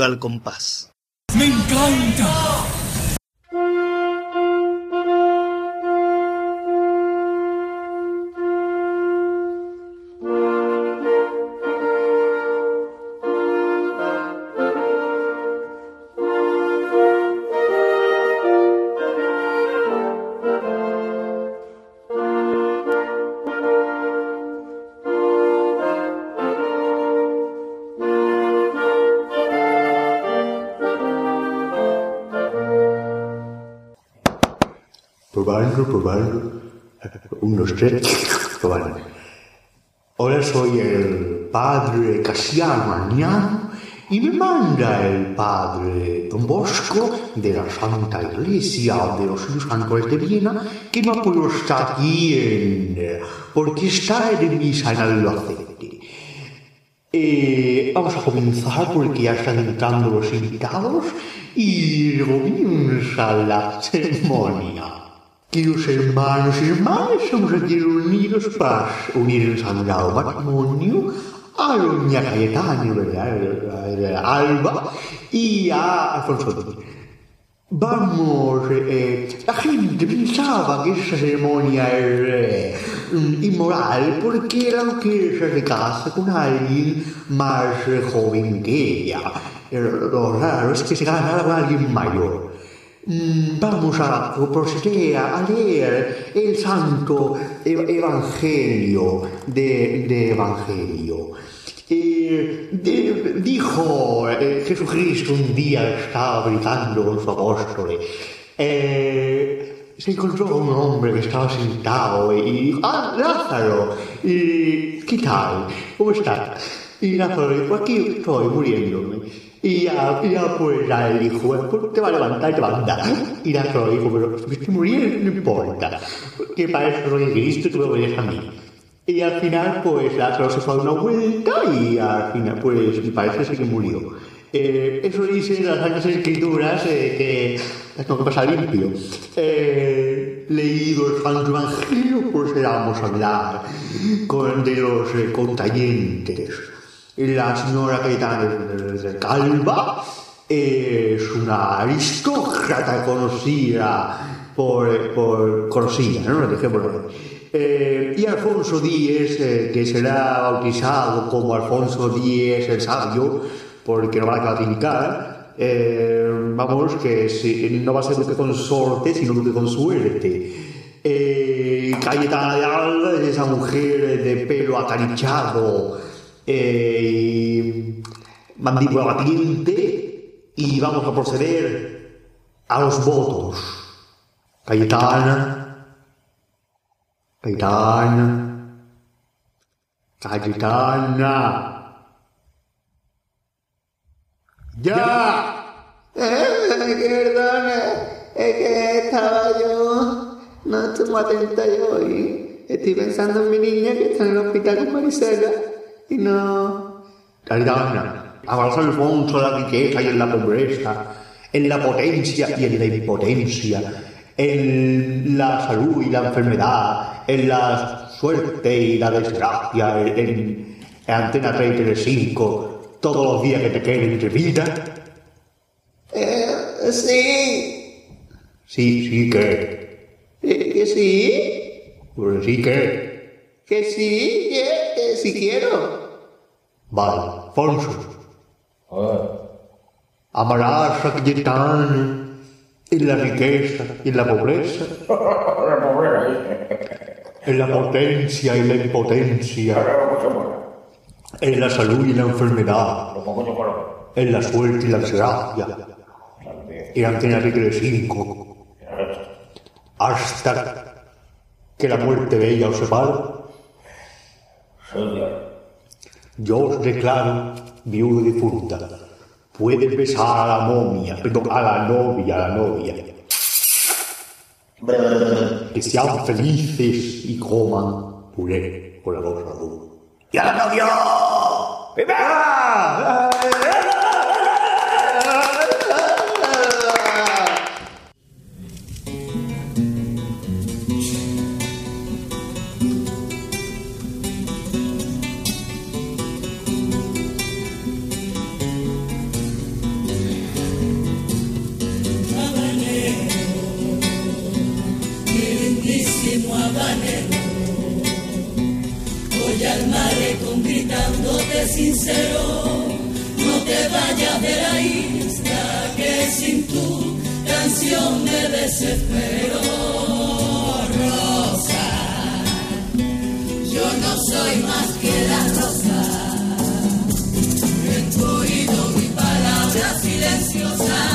Al Compás. ¡Me encanta! Probando. Unos tres, probando. Hola, soy el padre Casiano Agnano y me manda el padre Don Bosco de la Santa Iglesia de los Santos de Viena que no puedo estar aquí en, porque está de misa en Albacete. Eh, vamos a comenzar porque ya están entrando los invitados y comienza la ceremonia. que os hermanos e irmãs são aqui unidos para unir-se ao matrimônio a Doña Cayetana, a Alba y a Alfonso. Vamos, eh, la gente pensaba que esa ceremonia era eh, inmoral porque era la que se casa con alguien más joven que ella. Lo raro es que se casara con alguien mayor. Vamos a proceder a leer el santo evangelio de, de evangelio. Eh, de, dijo eh, Jesucristo un día estaba brincando con su apóstol. Eh, se encontró un hombre que estaba sentado y dijo, ah, Lázaro, ¿qué tal? ¿Cómo estás? Y Lázaro dijo, aquí estoy muriéndome. Y ya, ya pues ya dijo, pues te va a levantar y te va a andar. Y Lázaro dijo, pero si estoy muriendo no importa, que para eso soy Cristo tú me voy a mí. Y al final, pues Lázaro se fue a una vuelta y al final, pues me parece que murió. Eh, eso dice las Santas Escrituras eh, que tengo que pasar limpio. Eh, leído el Santo Evangelio, pues vamos a hablar con, de los eh, contayentes. La señora Cayetana Calva es una aristócrata conocida por, por conocida, ¿no? Dejémoslo eh, y Alfonso Díez, eh, que será bautizado como Alfonso Díez el Sabio, porque no va a clasificar, eh, vamos, que si, no va a ser duque con sorte, sino duque con suerte. Eh, Cayetana de Alba es esa mujer de pelo acarichado, eh, mandíbula batiente y vamos a proceder a los votos. Cayetana, Cayetana, Cayetana. ¡Ya! Eh, perdona, es que estaba yo, no estuve atenta yo y estoy pensando en mi niña que está en el hospital con Marisela no... Cayetana, abraza el fondo la riqueza y en la pobreza, en la potencia y en la impotencia, en la salud y la enfermedad, en la suerte y la desgracia, en, en Antena 335, todos los días que te queden de vida. Eh, sí, Sí, sí que. eh, que sí, Pues sí que. Que sí, que, que sí quiero. Vale, Alfonso. Amarás a Cayetana en la riqueza y en la pobreza, en la potencia y la impotencia, en la salud y la enfermedad, en la suerte y la desgracia, y Antena Tigre 5, hasta que la muerte de ella os separe. Yo os declaro viuda y difunta. Puedes besar a la momia, perdón, a la novia, a la novia. Que sean felices y coman puré con la azul. ¡Y a la novia! ¡Viva! Sincero, no te vayas de la isla, que sin tu canción me desespero. Rosa, yo no soy más que la rosa. En tu oído mi palabra silenciosa,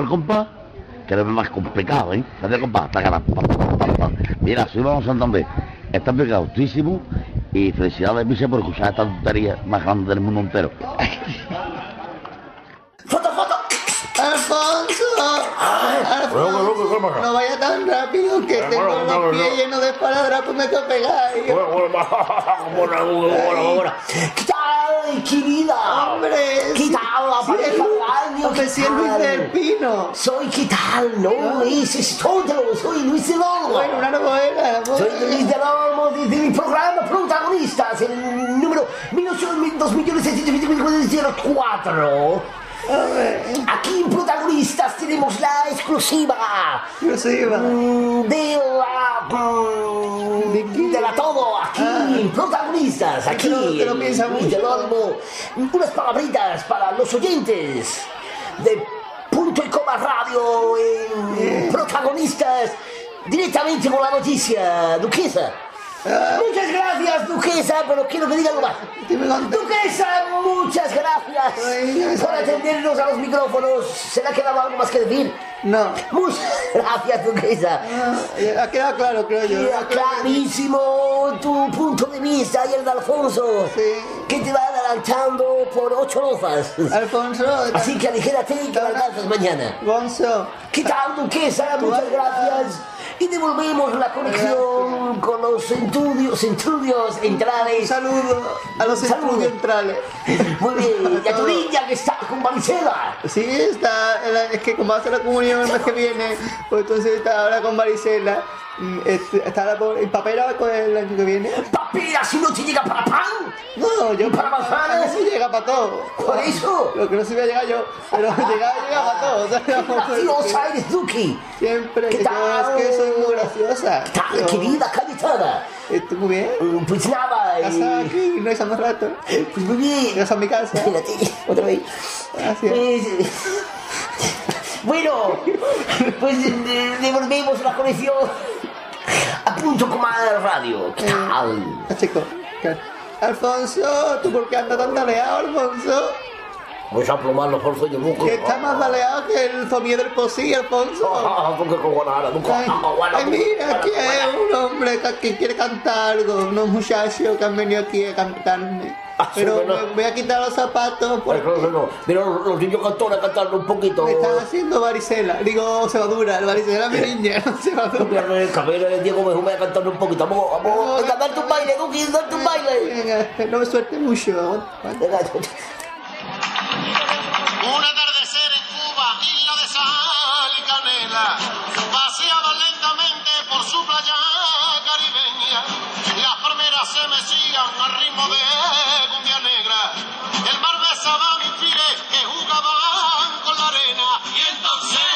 el compás, que es más complicado, ¿eh? Radio el compás, pa, pa. Mira, soy Vamos Santander. Está pegado muchísimo y felicidades, Miche, por escuchar esta tontería más grande del mundo entero. ¡Foto, foto! ¡Alfonso! ¡Alfonso! No vaya tan rápido que tengo los pies llenos de esparadrapos me tengo pegáis. ¿Qué tal, querida? ¡Hombre! ¿Qué tal, la pareja Cielo, del Pino. Soy qué tal, no Luis, todo, soy Luis del Olmo. Bueno, una novela. Soy Luis del Olmo desde mi programa Protagonistas, el número 1924. Aquí en Protagonistas tenemos la exclusiva Exclusiva. mm, de la... mm, ¿De qué? de la todo, aquí en Protagonistas, aquí lo en piensa mucho. Unas palabritas para los oyentes de Punto y Coma Radio en Protagonistas, directamente con la noticia, Duquesa. Muchas gracias, Duquesa, pero quiero que diga algo más. Duquesa, muchas gracias por atendernos a los micrófonos. ¿Se le ha quedado algo más que decir? No. Muchas gracias, Duquesa. Ah, Ha quedado claro, creo yo. Queda clarísimo tu punto de vista y el de Alfonso, Sí. que te va adelantando por ocho lozas. Alfonso. Así que aligérate y que alcanzas mañana. Gonzo. ¿Qué tal, Duquesa? Muchas gracias. Y devolvemos la conexión con los estudios, estudios Un centrales. saludo a los estudios centrales. Muy bien. Y a tu niña que está con varicela. Sí, está, es que como hace la comunión el mes que viene, pues entonces está ahora con varicela. Pobre- empapelada con el año que viene. Papera, si no te llega para pan. No, yo ¿Para manzanas? Eso llega para todo. Por eso. Lo que no se iba a llegar yo, pero llega, llega para todo. o sea, Graciosa eres, Duki. Siempre, ¿Qué que yo es que soy muy graciosa. ¿Qué querida cayetada? Estoy muy bien. Mm, Pues nada, Casa eh, aquí, no es más rato. pues muy bien. Casa a mi casa. Espérate, otra vez. Gracias. Pues, eh, bueno, pues eh, devolvemos la conexión a punto coma radio. ¿Qué tal? Ah, chico. ¿qué? Alfonso, ¿tú por qué andas tan daleado, Alfonso? Voy a plomarlo por sueño buco. Que está más daleado que el fomier del posí, Alfonso. Ah, porque con Guanara, nunca. Ay, Ah, ay, mira, aquí hay un hombre que quiere cantar algo, unos muchachos que han venido aquí a cantarme. Ah, Pero me voy a quitar los zapatos porque no, no, no. Mira los, los niños cantores cantando un poquito. me están haciendo varicela. Digo, cebadura, el varicela es mi niña, no cebadura. Mira, el cabello de Diego me voy a cantar un poquito. Vamos, vamos, venga, darte un baile, Duki, darte un baile. Venga, no me suelte mucho. Venga, Un atardecer en Cuba, isla de sal y canela, paseaba lentamente por su playa caribeña. Las palmeras se mecían al ritmo de cumbia negra. El mar besaba mis pies que jugaban con la arena. Y entonces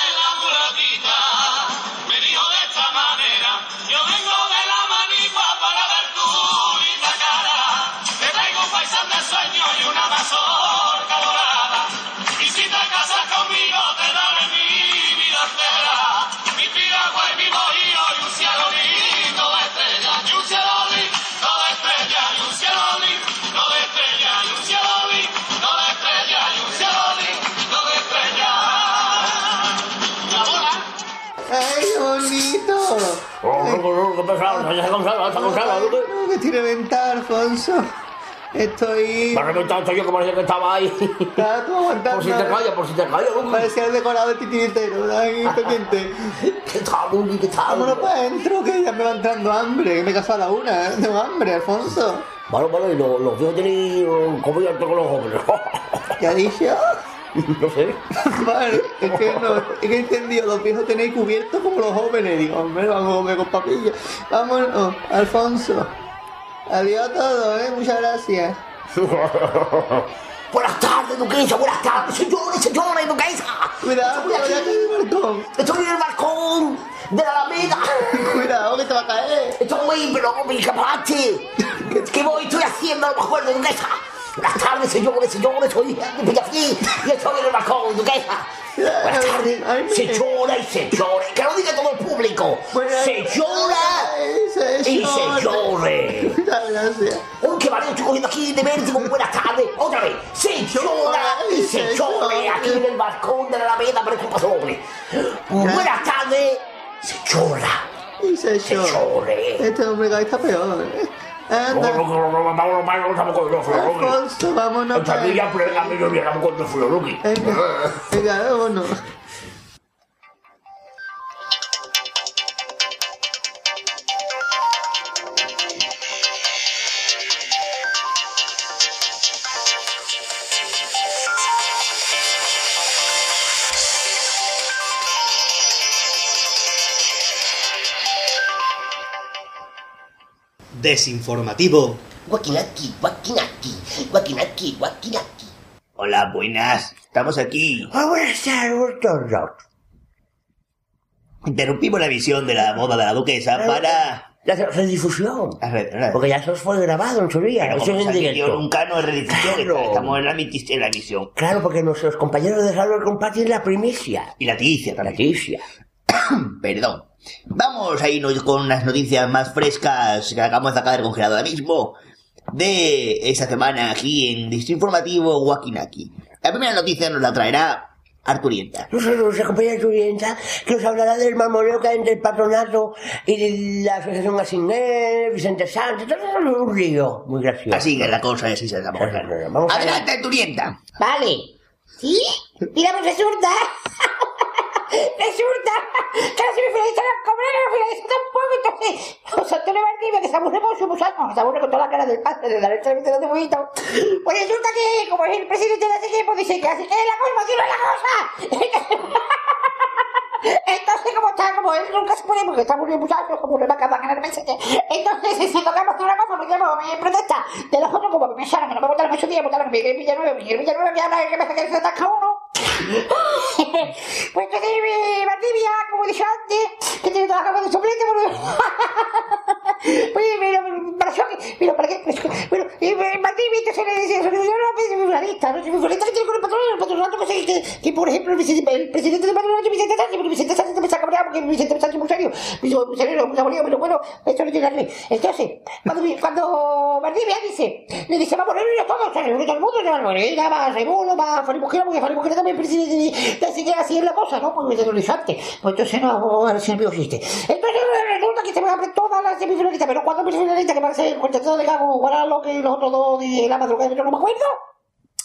No, que tiene ventaja, Alfonso. Estoy... Me ha reventado esto yo que parecía que estaba ahí. Estaba tú aguantando. Por si te callas, por si te callas, Duki. Parecía el decorado de titiritero, ahí pendiente. ¿Qué tal, Duki? ¿Qué tal? Vámonos para adentro, que ya me va entrando hambre. Que me he casado a la una, ¿eh? Tengo hambre, Alfonso. Bueno, bueno, y los, viejos eh, cubierto con los jóvenes. ¿Qué ha dicho? no sé. Vale, es que no, es que he entendido, los viejos tenéis cubiertos como los jóvenes. Digo, hombre, vamos a comer con papilla. Vámonos, Alfonso. Adiós a todos, ¿eh? Muchas gracias. Buenas tardes, Duquesa, buenas tardes, señores, señores, Duquesa. Cuidado, que Estoy voy a aquí, caer del balcón. estoy en el balcón de la Alameda. Cuidado, que te va a caer. Estoy, pero mi capache. ¿Qué voy? Estoy haciendo? No me acuerdo, Duquesa. Buenas tardes, señores, señores, soy de Pillafí y estoy en el balcón, Duquesa. Buenas tardes, me- señora y señores, que lo diga todo el público. Señora Ay, y. Muchas gracias. ¡Uy, qué mareo estoy cogiendo aquí de vértigo! ¡Buenas tardes! ¡Otra vez! ¡Señora y señores! Aquí en el balcón de la Alameda, pero es un paso doble. ¡Buenas tardes! ¡Señora! Y se. Este hombre está peor. Anda, Alfonso, vámonos para adentro. Venga, venga, vámonos. Desinformativo. Guaquinaki, guaquinaki, guaquinaki, guaquinaki. Hola, buenas. Estamos aquí. Ah, buenas tardes, todos. Interrumpimos la emisión de la boda de la duquesa para... La redifusión. la red- la- Porque ya eso fue grabado en su día. Pero Eso es se en directo. nunca no es redifusión, Claro. estamos en la, en la emisión. Claro, porque nuestros compañeros de Salud comparten la primicia. Y la ticia La noticia. Perdón. Vamos a irnos con unas noticias más frescas que acabamos de sacar del congelador ahora mismo. De esta semana aquí en Distrito Informativo Wakinaki. La primera noticia nos la traerá Arturienta. Nosotros, la compañera Turienta, que nos hablará del marmoleo que hay entre el patronato y la asociación Asigner, Vicente Sánchez, todo eso es un lío muy gracioso. Así que la cosa es así se vamos a Claro, claro, vamos a ver. Adelante, Arturienta. Vale. ¿Sí? Mira, resulta. Resulta que la semifinalista la cobra y la finalista tampoco. Entonces, José Antonio Martínez, que se aburre mucho, se aburre con toda la cara del padre de la leche de los dibujitos. Pues resulta que, como es el presidente de ese equipo, dice que así que la no es la cosa. Entonces, como está, como él nunca se puede, porque está muriendo muchachos, como una vaca van a entonces, si tocamos una cosa, porque llamo mi protesta de los otros, como que me echaron, que no me votaron mucho día, votaron Miguel Villanueva, Miguel Villanueva, que habla que me hace que se atasca uno. pues entonces, mi Valdivia, como he dicho antes, que tiene la cama de suplente, Oye, pero, para yo, pero, ¿para qué? Pues, y me- Valdivia, entonces le decía, yo no soy futbolista, no soy futbolista que tiene con el patrón, el patronato, pues, que, que, por ejemplo, el presidente, el del patronato, Vicente Sánchez, pero Vicente Sánchez me saca porque Vicente me está muy serio. Dice, muy serio, muy aburrido, pero bueno, esto no tiene que Entonces, cuando, cuando Valdivia dice, le dice, vamos a reunirnos todos, se reúne todo el mundo, se va a reunir, va Raimundo, va Fari Mujer, porque Fari Mujer también así que así es la cosa, ¿no? Pues me antes. Pues entonces no, vamos a ver si el existe. Entonces resulta que se van a abrir todas las semifinalistas, pero cuatro semifinalistas que a ser Conchazón de Gago, Guaralo, que los otros dos de la madrugada, yo no me acuerdo.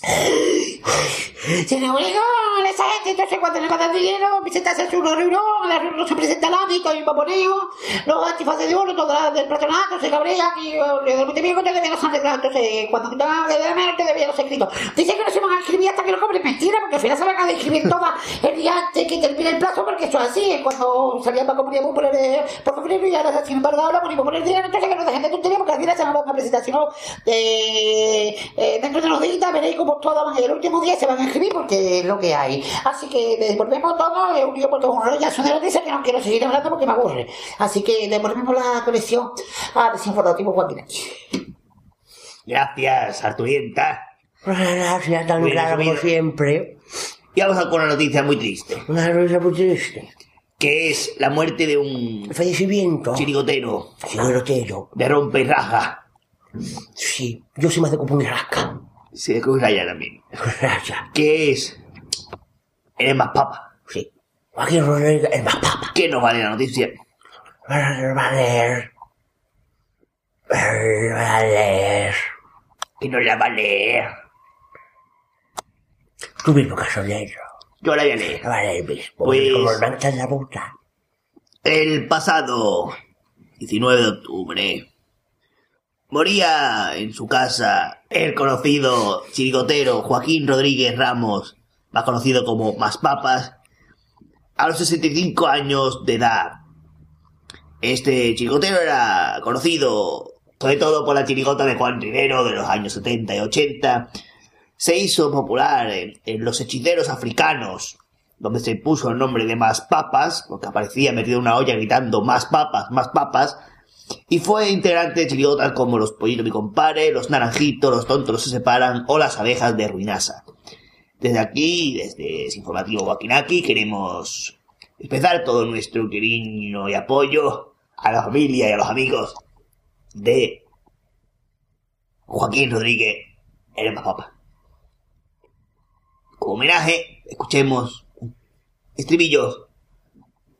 Se reunió esa gente, entonces cuando le mandan dinero, Vicente hace una reunión, la reunión se presenta el ámbito y mamoneo, los antifaces de oro, todas del patronato, se cabrean y eh, de repente bien todavía no se han arreglado, entonces cuando no, de menos todavía no se ha escrito. Dicen que no se van a escribir hasta que lo cobren, mentira, porque al final se van a escribir todas el día antes que termine el plazo, porque eso es así, cuando salían para comunidad popular por febrero y ahora sin embargo ahora ponemos por el dinero, entonces que no dejen de tontería, porque al final se van a presentar, si no, eh, eh, dentro de los días veréis como todas van, el último día se van a escribir porque es lo que hay. Así que devolvemos todo, es un lío porque es un rollazo de noticias que no quiero seguir hablando porque me aburre. Así que devolvemos la colección a Desinformativo Joaquín. Gracias, Arturienta. Gracias, tan claro como siempre. Y vamos a con una noticia muy triste, Una noticia muy triste. que es la muerte de un fallecimiento. chirigotero Señor Otero. de rompe y raja. Sí, yo soy más de cupón y rasca. Sí, de Raya también. Gracias. Que es el más papa. Sí. Joaquín Rodríguez, el más papa. ¿Qué nos vale la noticia? Valer. Valer. Que no la va a leer. Tú mismo que has leído. Yo la voy a leer. Vale, mismo. Pues- Como mancha en la boca. El pasado 19 de octubre moría en su casa el conocido chirigotero Joaquín Rodríguez Ramos, más conocido como Más Papas, a los 65 años de edad. Este chirigotero era conocido sobre todo por la chirigota de Juan Rivero de los años 70 y 80. Se hizo popular en, en los hechiceros africanos, donde se puso el nombre de Más Papas, porque aparecía metido en una olla gritando Más Papas, Más Papas, y fue integrante de chirigotas como Los Pollitos Mi Compare, Los Naranjitos, Los Tontos se separan o Las Abejas de Ruinasa. Desde aquí, desde ese informativo Wakinaki, queremos expresar todo nuestro cariño y apoyo a la familia y a los amigos de Joaquín Rodríguez, el Papa. Como homenaje, escuchemos estribillos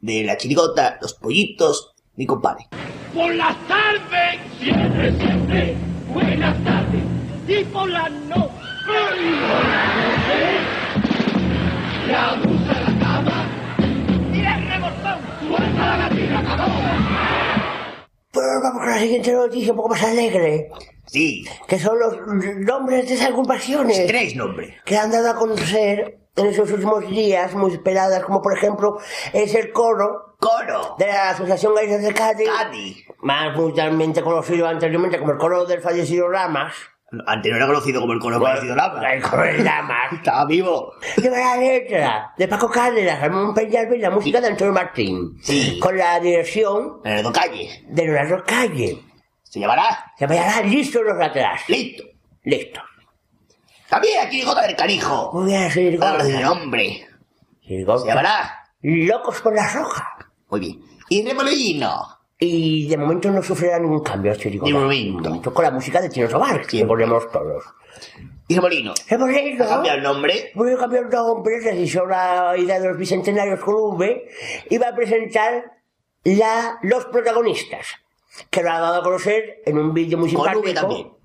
de la chirigota Los Pollitos Mi Compare. Por las tardes, siempre, siempre, buenas tardes. Y por la noche, la luz de la cama y el rebortón, suelta la gatita, cabrón. Pues vamos con la siguiente noticia un poco más alegre. Sí, Que son los nombres de esas agrupaciones. tres nombres. que han dado a conocer en esos últimos días, muy esperadas, como por ejemplo es el coro Coro. de la Asociación Gallega de Cádiz, Cádiz. más mundialmente conocido anteriormente como el coro del fallecido Lamas. Antes no era conocido como el coro conocido Lama. El coro de Lamas. Estaba vivo. Lleva la letra de Paco Cárdenas, Ramón Peñalba y la música de Antonio Martín. Sí. Con la dirección Leonardo Calle. de Leonardo Calle. Se llamará. Se llamará Listo los atrás. Listo. Listo. También aquí J del Canijo. Muy bien, señor de Gómez. nombre. Se llamará. Locos con la roja. Muy bien. Y Remolino. Y de momento no sufrirá ningún cambio este De momento. Con la música de Chino Tobar, que ponemos todos. Y Remolino. Hemos leído. Ha cambiado el nombre. Voy a cambiar el nombre, se hizo la idea de los bicentenarios con V, y va a presentar la, los protagonistas, que lo ha dado a conocer en un vídeo muy Con simpático. V también.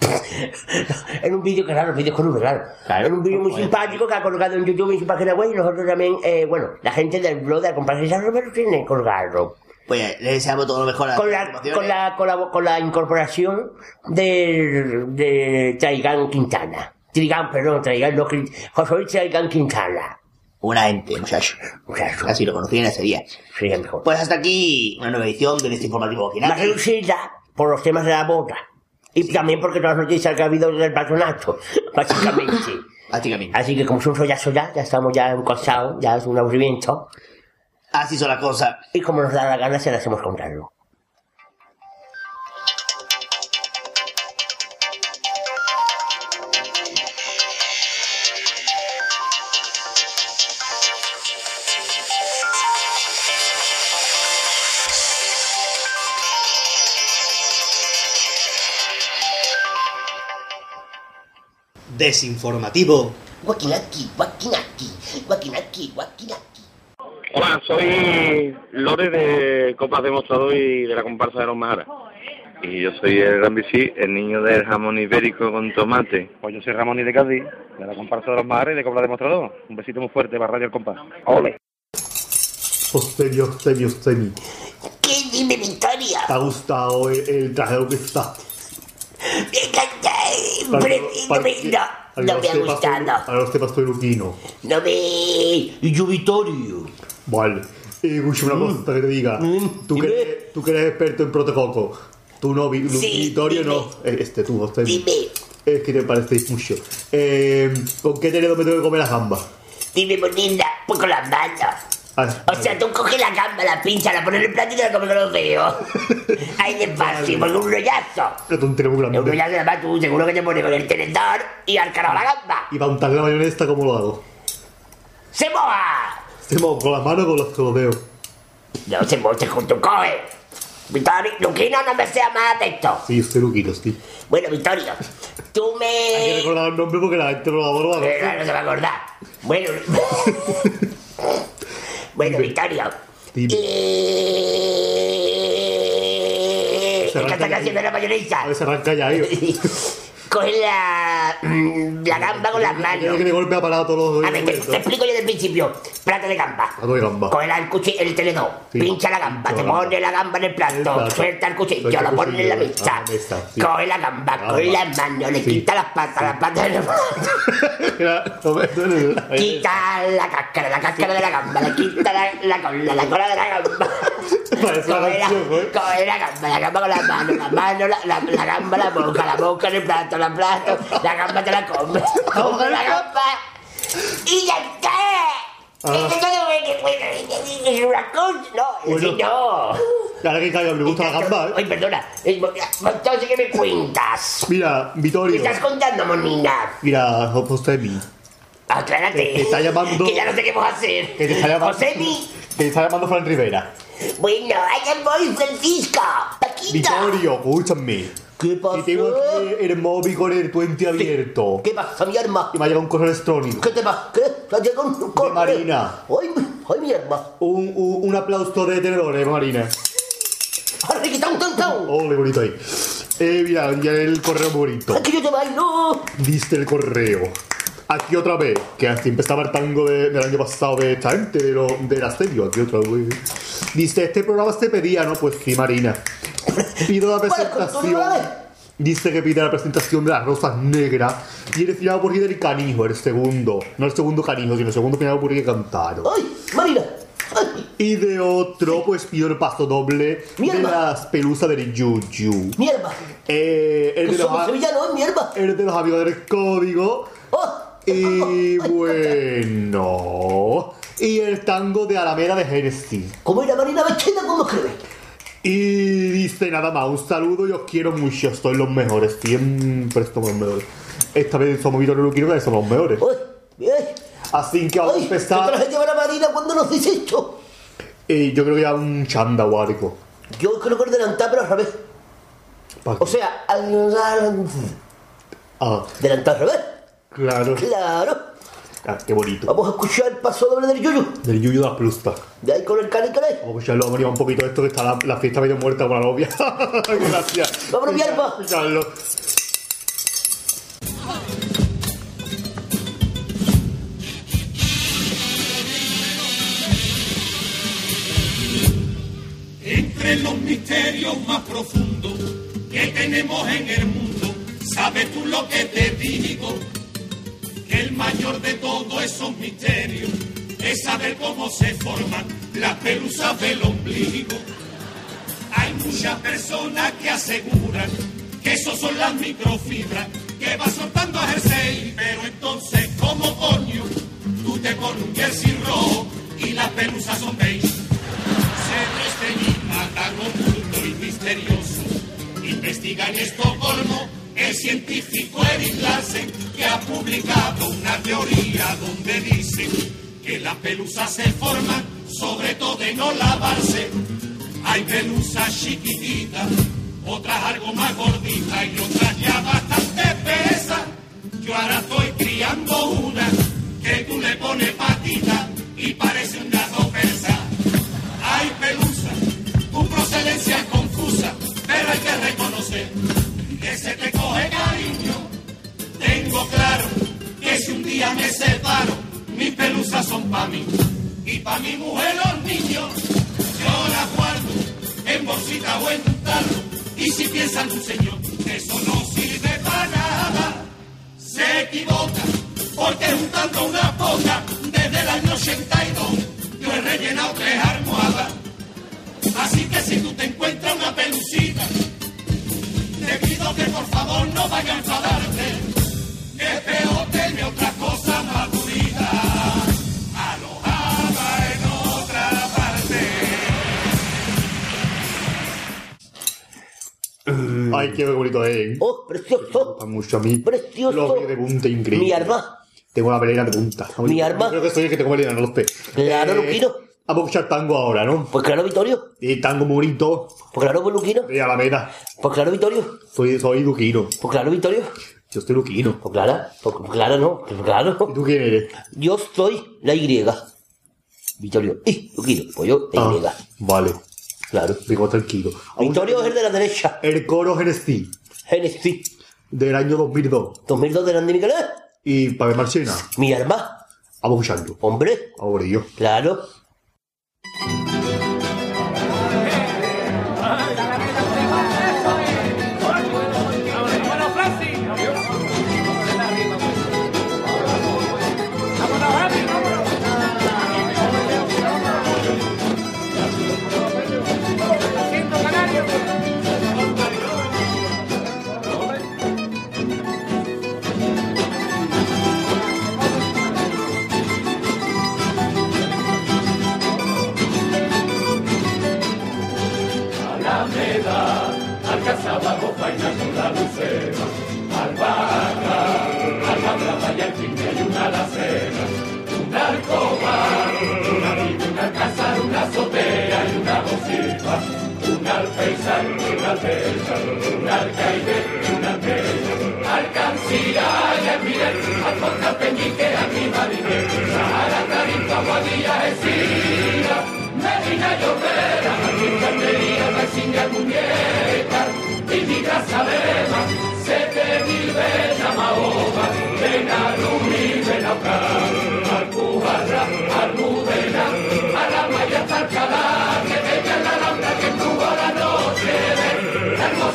en un vídeo, claro, vídeos con V, claro. Claro. En un vídeo muy Pues- simpático que ha colgado en YouTube en su página web y nosotros también, eh, bueno, la gente del blog de San Roberto tiene que colgarlo. Pues le deseamos todo lo mejor a Con la, con la, con la, con la incorporación de, de Traigán Quintana. Trigán, perdón, Traigán, no, José Luis Traigán Quintana. Una gente, muchacho. O sea, eso Así lo conocí en ese día. sería mejor. Pues hasta aquí una nueva edición de este informativo Más reducida por los temas de la boda. Y también porque todas las noticias que ha habido del patronato, básicamente. Básicamente. Así que como es un rollazo ya, ya estamos ya cansados, ya es un aburrimiento. Así son las cosas. Y como nos da la gana, se las hacemos contarlo. Desinformativo. Guaquinaki, guaquinaki, guaquinaki, guaquinaki. Hola, soy Lore de Copas de Mostrador y de la comparsa de los Majaras. Y yo soy el Gran Bici, el niño del jamón ibérico con tomate. Pues yo soy Ramón y de Cádiz, de la comparsa de los Majares y de Cobra Demostrador. Un besito muy fuerte para Radio El Compás. ¡Ole! Ostemi, ostemi, ostemi. ¿Qué dime, Victoria? ¿Te ha gustado el, el traje que está? Me encanta. Pero no no, no me ha gustado. Ahora los temas peluquino. No me... Y yo, Vittorio. Vale. Y escucha una cosa que te diga. Tú que, eres, tú que eres experto en protococo. Tú no, dime. no. Eh, Este, tú, ostemi. Dime, Es que te parecéis mucho. Eh, ¿Con qué tenedor me tengo que comer las gambas? dime, bonita, pues con las manos. Ah, O sea, tú coges la gamba, la pincha, la pones en el platito y la comes con los dedos. Ahí despacio, porque un rollazo. Muy Un grande. rollazo, además, tú seguro que te pones con el tenedor y al carajo la gamba. Y para untarle la mayonesa, ¿cómo lo hago? ¡Se moja! ¿Se mo- ¿Con las manos o con los, con los dedos? No se moja, junto coge. Victorio, Luquino, no me sea más atento. Sí, yo soy Luquito, sí. Bueno, Victorio, tú Hay que me... recordar el nombre porque la gente no lo va a. Eh, no se va a acordar. Bueno, bueno, Victorio. Dime. Eh... ¿Qué estás haciendo la A mayonesa? ver, se arranca ya, ahí. Coge la, mm, la gamba con las manos. que de golpe ha parado todos los A ver, te, te explico yo desde el principio. Plato de gamba. Plato de gamba. Coge la- el, cuchillo, el Sí. pincha la gamba, te la pone la gamba en el plato, El plato. suelta el cuchillo, Suelta lo el pone en la cuchillo, mesa. a la mesa, sí. Coge la gamba, Gamba. coge las manos, le Sí. quita las patas, las patas me duele la- Quita la cáscara, la cáscara de la gamba, le quita la, la cola, la cola de la gamba. Coge la, ¿eh? coge la gamba, la gamba con las manos, la mano, la, la, la gamba, la boca, la boca en el plato, la la gamba te la come, come la gamba y ya está. Ah. No es es una cosa, no, Bueno. sí, no. Ahora que caiga, me gusta la gamba, ¿eh? Ay, perdona, entonces, ¿qué me cuentas? Mira, ¿Qué Vittorio. estás contando, monina? Mira, Josemi. Aclárate. Te está llamando- Que ya no sé qué vamos a hacer. Que te está llamando. Josemi. Que te está llamando Fran Rivera. Bueno, allá voy, Francisco. Paquita. Vittorio, escúchame. ¿Qué pasó? tengo aquí el móvil con el puente abierto. ¿Qué pasa, mi arma? Y me ha llegado un correo electrónico. ¿Qué te pasa? ¿Qué? ¿Te ha llegado un correo? Marina. Ay, ay, mi arma. Un, un, un aplauso de tenedores, Marina. ¡Arre, que tan, tan! Oh, qué bonito ahí. Eh, mira, ya el correo bonito. Aquí yo te bailo. Dice el correo. Aquí otra vez, que así empezaba el tango de- del año pasado de esta gente, de, lo, del asedio, aquí otra vez. Dice, este programa se pedía, ¿no? Pues sí, Marina. Pido la presentación. Dice que pide la presentación de las rosas negras y el final por del canijo, el segundo. No el segundo canijo, sino el segundo final por que cantaron. ¡Ay, Marina! ¡Ay, Y de otro, pues pido el paso doble Mi de las pelusas del Yuyu. mi arma! Eh, el, de los, sevillanos, mi arma. el de los amigos del código. ¡Oh! Y bueno. Y el tango de Alameda de Genesis. ¿Cómo era Marina Becheda? ¿Cómo escribe? Y dice nada más, un saludo y os quiero mucho, sois los mejores, siempre somos los mejores. Esta vez somos Víctor Luquino que somos los mejores. ¡Ay, bien! Así que vamos a ¡Ay, ¿qué empezar. llevar a Marina cuando nos dice esto? Y yo creo que ya un chanda o algo. Yo creo que el delantal, pero al revés. O sea, al... Ah, delantal al revés. claro. Claro. Ah, qué bonito. Vamos a escuchar el paso doble del yuyu. Del Yuyu de las pelusas. De ahí con el cani cani. Vamos a escucharlo, vamos a animar un poquito esto que está la, la fiesta medio muerta con la novia. Gracias. Vámonos, mi alma. Escucharlo. Entre los misterios más profundos que tenemos en el mundo, ¿sabes tú lo que te digo? El mayor de todos esos misterios es saber cómo se forman las pelusas del ombligo. Hay muchas personas que aseguran que eso son las microfibras que va soltando a jersey, pero entonces, ¿cómo coño? Tú te pones un jersey rojo y las pelusas son beige. Sobre este tan oculto y misterioso, investiga en Estocolmo el científico Eric Larsen, que ha publicado una teoría donde dice que las pelusas se forman sobre todo de no lavarse. Hay pelusas chiquititas, otras algo más gorditas y otras ya bastante pesas. Yo ahora estoy criando una que tú le pones patita y parece un gato persa. Ay, pelusa, tu procedencia es confusa, pero hay que reconocer que se te coge cariño. Tengo claro que si un día me separo, mis pelusas son pa' mí y pa' mi mujer los niños. Yo las guardo en bolsita o en un y si piensan tu señor eso no sirve para nada, se equivoca porque juntando una poca desde el año 82 yo he rellenado tres almohadas. Así que si tú te encuentras una pelucita, te pido que por favor no vaya a enfadarte, que peor tener otra cosa más bonita, alojada en otra parte. Ay, qué bonito es. ¡Oh, precioso! gusta mucho a mí. Precioso. Los de punta increíble. Mi arma. Tengo la pelera de punta. Mi arma. Creo que soy el que tengo pelera en los pies. Claro, Eh, Luquino. Vamos a escuchar tango ahora, ¿no? Pues claro, Vittorio. Y tango muy bonito. Pues claro, pues Luquino. De Alameda. Pues claro, Vittorio. Soy, soy Luquino. Pues claro, Vittorio. Yo estoy Luquino. Pues claro. Pues, pues claro, no. Pues claro. ¿Y tú quién eres? Yo soy la Y. Vittorio. Y Luquino. Pues yo, la Y. Ah, vale. Claro. Digo tranquilo. Vittorio es el de la derecha. El coro Genesis. Genesis. Del año 2002. 2002 de Nandi Nicolás. Y para Marchena. Mi arma. Vamos a escucharlo. Hombre. Ahora yo. Claro. Alameda, alféizar, un alcaide, un almeida, alcancía y almirel, alfonso peñique, a mi mariner, Sahara, Tarifa, Guadilla, Esira,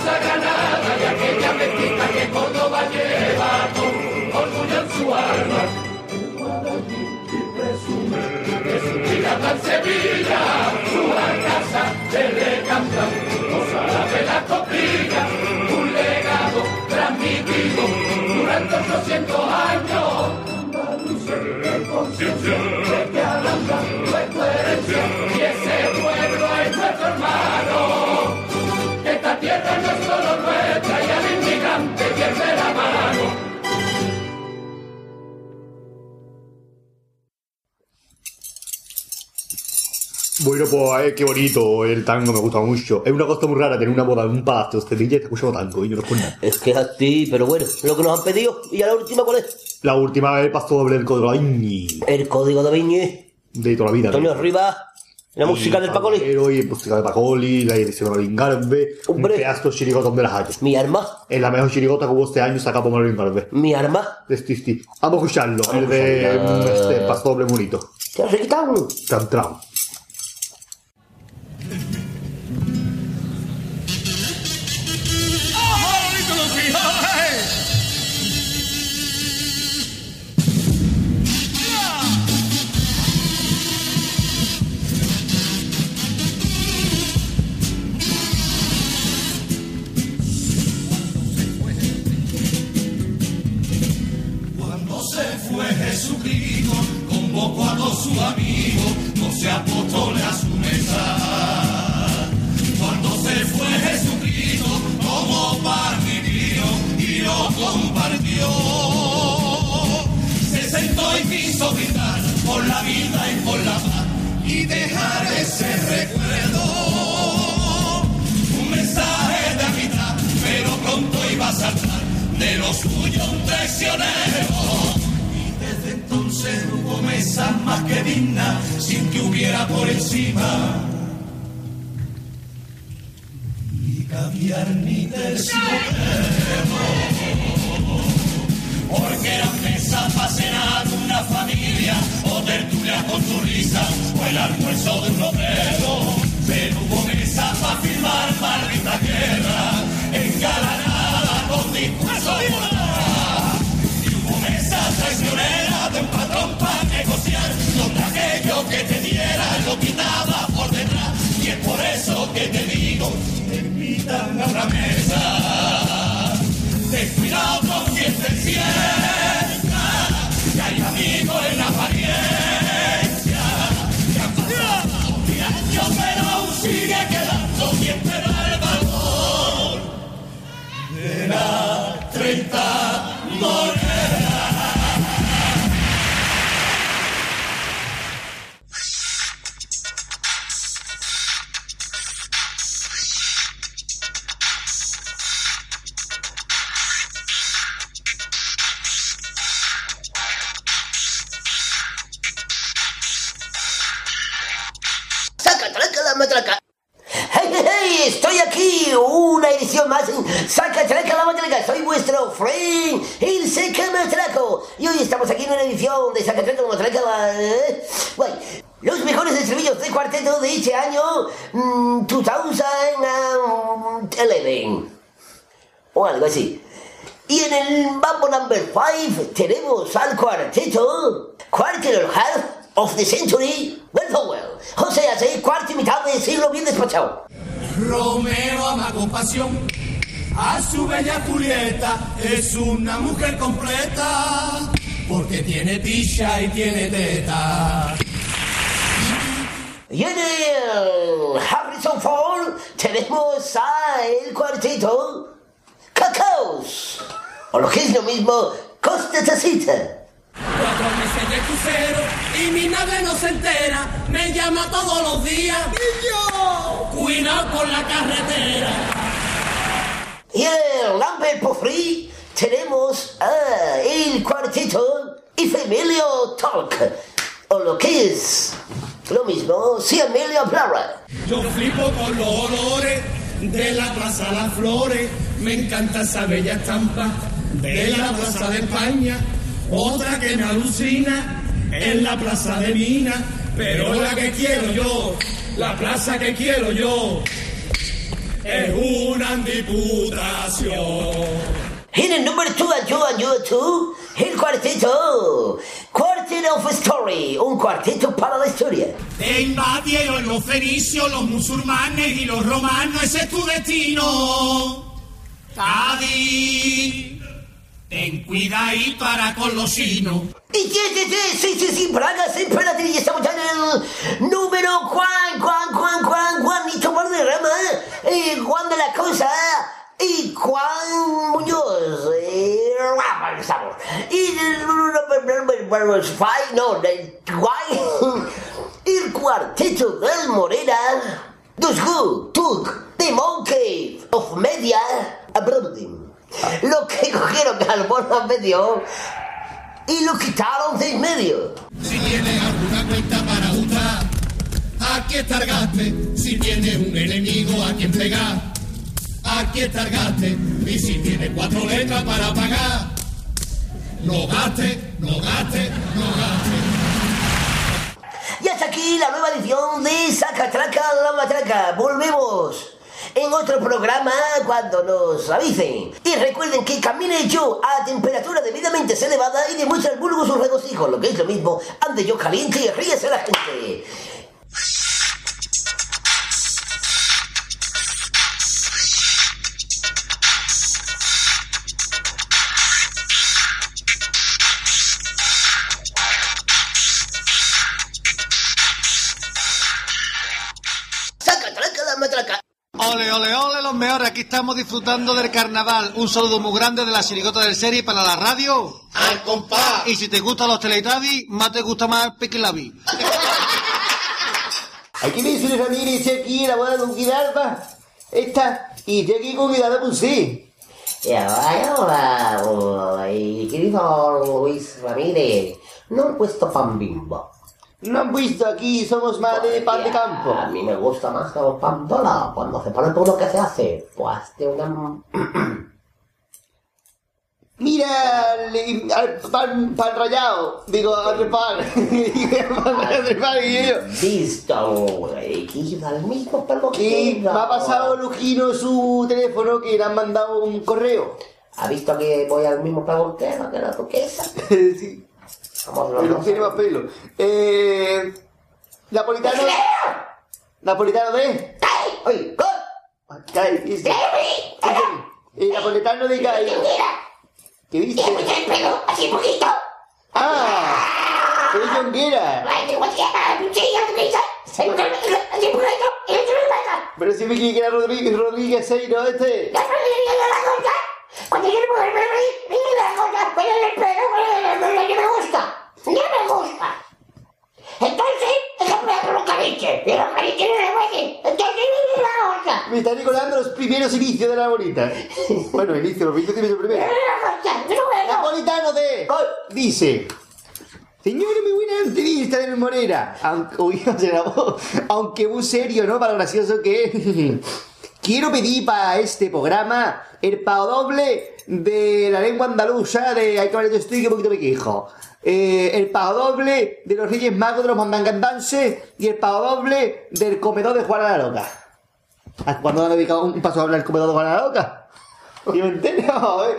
hermosa Granada y aquella mezquita que Córdoba lleva con orgullo en su alma. Que su mirada en Sevilla, su casa de recambra, cosa de la copilla, un legado transmitido durante 800 años. Andalucía en conciencia de que es tu herencia y ese pueblo es nuestro hermano. Esta tierra no es solo nuestra y al inmigrante pierde la mano. Bueno, pues eh, qué bonito el tango, me gusta mucho. Es una cosa muy rara tener una boda en un patio, este DJ está escuchando tango y yo no escucho nada. Es que es así, pero bueno, lo que nos han pedido. ¿Y a la última cuál es? La última vez pasó doble el código de la Iñi, El código de Viñe. de toda la vida. Antonio Rivas. La música del Pacoli. Y música del Pacoli, la edición de Marvin Garbe, un pedazo de chirigotón de las hayas. Mi arma. Es la mejor chirigota que hubo este año sacada por Marvin Garbe. Mi arma. De Stisti. Vamos a escucharlo, el a de escucharlo. este pasó doble bonito. ¿Te has quitado? Tram tram. Cuando se fue Jesucristo, convocó a todos sus amigos, doce apóstoles a su mesa. Cuando se fue Jesucristo, tomó pan y y lo compartió. Se sentó y quiso brindar por la vida y por la paz y dejar ese recuerdo. Un mensaje de amistad, pero pronto iba a saltar de los suyos un traicionero. Entonces hubo mesa más que digna sin que hubiera por encima. Ni caviar ni terciopelo. Porque eran mesas para cenar una familia o tertulia con tu risa o el almuerzo de un obrero. Pero hubo mesas para firmar maldita guerra, engalanada con discurso una mesa, ten cuidado con quien te sienta, que hay amigos en la apariencia, que han pasado años pero aún sigue quedando da el valor de las 30 Y hoy estamos aquí en una edición de Saca, la- eh, Guay. Los mejores estribillos de cuarteto de este año, mm, 2011. O algo así. Y en el Mambo Number 5 tenemos al cuarteto Quarter Half of the Century, Well sea, sí, cuarto y mitad del siglo bien despachado. Romeo ama con pasión a su bella Julieta, es una mujer completa, porque tiene picha y tiene teta. Y en el Harrison Fall tenemos a el cuarteto Cacaos. O lo que es lo mismo, Costa Tacita. Cuatro meses de crucero y mi nave no se entera, me llama todos los días. Y yo, cuidado con la carretera. Y el Lambert Pofri tenemos a el cuarteto y Emilio Talk. O lo que es lo mismo, si Emilio Plara. Yo flipo con los olores de la Plaza Las Flores. Me encanta esa bella estampa de la Plaza de España. Otra que me alucina es la Plaza de Mina. Pero la que quiero yo, la plaza que quiero yo, es una diputación. En el número 2 and you and you two, el cuarteto. Quartet of Story, un cuarteto para la historia. Te invadieron los fenicios, los musulmanes y los romanos, ese es tu destino. Cádiz, ten cuidado para con los chinos. Y sí, sí, sí, sí, sí, sí, Braga, sí, y estamos ya en el número Juan, Juan, Juan, Juan, Juanito Valderrama, eh, Juan de la Cosa y Juan Muñoz. Eh, estamos. Y no, el cuarteto del Morena, Dos Who took the Monkey of Media Abroading. Lo que cogieron Carbono medio y lo quitaron de en medio. Si tienes alguna cuenta para usar, aquí está el gaste. Si tienes un enemigo a quien pegar, aquí está el gaste. Y si tienes cuatro letras para pagar, no gaste, no gaste, no gaste. Y hasta aquí la nueva edición de Sacatraca la Matraca. Volvemos en otro programa cuando nos avisen. Y recuerden que camine yo a temperatura debidamente elevada y demuestra al vulgo su regocijo. Lo que es lo mismo, ande yo caliente y ríese la gente. Ole, ole, ole, los mejores. Aquí estamos disfrutando del carnaval. Un saludo muy grande de la sirigota del serie para la radio. ¡Al compás! Y si te gustan los Teletubbies, más te gusta más el Piquilabi. Aquí me dice una familia dice aquí la boda con Guidarba. Esta, y estoy aquí con Guidarba pues sí. Y ahora, ahora, y querido Luis Ramírez, no han puesto pan bimbo. No han visto aquí, somos más de pan de campo. A mí me gusta más el pan dólar. Cuando se pone todo lo que se hace, pues de una... Mira al, al pan, pan rallado, digo, al pan. al pan y yo. Listo, y queda el mismo pelo Y me ha pasado Lujino su teléfono que le han mandado un correo. ¿Ha visto que voy al mismo preguntero que la duquesa? sí. Los Pero dos. tiene más pelo. Eh. Napolitano. Napolitano de. Cai, dice. Eh, napolitano de Cai. ¿Qué? Así poquito. ¡Ah! ¡Es Jonguera! Pero si me quiere que era Rodríguez, Rodríguez este. Cuando yo le la cosa, ponle el pelo, ya me gusta, ya me gusta. Entonces, eso me lo cariche, pero cariche no le puede, entonces mira la cosa. Me está recordando los primeros inicios de la bonita. Bueno, inicio, los inicios tienen primero. Napolitano de. Dice. Señora, muy buena entrevista de Morera. Aunque, uy, o sea, aunque muy serio, ¿no? Para lo gracioso que es. Quiero pedir para este programa el pago doble de la lengua andaluza de Hay que estoy que poquito me quejo. Eh, el pago doble de los Reyes Magos de los Mandangandanses y el pago doble del comedor de Juana la Loca. ¿A cuándo han dedicado un paso a hablar del comedor de Juana la Loca? ¿Yo me entiendo? No, eh.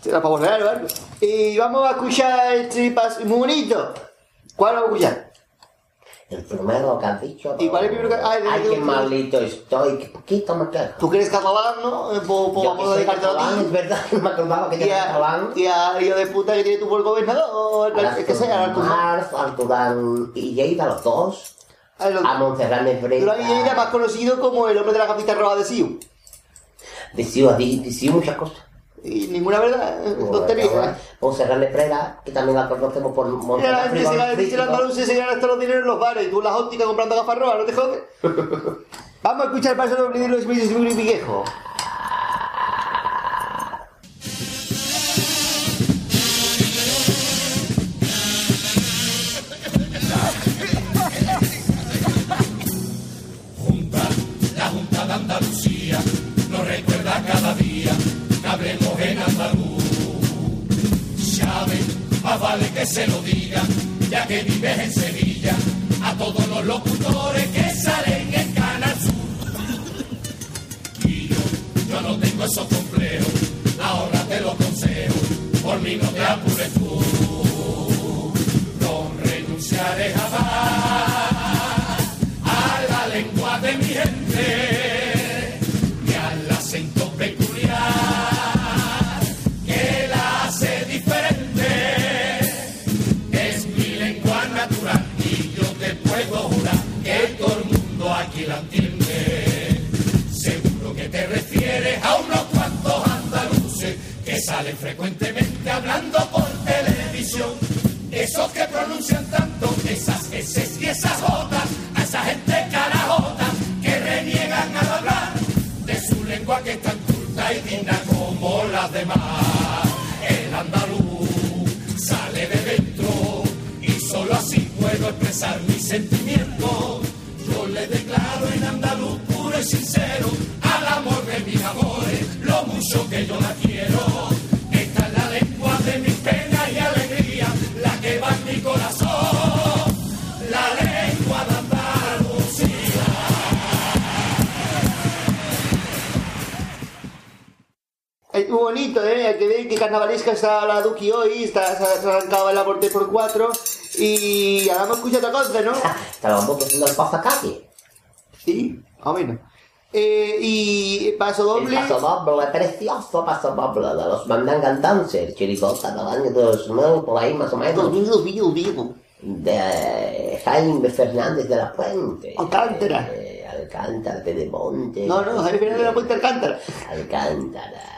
Será para borrar o algo. Y vamos a escuchar este paso muy bonito. ¿Cuál vamos a escuchar? El primero que has dicho. ¿Y cuál es el primero que.? Ay, el- qué malito estoy, que poquito me quejo. Tú que eres catalán, ¿no? Eh, po- po- Yo vamos que a soy dedicarte a catalán, ti. es verdad, no me acordaba que yo Y era catalán. y a hijo de puta que tiene tu por gobernador, el que. Marz, Arturán y Lleida, los dos. A los- A Montserrat Nebrera. Durán Lleida, más conocido como el hombre de la capita roja de Siu. Decido, decido muchas cosas. Y ninguna verdad, eh, tontería. Montserrat Nebrera, que también la conocemos por Mira, la gente se gana, dice Frigorífico. los andaluces se ganan hasta los dineros en los bares y tú en las ópticas comprando gafas rojas, ¿no te jodes? Vamos a escuchar el paso de los Luis y se lo diga, ya que vives en Sevilla, a todos los locutores que salen en Canal Sur. Y yo, yo no tengo esos complejos, ahora te lo consejo, por mí no te apures tú. No renunciaré jamás a la lengua de mi gente frecuentemente hablando por televisión. Esos que pronuncian tanto esas S y esas J, a esa gente carajota que reniegan al hablar de su lengua que es tan culta y digna como las demás. El andaluz sale de dentro y solo así puedo expresar mis sentimientos. Yo le declaro en andaluz puro y sincero al amor de mis amores, lo mucho que yo la quiero. Bonito, ¿eh? Que ver que carnavalesca está la Duki hoy, está, se ha arrancado el aporte por cuatro. Y ahora escuchar otra cosa, ¿no? Estábamos haciendo el pasacalle. Sí, más o menos. Eh, y paso doble. El paso doble, precioso paso doble de los Mandangan Dancers, chirigota del año 2000, por ahí más o menos. 2000, 2000, 2000. De Jaime Fernández de la Puente. Alcántara. Eh, Alcántara, de Monte. No, no, Jaime Fernández de la Puente Alcántara. Alcántara.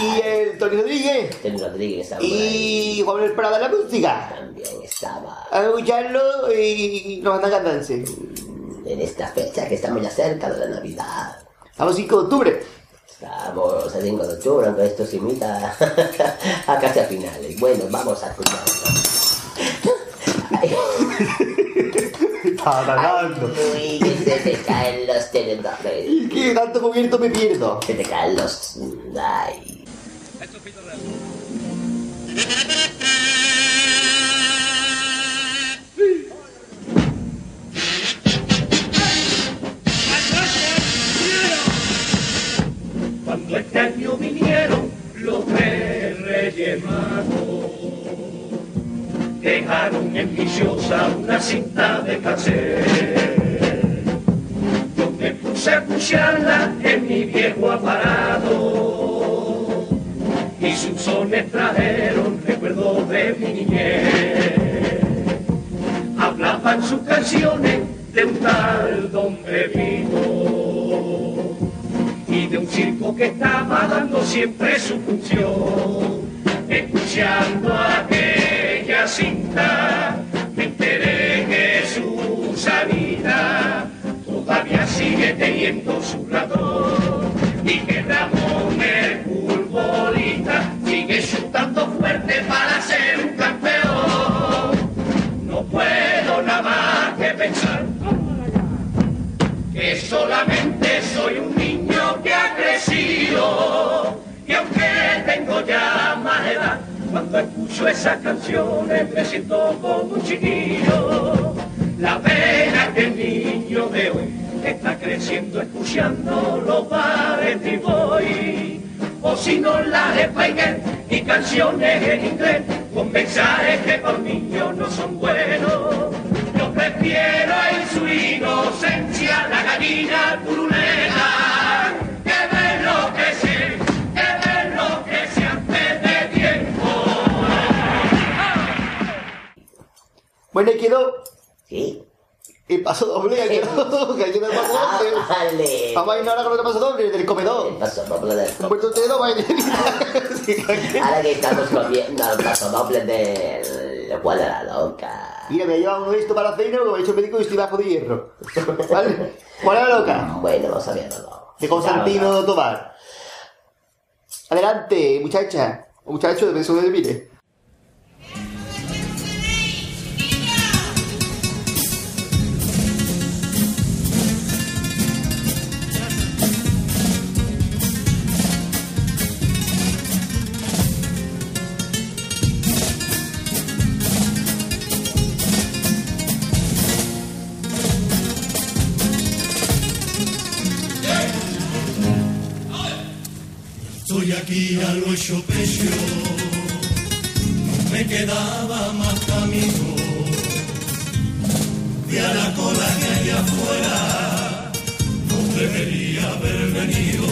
Y el Tony Rodríguez. Tony Rodríguez estaba. Y Juan Manuel Prada de la música. También estaba. A escucharlo y nos mandan cantarse. En esta fecha que estamos ya cerca de la Navidad. Estamos 5 de octubre. Estamos haciendo de churro, aunque esto se imita a casi a finales. Bueno, vamos a escucharlo. Está ganando. Que se te caen los tenedores. ¿Y qué tanto cubierto me pierdo? Se te caen los... Ay. Cuando este año vinieron los tres reyes magos, dejaron en viciosa una cinta de cassette. Puse a escucharla en mi viejo aparato y sus sones trajeron recuerdos de mi niñez. Hablaban sus canciones de un tal Don Pepito y de un circo que estaba dando siempre su función. Escuchando aquella cinta, todavía sigue teniendo su ratón y que Ramón el futbolista sigue chutando fuerte para ser un campeón. No puedo nada más que pensar que solamente soy un niño que ha crecido y aunque tengo ya más edad, cuando escucho esas canciones me siento como un chiquillo. La pena que el niño de hoy está creciendo escuchando los bares de boy o si no las Spiker y canciones en inglés con mensajes que por niños no son buenos. Yo prefiero en su inocencia la gallina turulera que ver lo que sé, que ver lo que se antes de tiempo. Bueno, y quedó. Sí. El paso doble. Que hay el paso doble. Vale. Vamos a ir ahora con el paso doble del comedor. El paso doble del puerto de dos bailarines. Ahora que estamos comiendo el paso doble del Juan de la Loca. Mira, me ha llevado esto para la cena, lo he hecho médico y estoy bajo de hierro. ¿Vale? ¿Cuál es la loca? Bueno, vamos a verlo. De Constantino Tobar. Adelante, muchacha. O muchacho, de donde mire. Aquí a lo hecho pecho, me quedaba más camino. Y a la cola que hay afuera, no debería haber venido.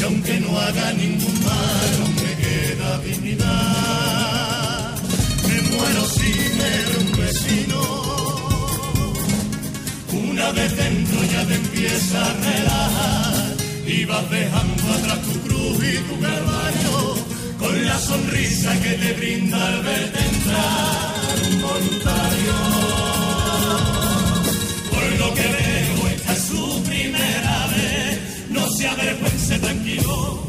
Y aunque no haga ningún mal, me queda dignidad. Me muero si me ve un vecino. Una vez dentro ya te empieza a relajar y vas dejando atrás tu cruz y tu calvario con la sonrisa que te brinda al verte entrar un voluntario. Por lo que veo, esta es su primera vez, no se avergüence tranquilo.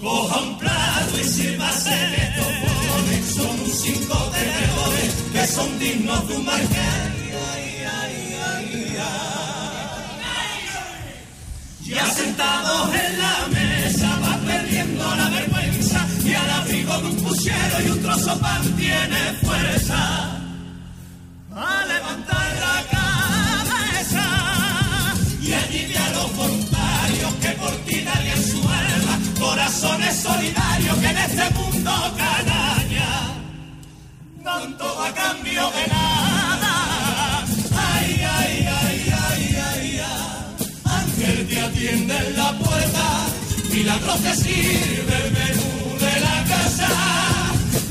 Coja un plato y sírvase estos son cinco tenedores que son dignos de un marqués. Ya sentados en la mesa va perdiendo la vergüenza y al abrigo de un puchero y un trozo pan tiene fuerza a levantar la cabeza y allí a los voluntarios que por ti darían su alma, corazones solidarios que en este mundo canalla dan todo a cambio de nada. Ángel te atiende en la puerta, milagro te sirve el menú de la casa,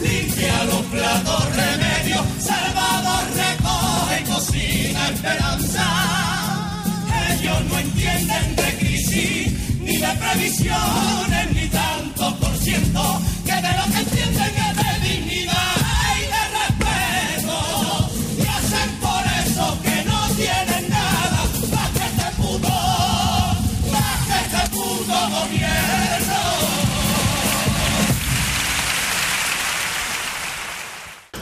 limpia los platos, remedio, Salvador recoge cocina esperanza. Ellos no entienden de crisis, ni de previsiones, ni tanto por ciento, que de lo que entienden es de dignidad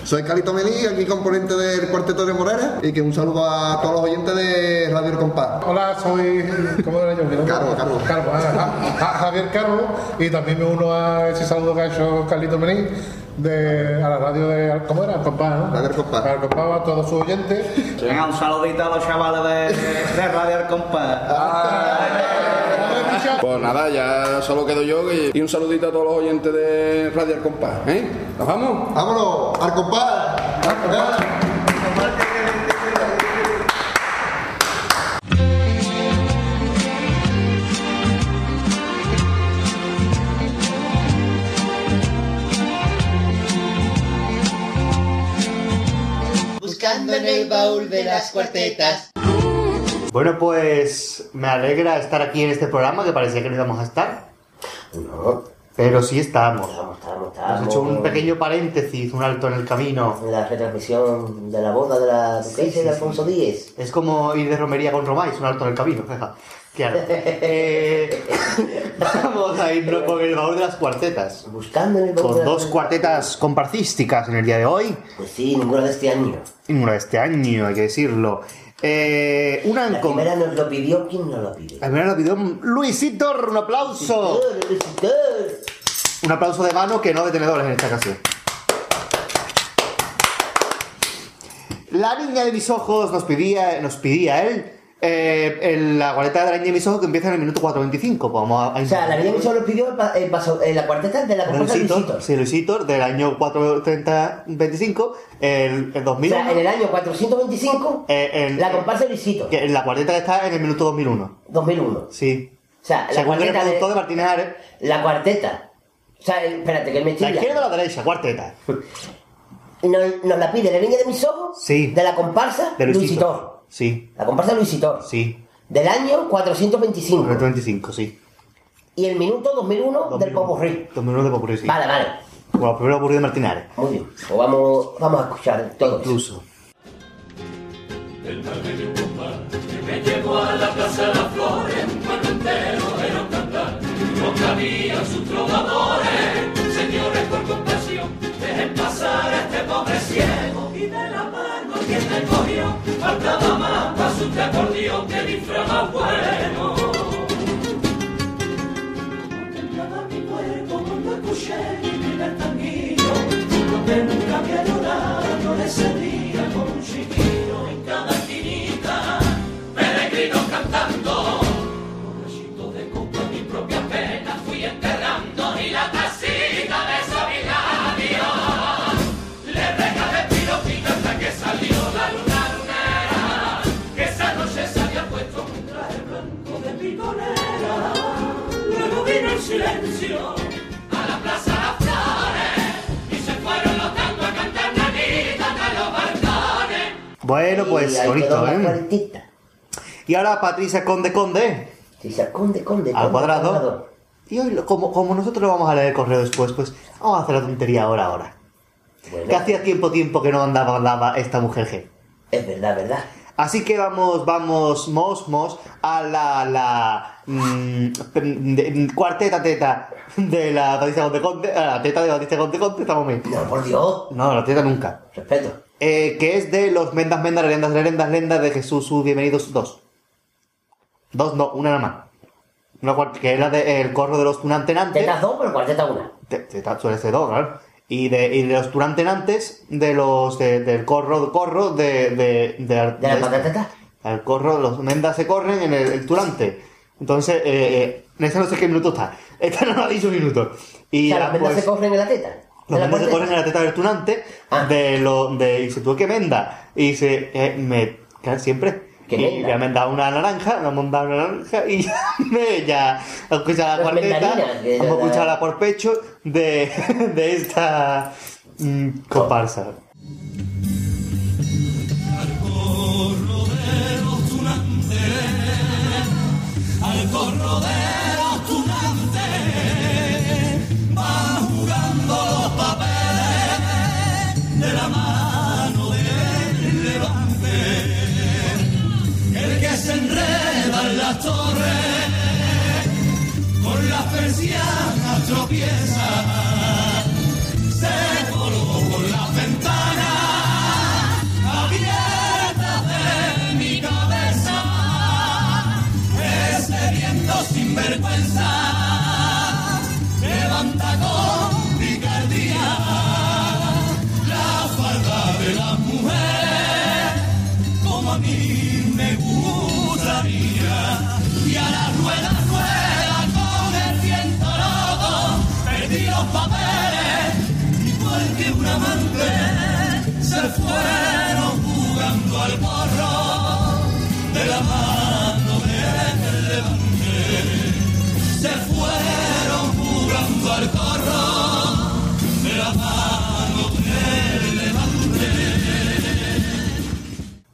Soy Calito Melí, aquí componente del Cuarteto de Morera y que un saludo a todos los oyentes de Radio El Compás. Hola, soy. ¿Cómo era yo? Carlos, Carlos. Carlos, ah, ah, ah, Javier Carlos. Y también me uno a ese saludo que ha hecho Carlito Menín de, a la radio de. ¿Cómo era? El Compás, ¿no? Radio El Compás. El Compás, a todos sus oyentes. Venga, un saludito a los chavales de, de Radio El Compás. Pues nada, ya solo quedo yo y, y un saludito a todos los oyentes de Radio El Compás. ¿eh? ¿Nos vamos? ¡Vámonos! ¡Al compás! Buscando en el baúl de las cuartetas. Bueno, pues me alegra estar aquí en este programa que parecía que no íbamos a estar. No, Pero sí estamos. estamos, estamos, Hemos estamos. hecho un pequeño paréntesis, un alto en el camino. La retransmisión de la boda de la duquesa de Alfonso X. Es como ir de romería con Romais, un alto en el camino. Claro. Eh, vamos a irnos con el baúl de las cuartetas. Buscando el baúl Con dos cuartetas comparcísticas en el día de hoy. Pues sí, ninguna de este año. Ninguna de este año, hay que decirlo. Eh, una La primera nos lo pidió, ¿quién nos lo pidió? La primera la pidió Luisito, un aplauso. Un aplauso de mano que no de tenedores en esta ocasión. La niña de mis ojos nos pedía, nos pedía él eh, en la guareta de la niña de mis ojos que empieza en el minuto 4.25. Pues vamos a, a O sea, la vida que solo pidió eh, la cuarteta de la comparsa Luisito, Luisito. sí, Luisito, del año 430-25, el, el O 2001. sea, en el año 425, eh, en- la comparsa de Luisito. que en la cuarteta está en el minuto 2001. 2001. Sí. O sea, la el cuarteta de... de Martínez Ares, La cuarteta. O sea, espérate, que me la chilla. izquierda o la derecha, cuarteta. Nos, nos la pide la niña de mis ojos Sí. de la comparsa De Luisito. Luisitor. Sí, La comparsa Luisitor. sí. Del año 425. 425, sí. Y el minuto 2001, del Popurrí. 2001 de Popurrí, sí. Vale, vale. Bueno, primero Popurrí de Martínez. Muy bien. Pues vamos, vamos a escuchar todo. Incluso. Me llevó a la Plaza de las Flores, un pueblo entero era cantar. No cabían sus trovadores, señores por compasión, dejen pasar a este pobre ciego. Y de la mano quien cogió, faltaba más para su acordeón que disfraz más bueno. Temblaba mi cuerpo cuando escuché mi tanguillo, lo que nunca había llorado en ese día Bueno, pues Y ahí quedó bonito, la ¿eh? Y ahora Patricia Conde Conde, Patricia Conde Conde. al cuadrado. Y hoy, como, como nosotros lo vamos a leer el correo después, pues vamos a hacer la tontería ahora, ahora. Bueno, Que hacía tiempo, tiempo que no andaba, andaba esta mujer G. es verdad, verdad. Así que vamos, vamos, mos, mos, a la, la mm, de- cuarteta teta de la Conde Conde, a la teta de Patricia Conde Conde, estamos bien. No, por Dios. No, la teta nunca. Respeto. Eh, que es de los Mendas Mendas, Lerendas, Lerendas, Lendas de Jesús, sus bienvenidos dos. Dos, no, una nada más. Una que era de, el corro de los tunantenantes. Tetas dos, pero cuarteta una. Te- teta suele ser dos, claro. Y de, y de los tunantenantes, de los, de- del corro, corro, de, de, de, De la el corro, los mendas se corren en el, el turante. Entonces, eh, eh, en ese no sé qué minuto está. Esta no lo ha dicho minuto. Y o sea, las vendas pues, se cogen en la teta. los la mendas se corren en la teta del tunante. Ah. De lo, de, y se tuvo que menda. Y se, eh, me, siempre. ¿Qué y menda? me ha mendado una naranja, me ha mandado una naranja y ya, me, ya he escuchado la Las cuarteta, que hemos escuchado la por pecho de, de esta mm, comparsa. al corro de en las torres con las persianas tropieza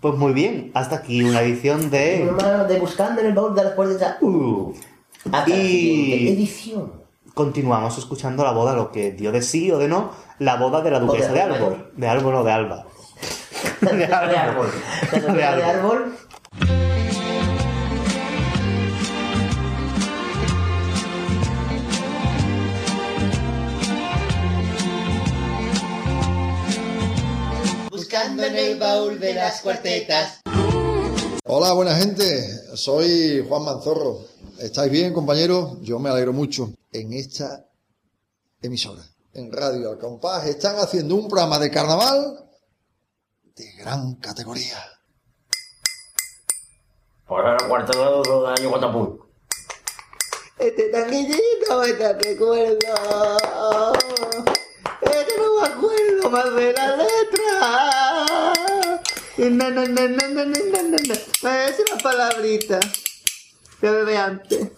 Pues muy bien, hasta aquí una edición de... De Buscando en el baúl de las puertas. Uh, Hasta y edición. continuamos escuchando la boda, lo que dio de sí o de no, la boda de la duquesa de. Alba. De Alba, no, de Alba. De árbol. La duquesa de árbol. Buscando en el baúl de las cuartetas. Hola, buena gente. Soy Juan Manzorro. ¿Estáis bien, compañeros? Yo me alegro mucho. En esta emisora, en Radio Al Compás, están haciendo un programa de carnaval de gran categoría. Por el cuarto de año Guatapú. Este tanguillito me te recuerdo más de la letra. Na, na, na, na, na, na, na, na. Es una palabrita. Ya bebé antes.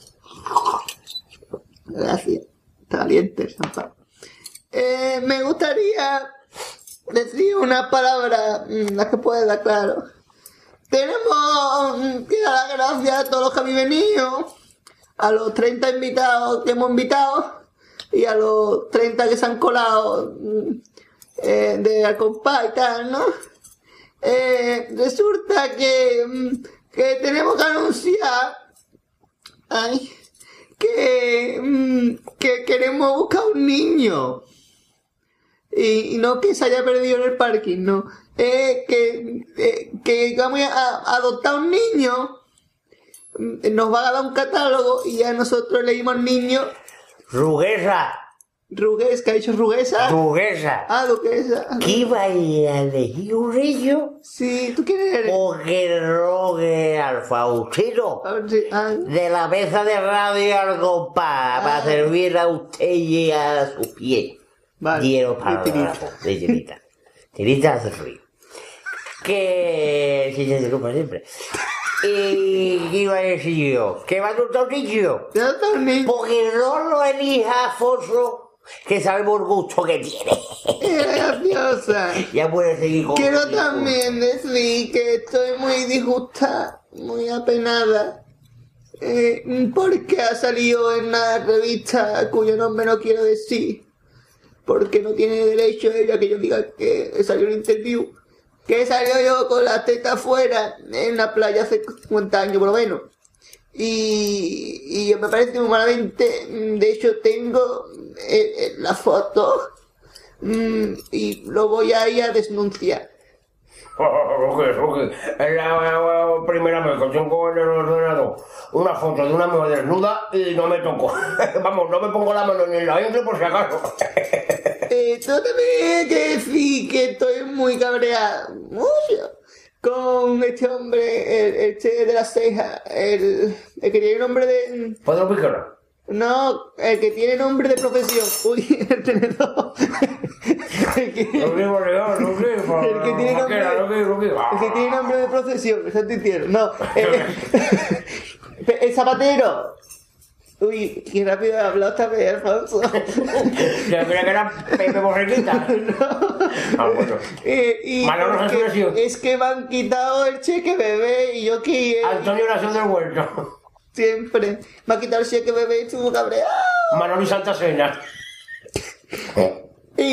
Gracias. Está caliente eh, me gustaría decir una palabra, mm, la que pueda, claro. Tenemos mm, que dar las gracias a todos los que habéis venido, a los 30 invitados que hemos invitado y a los 30 que se han colado mm, eh, de al compás y ¿no? Eh, resulta que, mm, que tenemos que anunciar ay, que, mm, que queremos buscar un niño. Y, no que se haya perdido en el parking, no. Eh, que, eh, que vamos a, adoptar un niño. Mm, Nos va a dar un catálogo y ya nosotros leímos niño. Ruguesa. Rugues, ¿qué ha dicho Ruguesa? Ruguesa. Ah, Duquesa. ¿Qué iba a elegir un niño? Sí, ¿tú quién eres? O que rogue al Faustino. De la mesa de radio al compás. Para servir a usted y a su pie. Quiero para de llenita. Llenita hace frío. Que... Sí, se como siempre. Y ¿qué iba a decir yo? Que va a un niño. Porque no lo elija Afonso, que sabemos el gusto que tiene. Graciosa. Ya puede seguir con Quiero también decir que estoy muy disgustada, muy apenada, eh, porque ha salido en una revista cuyo nombre no quiero decir, porque no tiene derecho ella que yo diga que salió en interview, que salió yo con la teta afuera en la playa hace 50 años por lo menos. Y, y me parece muy malamente, mm, de hecho tengo eh, eh, la foto mm, y lo voy a ir a denunciar. Roque, Roque, es la primera vez que tengo en el ordenador una foto de una mujer desnuda y no me toco. Vamos, no me pongo la mano ni en la ingle por si acaso. Eh, tú también hay que decir que estoy muy cabreada, mucho, con este hombre, el, este de la ceja, el, el que tiene nombre de... ¿Puedo picarla? No, el que tiene nombre de profesión. Uy, el tenedor. el que, el tiene nombre, el de profesión, eso te entiendo. No, eh, el zapatero. Uy, qué rápido he hablado esta vez, Alfonso. Yo creía que era Pepe Borrequita. Ah, bueno. Eh, y es que me han quitado el cheque bebé y yo que Antonio Nación del Huerto. siempre me ha quitado el cheque bebé y estuvo cabreado. Manolo y Santa Cena. Y,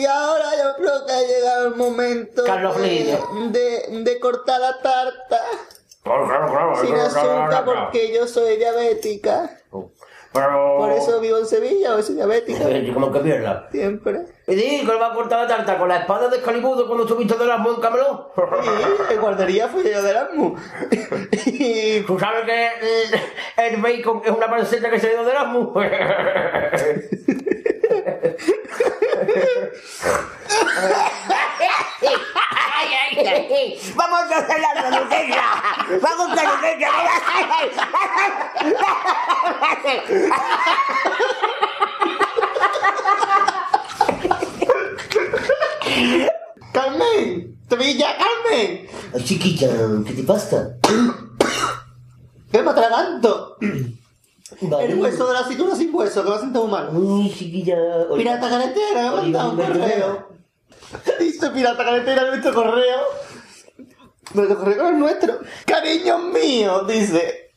y ahora yo creo que ha llegado el momento Carlos de, de, de cortar la tarta. Sin azúcar porque yo soy diabética. Pero... Por eso vivo en Sevilla, soy diabética. ¿Cómo que mierda? Siempre. Y di, que le va a cortar la tarta con la espada de Excalibur cuando estuviste de Erasmus en Camelot. Sí, en guardería fui yo de Erasmus. Y... ¿Tú sabes que el, el bacon es una panceta que se dio de Erasmus? Vamos a hacer la resistencia. Vamos a la ¡Carmen! ¡Sevilla, Carmen! Ay, chiquilla, ¿qué te pasa? ¡Que me atraganto! Vale. El hueso de la cintura sin hueso, que me ha sentado mal. Uy, chiquilla. Pirata carretera, me ha mandado un correo. Dice pirata carretera en nuestro correo. Nuestro correo es nuestro. Cariños míos, dice.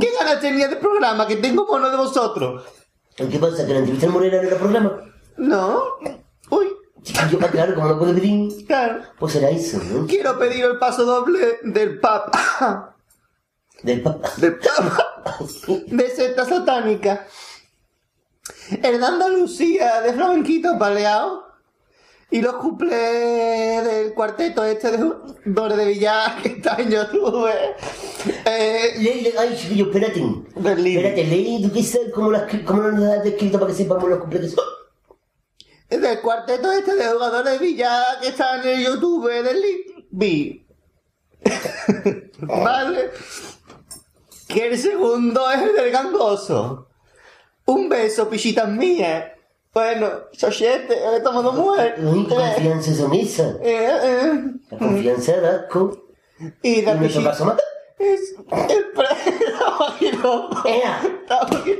¿Qué ganas tenía de programa que tengo mono de vosotros? ¿Qué pasa? ¿Que la entrevista morena no era programa? No. Uy. Ah, claro, como no puede pedir. Claro. Pues será eso, ¿no? Quiero pedir el paso doble del Papa. Del Papa. Del Papa. De secta satánica. El de Andalucía de flamenquito paleado. Y los cuplés del cuarteto este de Dore de Villar que está en YouTube. Eh, lee, ay, chiquillo, espérate. Espérate, lee, ¿tú qué sabes cómo lo has, cómo lo has descrito para que sepamos los completos? Del cuarteto este de jugadores de Villar que está en el YouTube del Ligby. vale. Que el segundo es el del gangoso. Un beso, pichitas mías. Bueno, sochete, he tomado mujer. Uy, confianza son esas. Eh, eh. La confianza da asco. Y la ¿En Es el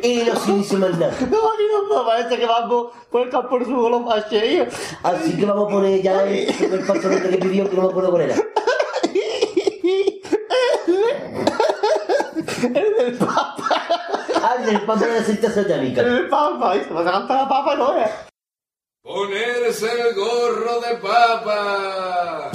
Y no sin dice más nada. Estamos aquí los dos. Parece que vamos por el campo por su vacíos. Así que vamos a poner ya el primer paso que pidió, que no me acuerdo cuál era. El del papa. Ah, el del papa de la secta satánica. El del papa. Y se va a cantar la papa, no es. Ponerse el gorro de papa.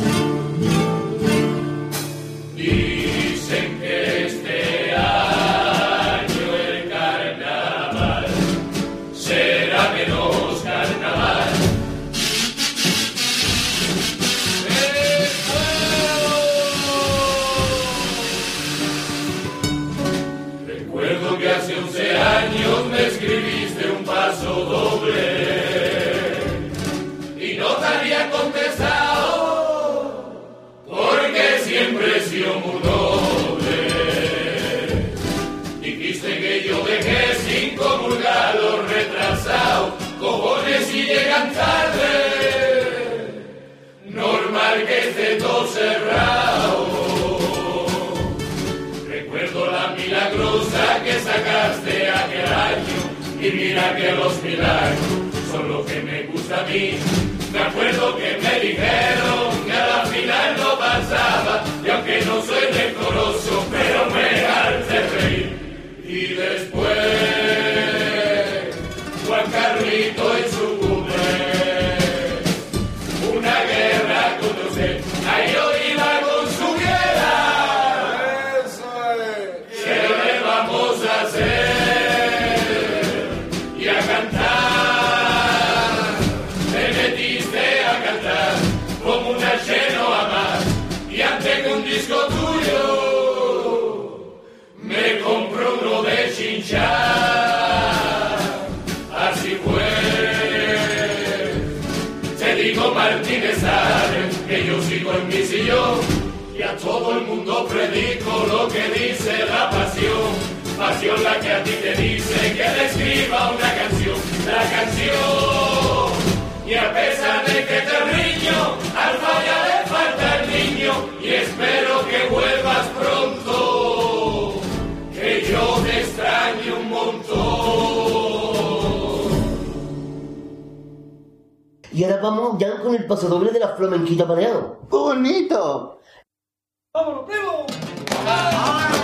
Los retrasados, cojones y llegan tarde. Normal que esté todo cerrado. Recuerdo la milagrosa que sacaste aquel año y mira que los milagros son lo que me gusta a mí. Me acuerdo que me dijeron que a la final no pasaba y aunque no soy decoroso, pero me hace reír. Y después dice que le escriba una canción, la canción. Y a pesar de que te riño, al falla le falta el niño y espero que vuelvas pronto, que yo te extraño un montón. Y ahora vamos ya con el paso doble de la flamenquita pareado. ¡Bonito! ¡Vámonos, primo! ¿Será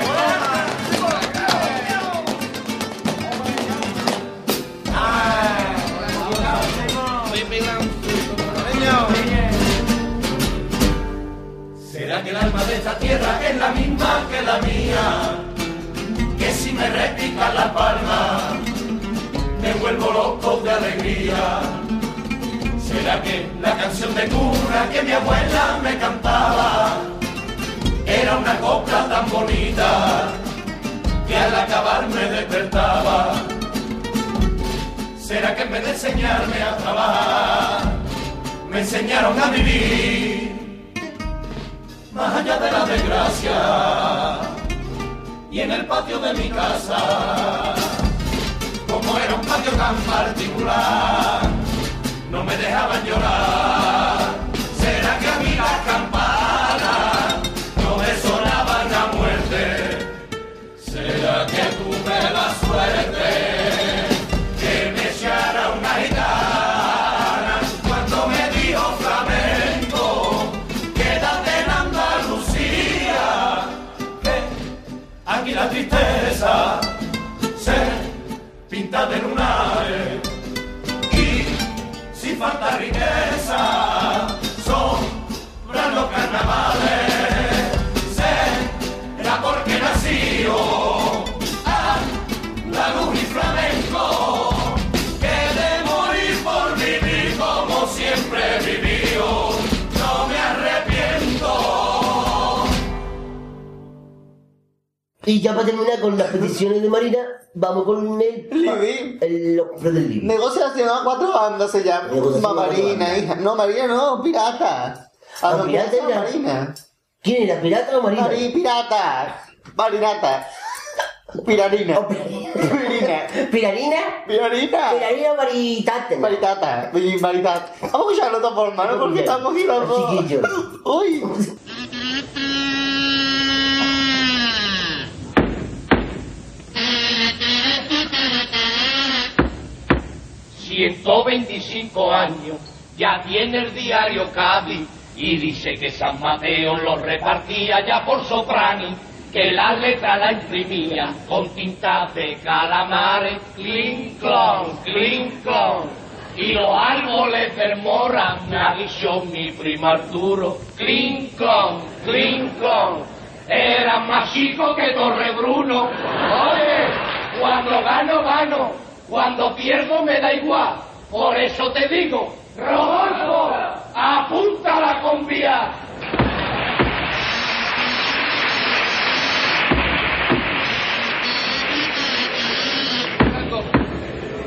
tierra es la misma que la mía? Que si me repica la palma, me vuelvo loco de alegría. ¿Será que la canción de cuna que mi abuela me cantaba era una copla tan bonita que al acabar me despertaba? ¿Será que en vez de enseñarme a trabajar, me enseñaron a vivir más allá de la desgracia? Y en el patio de mi casa, como era un patio tan particular, no me dejaban llorar. Y ya para terminar con las peticiones de Marina, vamos con el... Libby. El, los cofres del Libby. Negociación a cuatro bandas se llama. Negociación a Marina, hija. No, Marina no, pirata. A Ah, los pirata era- Marina. ¿Quién era, pirata o marina? Mari, pirata. Marinata. Pirarina. Pirina. ¿Pirarina? Pirarina. Pirarina o maritata. Maritata. Maritata. Vamos a escucharlo de otra forma, ¿no? Porque estamos dos. Chiquillos. Uy. 125 años, ya tiene el diario Cádiz y dice que San Mateo lo repartía ya por soprani, que la letra la imprimía con tinta de calamares, clink clon, clink clon. Y los árboles del Mora me mi primo Arturo, clink clon, clon. Era más chico que Torre Bruno. Cuando gano, gano. Cuando pierdo me da igual. Por eso te digo, Rodolfo, apunta la convía.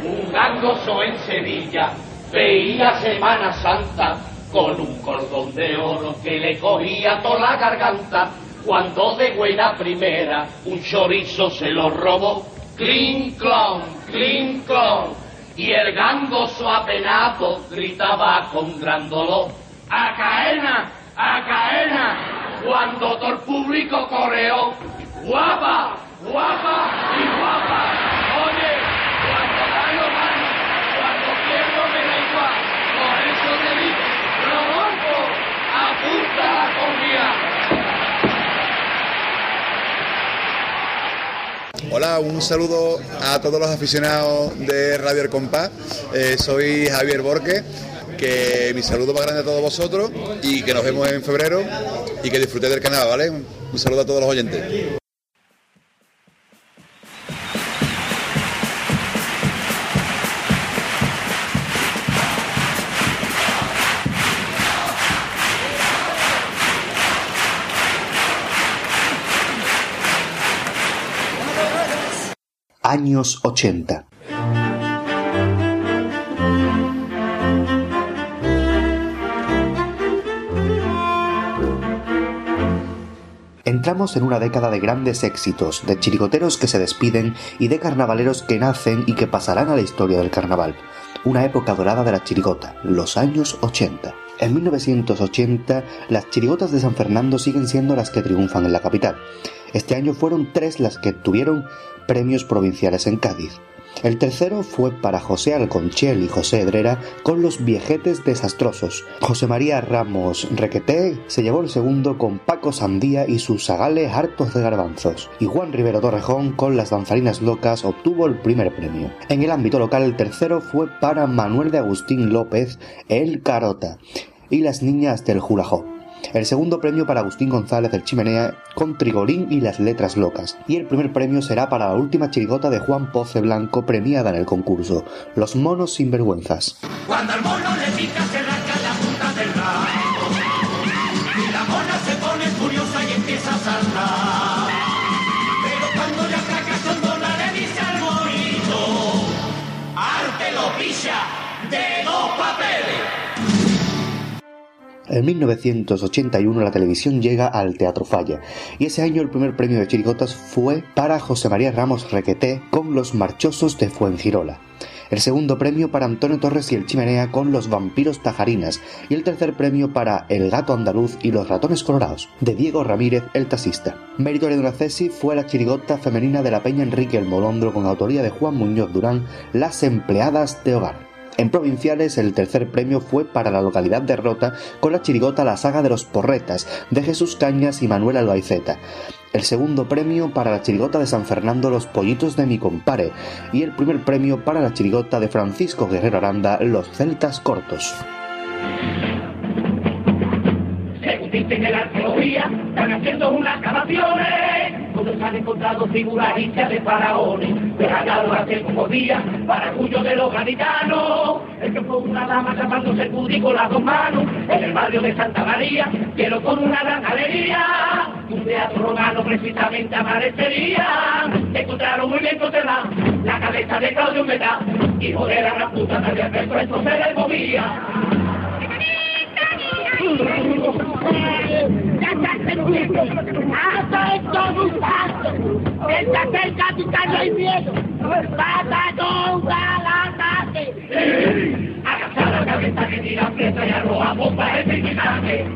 Un gangoso en Sevilla veía Semana Santa con un cordón de oro que le cogía toda la garganta. Cuando de buena primera un chorizo se lo robó, clink clon, clink clon, y el gangoso apenado gritaba con gran dolor, ¡A caena! ¡A caena! Cuando todo el público coreó, ¡guapa! ¡guapa! y guapa! Oye, cuando gano, gano, cuando pierdo me da igual, por eso te digo, Rodolfo, apunta la comida. Hola, un saludo a todos los aficionados de Radio El Compás. Eh, soy Javier Borque, que mi saludo más grande a todos vosotros y que nos vemos en febrero y que disfrutéis del canal, ¿vale? Un saludo a todos los oyentes. Años 80. Entramos en una década de grandes éxitos, de chirigoteros que se despiden y de carnavaleros que nacen y que pasarán a la historia del carnaval. Una época dorada de la chirigota, los años 80. En 1980, las chirigotas de San Fernando siguen siendo las que triunfan en la capital. Este año fueron tres las que tuvieron premios provinciales en Cádiz. El tercero fue para José Alconchel y José Edrera con los viejetes desastrosos. José María Ramos Requeté se llevó el segundo con Paco Sandía y sus sagales hartos de garbanzos. Y Juan Rivero Torrejón con las danzarinas locas obtuvo el primer premio. En el ámbito local el tercero fue para Manuel de Agustín López El Carota y las niñas del Jurajó. El segundo premio para Agustín González del Chimenea con Trigolín y las letras locas. Y el primer premio será para la última chirigota de Juan Poce Blanco premiada en el concurso, Los monos sinvergüenzas. Cuando al mono le pica se arranca la punta del rabo. Y la mona se pone furiosa y empieza a saltar. Pero cuando le atraca con dona le dice al monito, arte lo pilla de dos papeles. En 1981 la televisión llega al Teatro Falla y ese año el primer premio de chirigotas fue para José María Ramos Requeté con Los Marchosos de Fuengirola. El segundo premio para Antonio Torres y el Chimenea con Los Vampiros Tajarinas y el tercer premio para El Gato Andaluz y los Ratones Colorados de Diego Ramírez el taxista. Meritoria de Cesi fue la chirigota femenina de la Peña Enrique el Molondro con autoría de Juan Muñoz Durán, Las Empleadas de Hogar. En provinciales, el tercer premio fue para la localidad de Rota con la chirigota La Saga de los Porretas de Jesús Cañas y Manuel Albaiceta. El segundo premio para la chirigota de San Fernando Los Pollitos de mi compare y el primer premio para la chirigota de Francisco Guerrero Aranda Los Celtas Cortos. En la están haciendo unas excavaciones donde se han encontrado figuras egipcias de faraones, dejados hace pocos días para orgullo de los gaditanos. El que fue una dama tapándose el con las dos manos en el barrio de Santa María, quiero con una gran galería. Un teatro romano precisamente aparecería. Encontraron muy bien conservada la cabeza de Claudio Meta, hijo de la gran puta de Alberto, esto se le movía. Ya está cerquita. Hasta esto un paso. Está cerca tu carro y miedo. Pasa con galante. Agacha la cabeza que tira presa y arroja bomba de vigilante.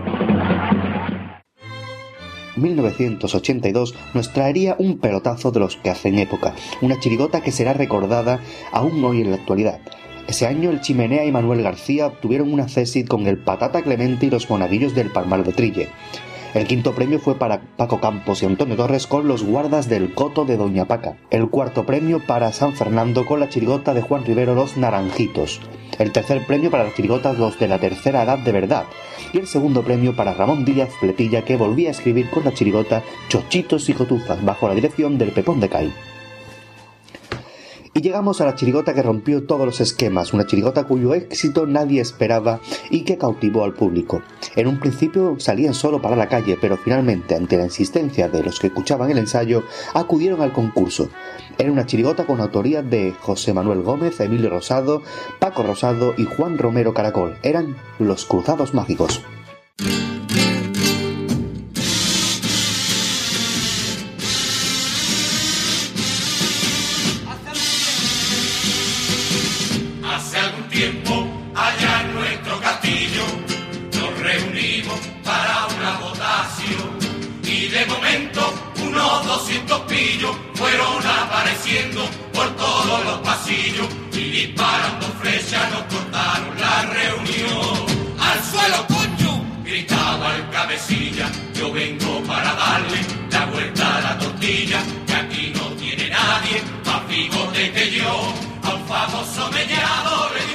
1982 nos traería un pelotazo de los que hacen época, una chirigota que será recordada aún hoy en la actualidad. Ese año el Chimenea y Manuel García obtuvieron una cesid con el Patata Clemente y los Monaguillos del Palmar de Trille. El quinto premio fue para Paco Campos y Antonio Torres con los guardas del Coto de Doña Paca. El cuarto premio para San Fernando con la chirigota de Juan Rivero Los Naranjitos. El tercer premio para las chirigotas Los de la Tercera Edad de Verdad. Y el segundo premio para Ramón Díaz Fletilla que volvía a escribir con la chirigota Chochitos y Cotufas bajo la dirección del Pepón de Cay. Y llegamos a la chirigota que rompió todos los esquemas, una chirigota cuyo éxito nadie esperaba y que cautivó al público. En un principio salían solo para la calle, pero finalmente, ante la insistencia de los que escuchaban el ensayo, acudieron al concurso. Era una chirigota con autoría de José Manuel Gómez, Emilio Rosado, Paco Rosado y Juan Romero Caracol. Eran los Cruzados Mágicos. Fueron apareciendo por todos los pasillos. Y disparando flechas nos cortaron la reunión. ¡Al suelo, coño! Gritaba el cabecilla. Yo vengo para darle la vuelta a la tortilla. Que aquí no tiene nadie más bigote que yo. A un famoso mellado le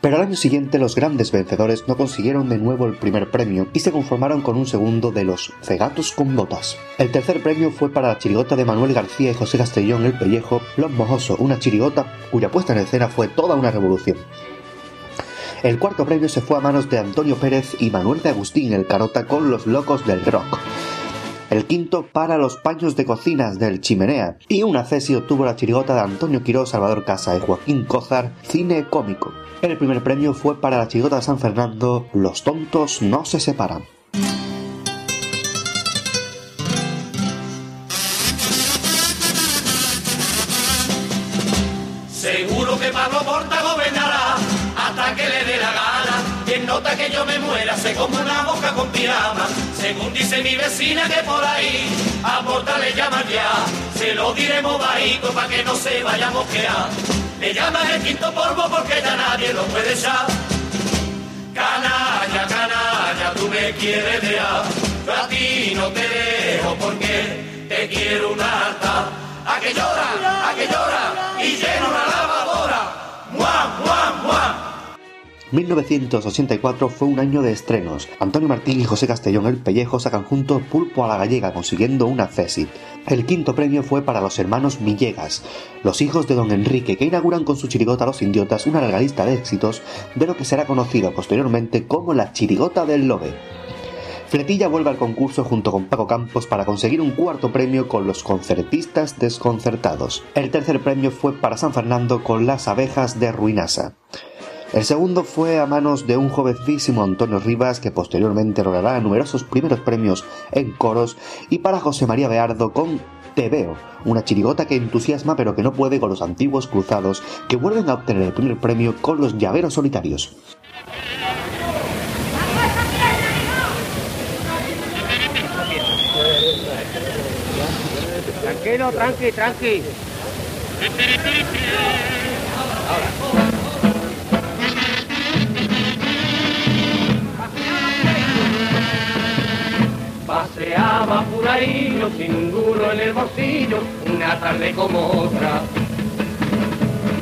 Pero al año siguiente los grandes vencedores no consiguieron de nuevo el primer premio y se conformaron con un segundo de los Cegatos con Botas. El tercer premio fue para la chirigota de Manuel García y José Castellón El Pellejo, Los Mojosos, una chirigota cuya puesta en escena fue toda una revolución. El cuarto premio se fue a manos de Antonio Pérez y Manuel de Agustín El Carota con Los Locos del Rock. El quinto para los paños de cocinas del Chimenea y una Cesi obtuvo la chirigota de Antonio Quirós, Salvador Casa y Joaquín Cózar, cine cómico. El primer premio fue para la chirigota de San Fernando, Los tontos no se separan. Seguro que Pablo Porta gobernará hasta que le dé la gana. Quien nota que yo me muera se come una boca con pijama. Según dice mi vecina que por ahí a Porta le llaman ya. Se lo diremos bajito para que no se vaya a mosquear. Le llaman el quinto polvo porque ya nadie lo puede echar. Canalla, canalla, tú me quieres dejar. Yo a ti no te dejo porque te quiero una harta. A que llora, a que llora y llena una lavadora. 1984 fue un año de estrenos. Antonio Martín y José Castellón el Pellejo sacan juntos Pulpo a la Gallega, consiguiendo una Cesi. El quinto premio fue para los hermanos Villegas, los hijos de don Enrique, que inauguran con su chirigota Los Idiotas una larga lista de éxitos de lo que será conocido posteriormente como la chirigota del Lobe. Fletilla vuelve al concurso junto con Paco Campos para conseguir un cuarto premio con los concertistas desconcertados. El tercer premio fue para San Fernando con las abejas de Ruinasa. El segundo fue a manos de un jovencísimo Antonio Rivas que posteriormente logrará numerosos primeros premios en coros y para José María Beardo con Te veo, una chirigota que entusiasma pero que no puede con los antiguos cruzados que vuelven a obtener el primer premio con los llaveros solitarios. Tranquilo, tranqui, tranqui. Paseaba por ahí, yo sin duro en el bolsillo, una tarde como otra.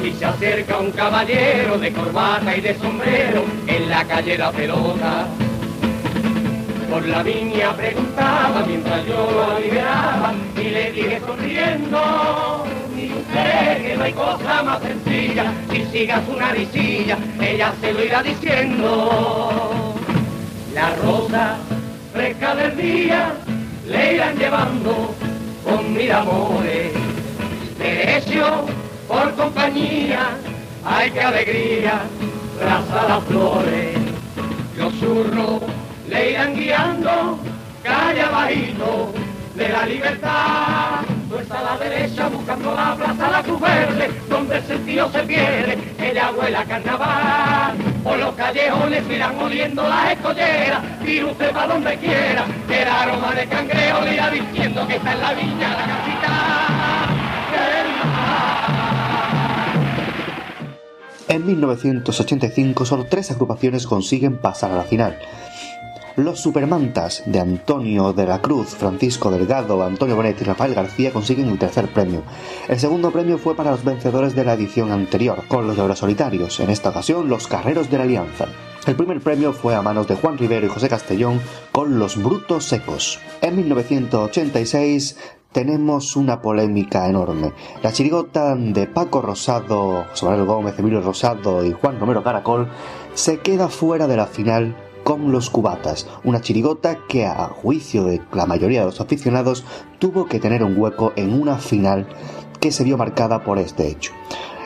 Y se acerca un caballero de corbata y de sombrero en la calle La Pelota. Por la viña preguntaba mientras yo lo liberaba y le dije sonriendo. Y usted que no hay cosa más sencilla, si siga su naricilla, ella se lo irá diciendo. La rosa fresca del día le irán llevando con mil amores. Derecho por compañía, ay qué alegría, traza las flores. Los zurros le irán guiando, calle abajito de la libertad. Vuelta a la derecha buscando la plaza La Cruz Verde, donde el sentido se pierde, ella huele a carnaval. Por los callejones irán oliendo las escolleras, y usted para donde quiera, que el aroma de cangrejo le irá diciendo que está en la viña la casita. En 1985 solo tres agrupaciones consiguen pasar a la final. Los Supermantas de Antonio de la Cruz, Francisco Delgado, Antonio Bonet y Rafael García consiguen el tercer premio. El segundo premio fue para los vencedores de la edición anterior, con los Euros Solitarios, en esta ocasión los Carreros de la Alianza. El primer premio fue a manos de Juan Rivero y José Castellón con Los Brutos Secos. En 1986 tenemos una polémica enorme. La chirigota de Paco Rosado, José Manuel Gómez, Emilio Rosado y Juan Romero Caracol se queda fuera de la final con los cubatas, una chirigota que a juicio de la mayoría de los aficionados tuvo que tener un hueco en una final que se vio marcada por este hecho.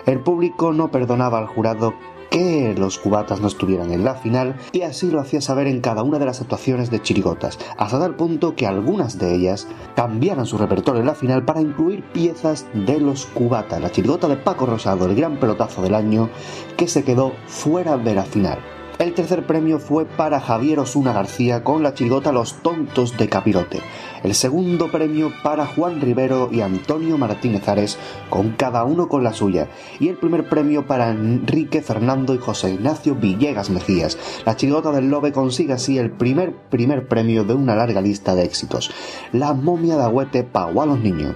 El público no perdonaba al jurado que los cubatas no estuvieran en la final y así lo hacía saber en cada una de las actuaciones de chirigotas, hasta tal punto que algunas de ellas cambiaran su repertorio en la final para incluir piezas de los cubatas, la chirigota de Paco Rosado, el gran pelotazo del año, que se quedó fuera de la final. El tercer premio fue para Javier Osuna García con la chirigota Los Tontos de Capirote. El segundo premio para Juan Rivero y Antonio Martínez Ares, con cada uno con la suya. Y el primer premio para Enrique Fernando y José Ignacio Villegas Mejías. La chirigota del Lobe consigue así el primer primer premio de una larga lista de éxitos. La momia de Agüete pagó a los niños.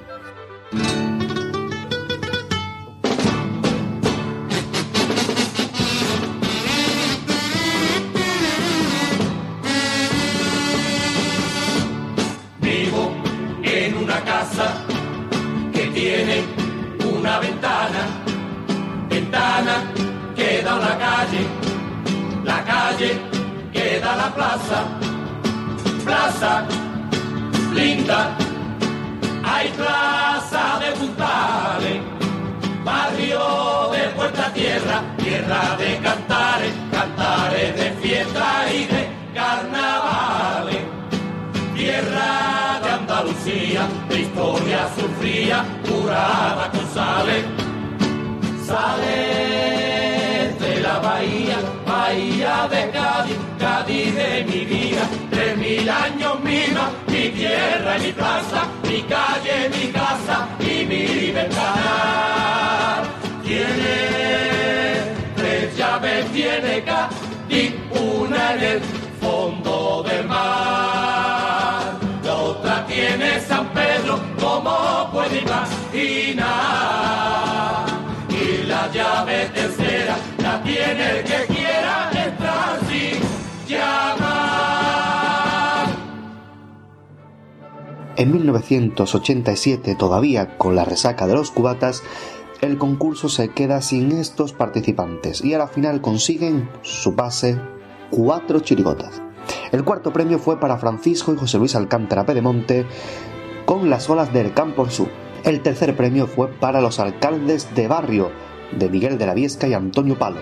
Calle que da a la plaza, plaza linda. Hay plaza de puntales, barrio de Puerta Tierra, tierra de cantares, cantares de fiesta y de carnavales. Tierra de Andalucía, de historia sufría, curada con sales. Sales de la bahía, bahía de Cádiz, Cádiz de mi vida. Tres mil años mima, mi tierra y mi plaza, mi calle, mi casa y mi ventana. Tiene tres llaves, tiene Cádiz, una en el fondo del mar. La otra tiene San Pedro, como puede imaginar. En 1987, todavía con la resaca de los cubatas, el concurso se queda sin estos participantes y a la final consiguen su pase cuatro chirigotas. El cuarto premio fue para Francisco y José Luis Alcántara Pedemonte con las olas del Campo Sur. El tercer premio fue para los alcaldes de barrio de Miguel de la Viesca y Antonio Palo.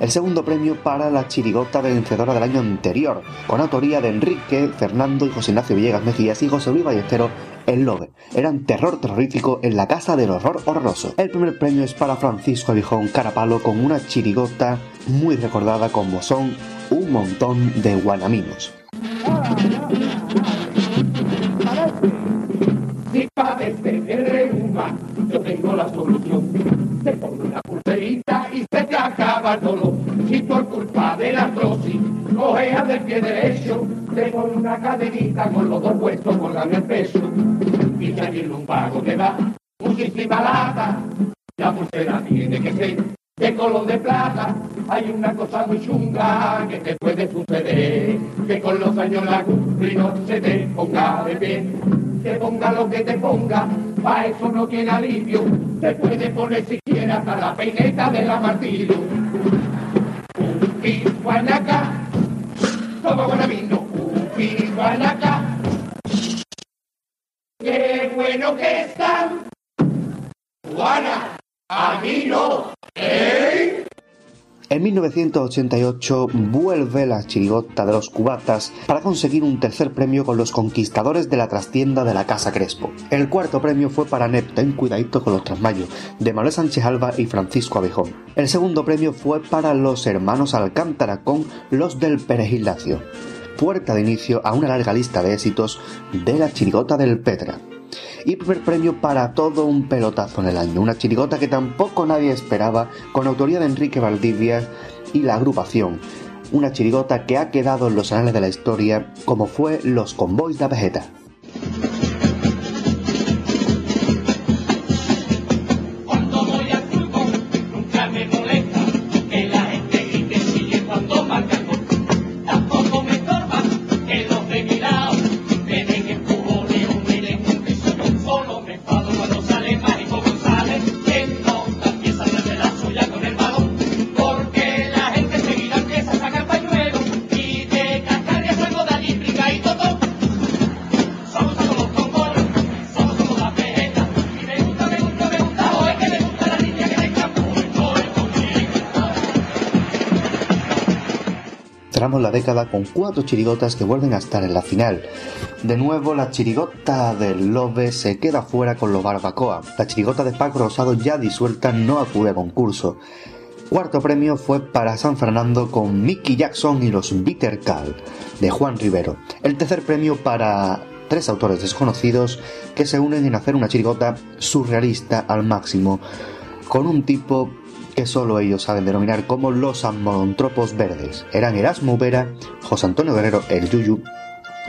El segundo premio para la chirigota vencedora del año anterior, con autoría de Enrique, Fernando y José Ignacio Villegas Mejías y José Luis Ballestero, El Lobe. Eran terror terrorífico en la casa del horror horroroso. El primer premio es para Francisco Abijón Carapalo con una chirigota muy recordada como son un montón de guanaminos. Tengo la solución. Te pongo una pulserita y se te acaba el dolor. Si por culpa de la artrosis cojeas del pie derecho, te pongo una cadenita con los dos puestos colgando el peso. Y si el lumbago te da muchísima lata, la pulsera tiene que ser de color de plata. Hay una cosa muy chunga que te puede suceder, que con los años la no se te ponga de pie. Te ponga lo que te ponga, pa' eso no tiene alivio. Te puede poner siquiera hasta la peineta de la martillo. Un guanaca, como guanamino, un guanaca. Qué bueno que están, Juana, a mí no, ¿eh? En 1988 vuelve la chirigota de los cubatas para conseguir un tercer premio con los conquistadores de la trastienda de la Casa Crespo. El cuarto premio fue para Nepta en Cuidadito con los Trasmayos, de Manuel Sánchez Alba y Francisco Abejón. El segundo premio fue para los hermanos Alcántara con los del Perejil Lacio. Puerta de inicio a una larga lista de éxitos de la chirigota del Petra y primer premio para todo un pelotazo en el año. Una chirigota que tampoco nadie esperaba, con autoría de Enrique Valdivia y la agrupación. Una chirigota que ha quedado en los anales de la historia como fue Los Convoys de Vegeta. La década con cuatro chirigotas que vuelven a estar en la final. De nuevo, la chirigota del Lobe se queda fuera con los Barbacoa. La chirigota de Paco Rosado, ya disuelta, no acude a concurso. Cuarto premio fue para San Fernando con Mickey Jackson y los Bitter Cal, de Juan Rivero. El tercer premio para tres autores desconocidos que se unen en hacer una chirigota surrealista al máximo, con un tipo que solo ellos saben denominar como los amolontropos verdes. Eran Erasmo Vera, José Antonio Guerrero, el Yuyu,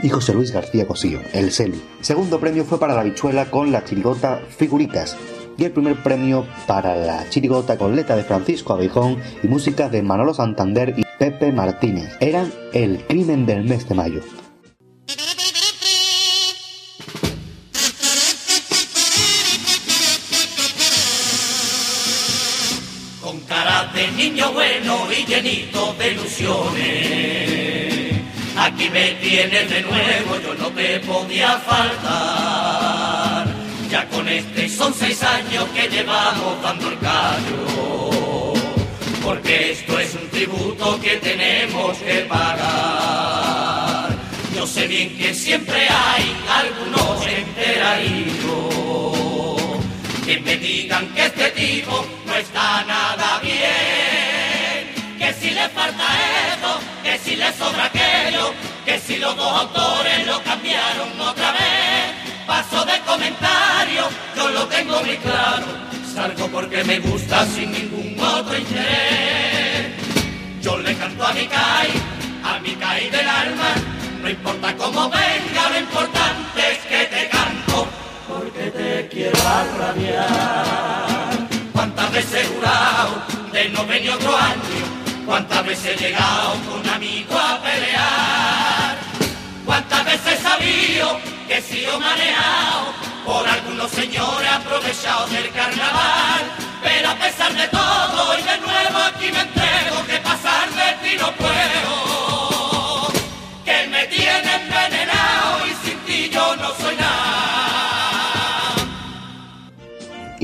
y José Luis García Cosillo, el Celi. Segundo premio fue para la bichuela con la chirigota Figuritas. Y el primer premio para la chirigota con letra de Francisco Abijón y música de Manolo Santander y Pepe Martínez. Eran el crimen del mes de mayo. Llenito de ilusiones. Aquí me tienes de nuevo, yo no te podía faltar. Ya con este son seis años que llevamos dando el callo. Porque esto es un tributo que tenemos que pagar. Yo sé bien que siempre hay algunos enteraditos que me digan que este tipo no está nada bien. Falta esto, que si le sobra aquello, que si los dos autores lo cambiaron otra vez. Paso de comentario, yo lo tengo muy claro. Salgo porque me gusta sin ningún otro interés. Yo le canto a mi Kai, a mi Kai del alma. No importa cómo venga, lo importante es que te canto porque te quiero arrabiar. ¿Cuántas veces he jurado de no venir otro año? ¿Cuántas veces he llegado con amigos a pelear? ¿Cuántas veces he sabido que he sido manejado por algunos señores aprovechados del carnaval? Pero a pesar de todo y de nuevo aquí me entrego que pasar de ti no puedo.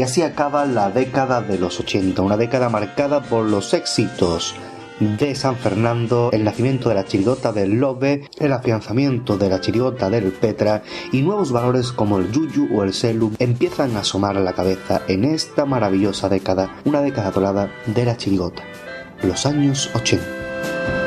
Y así acaba la década de los 80, una década marcada por los éxitos de San Fernando, el nacimiento de la chirigota del Lobe, el afianzamiento de la chirigota del Petra y nuevos valores como el Yuyu o el Selu empiezan a asomar a la cabeza en esta maravillosa década, una década dorada de la chirigota, los años 80.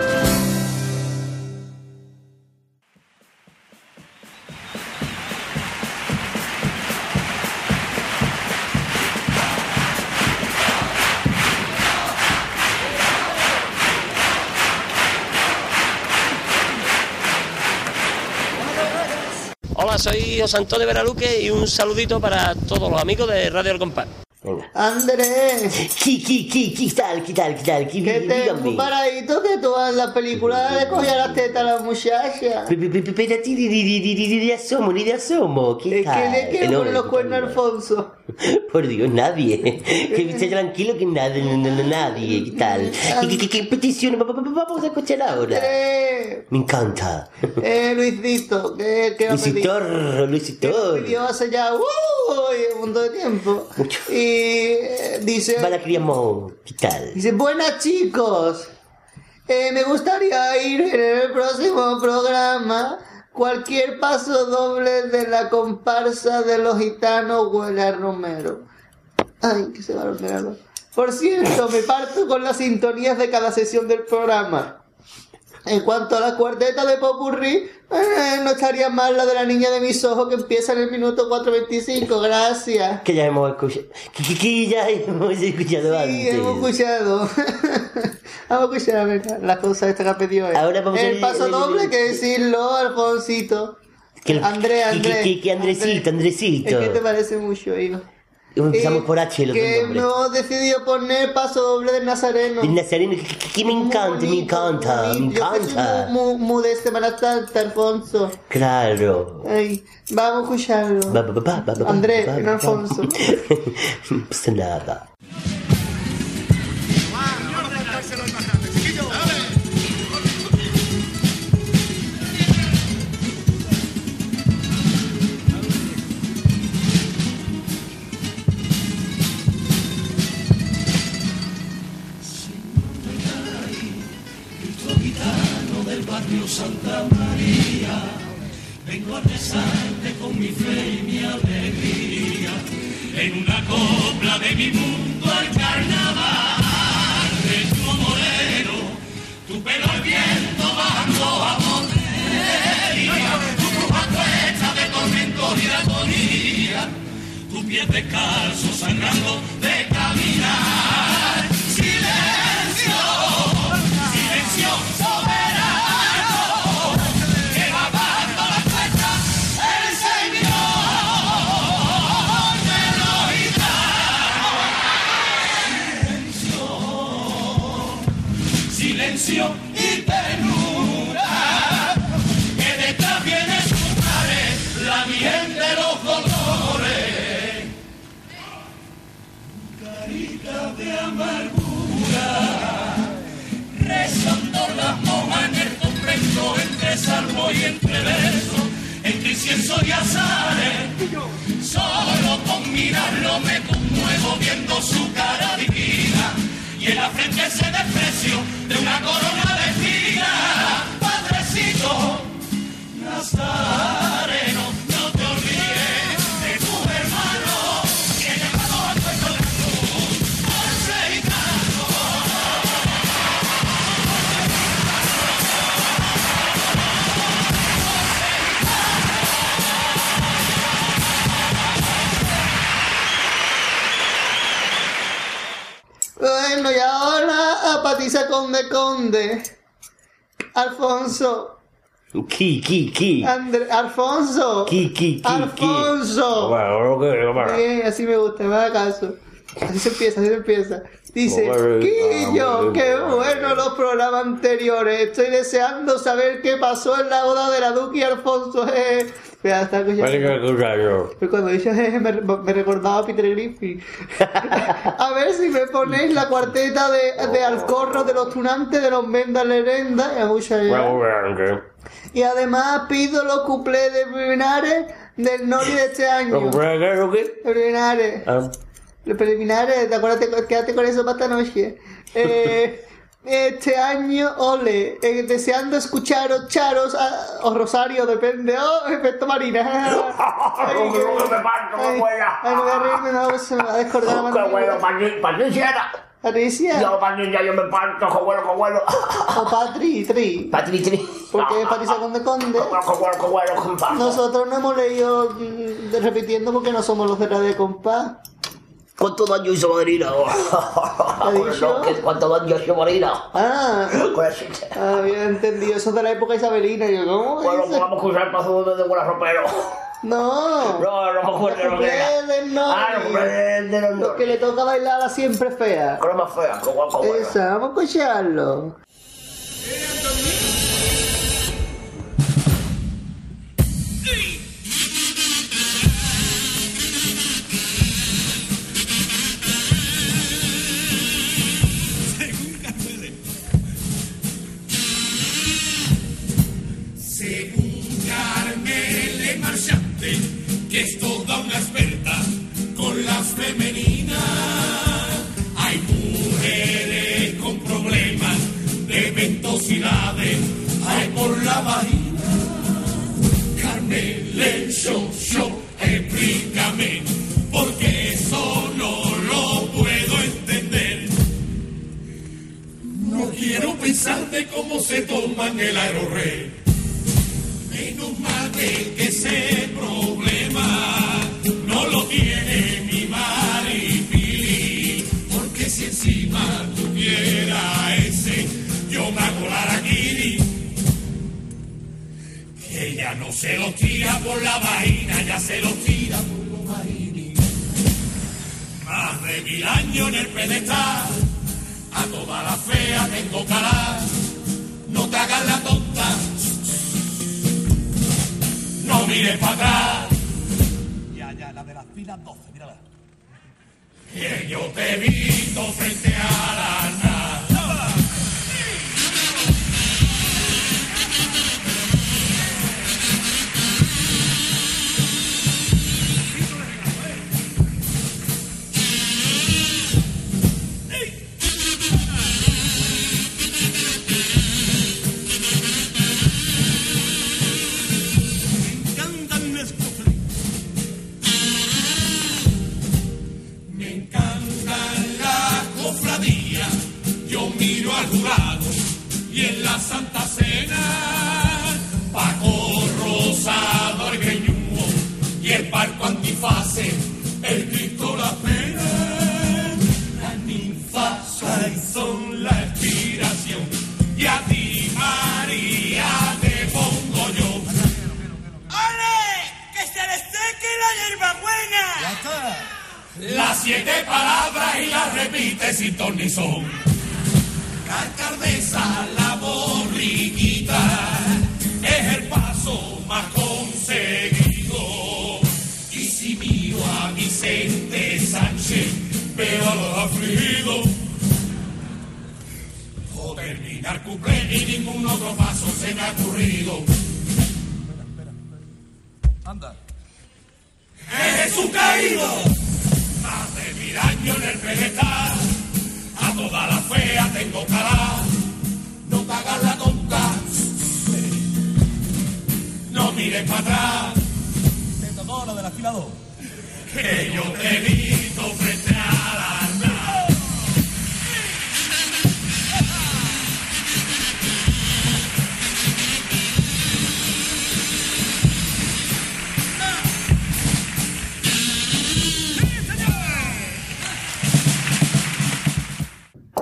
Soy José Antonio Veraluque y un saludito para todos los amigos de Radio El Compás. Andrés. ¿Qué, qué, qué, qué tal, qué tal, qué tal? ¿Qué, Que te un paradito que tú en la película le cogía la teta a la muchacha. Pe- pe- pe- pe- Espérate, ni de asomo, ni de asomo. ¿Qué Es que tal? le No, poner los cuernos a Alfonso. Por Dios, nadie. Que esté tranquilo que nadie, nadie. ¿Qué tal? ¿Qué, qué, qué, qué petición va- va- va- vamos a escuchar ahora? Eh, Me encanta. eh, Luisito, que, que Luisitor, Luisitor. pidió hace ya uh, un montón de tiempo. Y eh, dice, Para criamón, ¿qué tal? dice, buenas chicos, eh, me gustaría ir en el próximo programa. Cualquier paso doble de la comparsa de los gitanos huele a Romero. Ay, que se va a Romero. Por cierto, me parto con las sintonías de cada sesión del programa. En cuanto a la cuarteta de Popurrí, eh, no estaría mal la de la niña de mis ojos que empieza en el minuto 4.25. Gracias. Que ya hemos escuchado. Que, que, ya hemos escuchado Sí, antes. hemos escuchado. Vamos a escuchar venga, las cosas estas que ha pedido él. Ahora vamos a El ver- paso doble que decirlo, Alfonsito. Que que- Andrés. que- que- que Andresito, Andresito. Es que te parece mucho, hijo. Empezamos por H, dos Que no decidió poner paso doble del Nazareno. El Nazareno, que, que- me encanta, me encanta, me Yo que soy encanta. muy, muy de Semana Santa, Alfonso. Claro. Ay, vamos a escucharlo. Va, va, va, Andrés, no. Alfonso. Pasa nada. Barrio Santa María, vengo a rezarte con mi fe y mi alegría, en una copla de mi mundo al carnaval, tu moreno, tu pelo al viento bajando a montería, tu bruja hecha de tormentos y agonía, tu pie descalzo sangrando de caminar, amargura rezando las monjas en el convento entre salmo y entre verso, entre incienso y azares. Solo con mirarlo me conmuevo viendo su cara divina y en la frente ese desprecio de una corona de espinas. Padrecito, Nazareno, Bueno, y ahora a Patiza Conde Conde. Alfonso. Ki, ki, ki. Andre, Alfonso. Ki, ki, ki, Alfonso. Bueno, bueno, bueno. Bien, así me gusta, me haga caso. Así se empieza, así se empieza. Dice, Quillo, bueno, qué bueno. bueno los programas anteriores. Estoy deseando saber qué pasó en la boda de la Duque y Alfonso. Eh. Escuchando. Pero cuando dice jeje me, me recordaba a Peter Griffin. a ver si me ponéis la cuarteta de, de Alcorro de los tunantes de los Mendas Lerenda. y además pido los cuplés de preliminares del Nori de este año. ¿Lo compré acá, o qué? Preliminares. Ah, Los preliminares, te acuérdate, quédate con eso para esta noche. Eh, este año, ole, eh, deseando escucharos, charos, ah, o Rosario, depende, oh, efecto Marina. Ay, ay, me huela. ay, no voy a reírme, no, se me va a descordar la Qué bueno, Patri- Patricia. Patricia. Yo, Patricia, yo me parto, qué bueno. O Patri, Tri. Patri, tri. Porque es Patricia Conde Conde. Qué bueno, compa. Nosotros no hemos leído mm, repitiendo porque no somos los de Radio Compás. ¿Cuánto daño hizo Madrina? ¿Qué- ¿Cuánto daño hizo Madrina? Ah, Pues, había entendido eso de la época isabelina. Yo, ¿cómo bueno, pues vamos a usar el paso de buena ropero. No. No, no me acuerdo lo que era. Nori. Ah, no, de los Lo que le toca bailar a siempre fea. Cosa más fea, qué guapo, bueno. Esa, vamos a escucharlo. Según que es toda una experta con las femeninas, hay mujeres con problemas de ventosidades, hay por la vagina. Carmele, show, show, explícame, porque eso no lo puedo entender. No quiero pensar de cómo se toman el aerorrey. Que ese problema no lo tiene mi Maripili. Porque si encima tuviera ese, yo me hago la. Que ella no se lo tira por la vaina, ya se lo tira por los marini. Más de mil años en el pedestal, a toda la fea tengo cara. No te hagas la tonta, no mires para atrás. Ya, ya, la de las filas 12, mírala. Que yo te he visto frente a la nada. Las siete palabras y las repite sin ton ni son. Carcardesa, la borriquita, es el paso más conseguido. Y si miro a Vicente Sánchez, veo a los afligidos. O te terminar cumple y ningún otro paso se me ha ocurrido. Anda. Es Jesús caído, mil años en el pedestal, a toda la fea tengo calada, no te hagas la tonta, no mires para atrás, Te tocó lo del afilador. que yo te visto frente a la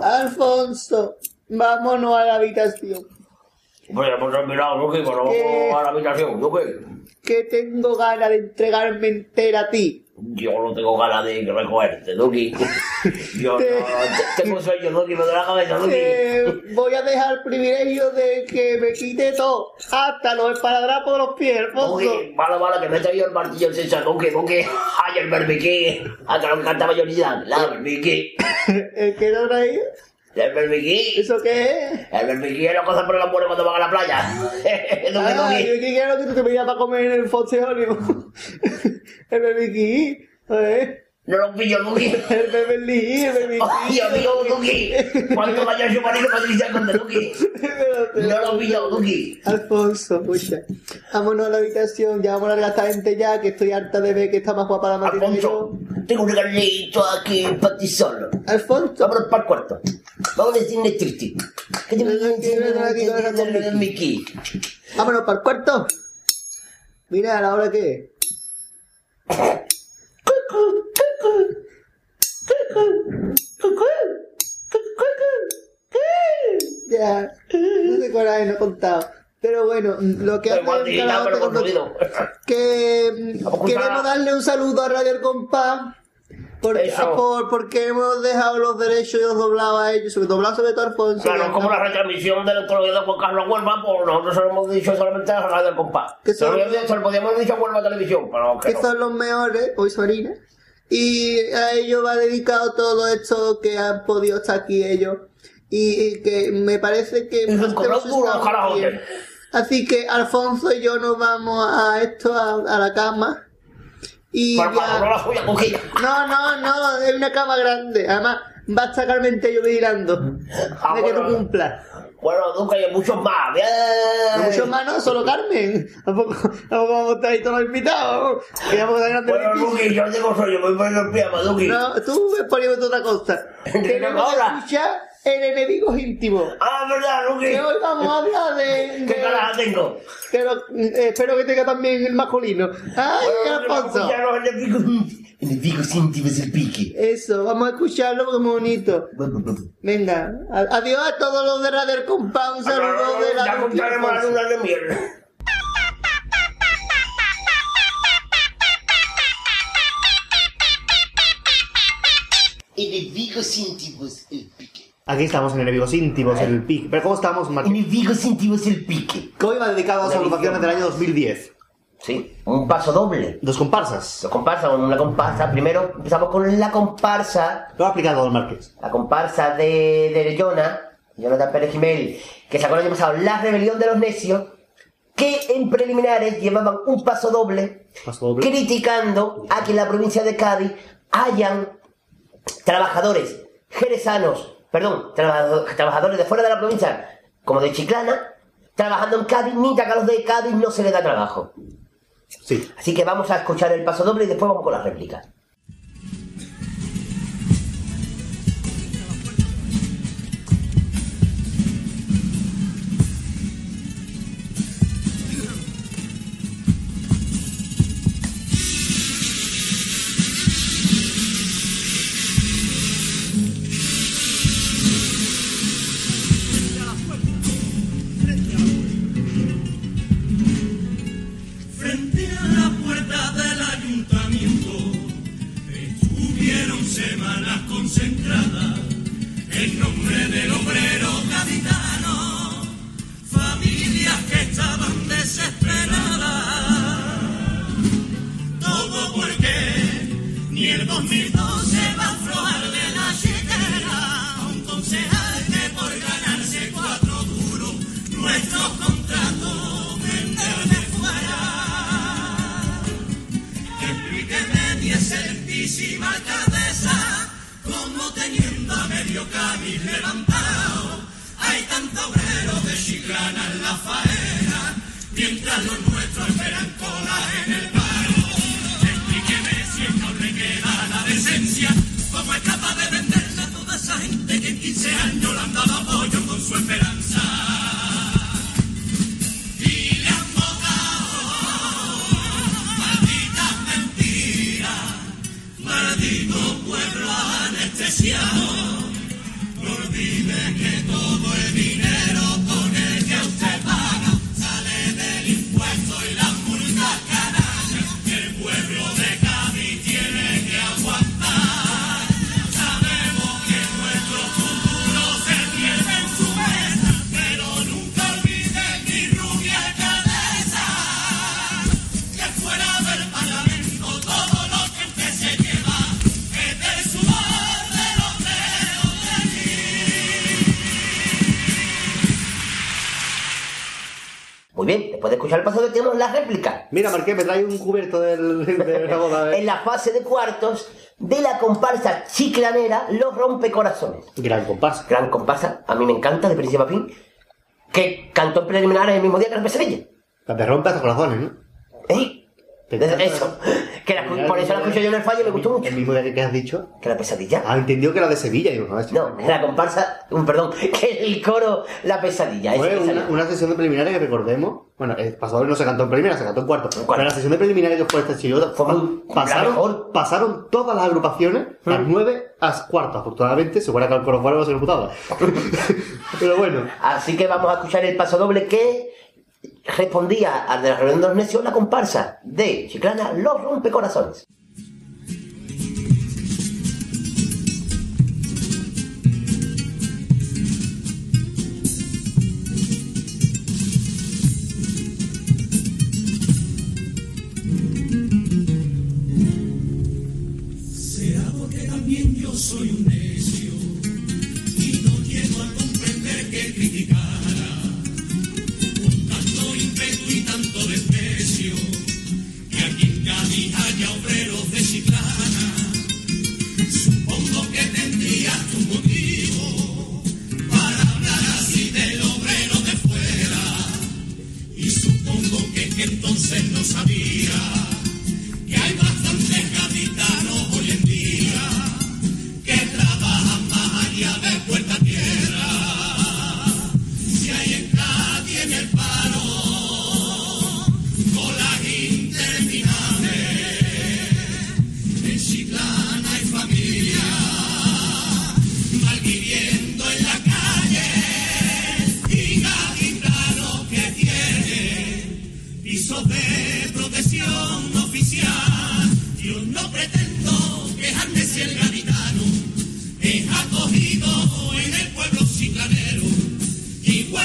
Alfonso, vámonos a la habitación. Bueno, pues has mirado, pero ¿Qué? vamos a la habitación, Duki. Que tengo ganas de entregarme entera a ti. Yo no tengo ganas de recogerte, Duki. Yo no, te- tengo sueño, Duki, me da la cabeza, Duki. Eh, voy a dejar el privilegio de que me quite todo, hasta los esparadrapos de los pies, Alfonso. Duki, vale, vale, que me he traído el martillo en César, Duki, Duki. Ay, el berbiquí. A que me encanta mayoría. La berbiquí. ¿El que no traí? ¿El berbiquí? ¿Eso qué es? El berbiquí es la cosa por el amor cuando van a la playa. Duki, Ah, Duki. yo que quiero que tú te vayas para comer en el Fonseónimo. el bebiquí. ¿eh? No lo pillo, Duki. El bebelí, el bebiquí. Ay, amigo Duki. Cuando vaya a su marido, Patricia con Duki. No lo pillo, Duki. Alfonso, pucha. Vámonos a la habitación, ya vamos a largar a esta gente ya, que estoy harta de ver que está más guapa la que yo. Tengo un regalito aquí para ti solo. Alfonso. Vámonos para el cuarto. Vamos a decirle triste. ¿Qué te Mickey? Vámonos para el cuarto. Mira, a la hora que. Ya, no sé coraje, no he contado. Pero bueno, lo que hace el carajo te con ruido. que queremos darle un saludo a Radio El Compás porque, por- porque hemos dejado los derechos y los doblados a ellos, sobre doblado sobre todo Alfonso. Claro, que como la retransmisión del de Juan Carlos Huelva, pues nosotros lo hemos dicho solamente a la radio del compás. Dicho, se lo podíamos haber dicho a Huelva Televisión, pero que que no. son los mejores, hoy Sorina. Y a ellos va dedicado todo esto que han podido estar aquí ellos. Y, y que me parece que... Así que Alfonso y yo nos vamos a esto, a, a la cama. Y ya- no la suya. No, no, no, es una cama grande. Además, va a estar Carmen Tello vigilando. Ah, de que tú cumplas. Bueno, nunca hay muchos más. Bien. Muchos más, no, solo Carmen. Tampoco, tampoco vamos a estar ahí todos los invitados. Que ya vamos a grande Bueno, Duki, yo tengo sueño, me voy poniendo el pijama, Duki. No, tú ves poniendo otra cosa. Tenemos ahora? escuchar el enemigos íntimo. Ah, verdad, Duki. Que hoy vamos a hablar de. ¿Qué de- caraja tengo? Pero, eh, espero que tenga también el masculino. ¡Ay, Alfonso! Ya los enemigos, enemigos íntimos del pique. Eso, vamos a escucharlo porque es muy bonito. Venga, a- adiós a todos los de Radio El Compás, un saludo de la Ya contaremos la luna de miel. Enemigos íntimos, el pique. Aquí estamos en Enemigos Íntimos, en el PIC. Pero ¿cómo estamos, Martín? Enemigos íntimos, el pique. Que hoy va dedicado a las agrupaciones del año 2010. Sí, un paso doble. Dos comparsas. Dos comparsas, una comparsa. Primero empezamos con la comparsa. Lo ha aplicado Don Márquez. La comparsa de, de Jonah, Jonathan Pérez Jiménez, que sacó el año pasado La Rebelión de los Necios, que en preliminares llevaban un paso doble, Paso doble. criticando a que en la provincia de Cádiz hayan trabajadores jerezanos, perdón, trabajado- trabajadores de fuera de la provincia, como de Chiclana, trabajando en Cádiz, mientras que a los de Cádiz no se les da trabajo. Sí. Así que vamos a escuchar el paso doble y después vamos con las réplicas. Escuchar el paso tenemos la réplica. Mira, Marqués, me trae un cubierto del, de la boda. En la fase de cuartos de la comparsa chiclanera Los Rompecorazones. Gran comparsa. Gran comparsa, a mí me encanta de principio a fin. Que cantó en preliminares el mismo día que la pesadilla. La te rompe hasta corazones, ¿no? Eso. Que la- por eso la escuché yo en el fallo y me gustó mucho. El mismo día que has dicho. ¿Que la pesadilla? Ah, entendió que era de Sevilla. Digo, no, No, la comparsa, un perdón, que el coro La Pesadilla. Fue una, una sesión de preliminares que recordemos. Bueno, el pasador no se cantó en primera, se cantó en cuarto. Pero la sesión de preliminares que fue esta chillota pasaron, pasaron todas las agrupaciones, las nueve a cuarto. Afortunadamente, se fuera que el coro fuera no se computaba. Pero bueno. Así que vamos a escuchar el paso doble que respondía al de la reunión de los necios, la comparsa de Chiclana Los Rompecorazones. Soy un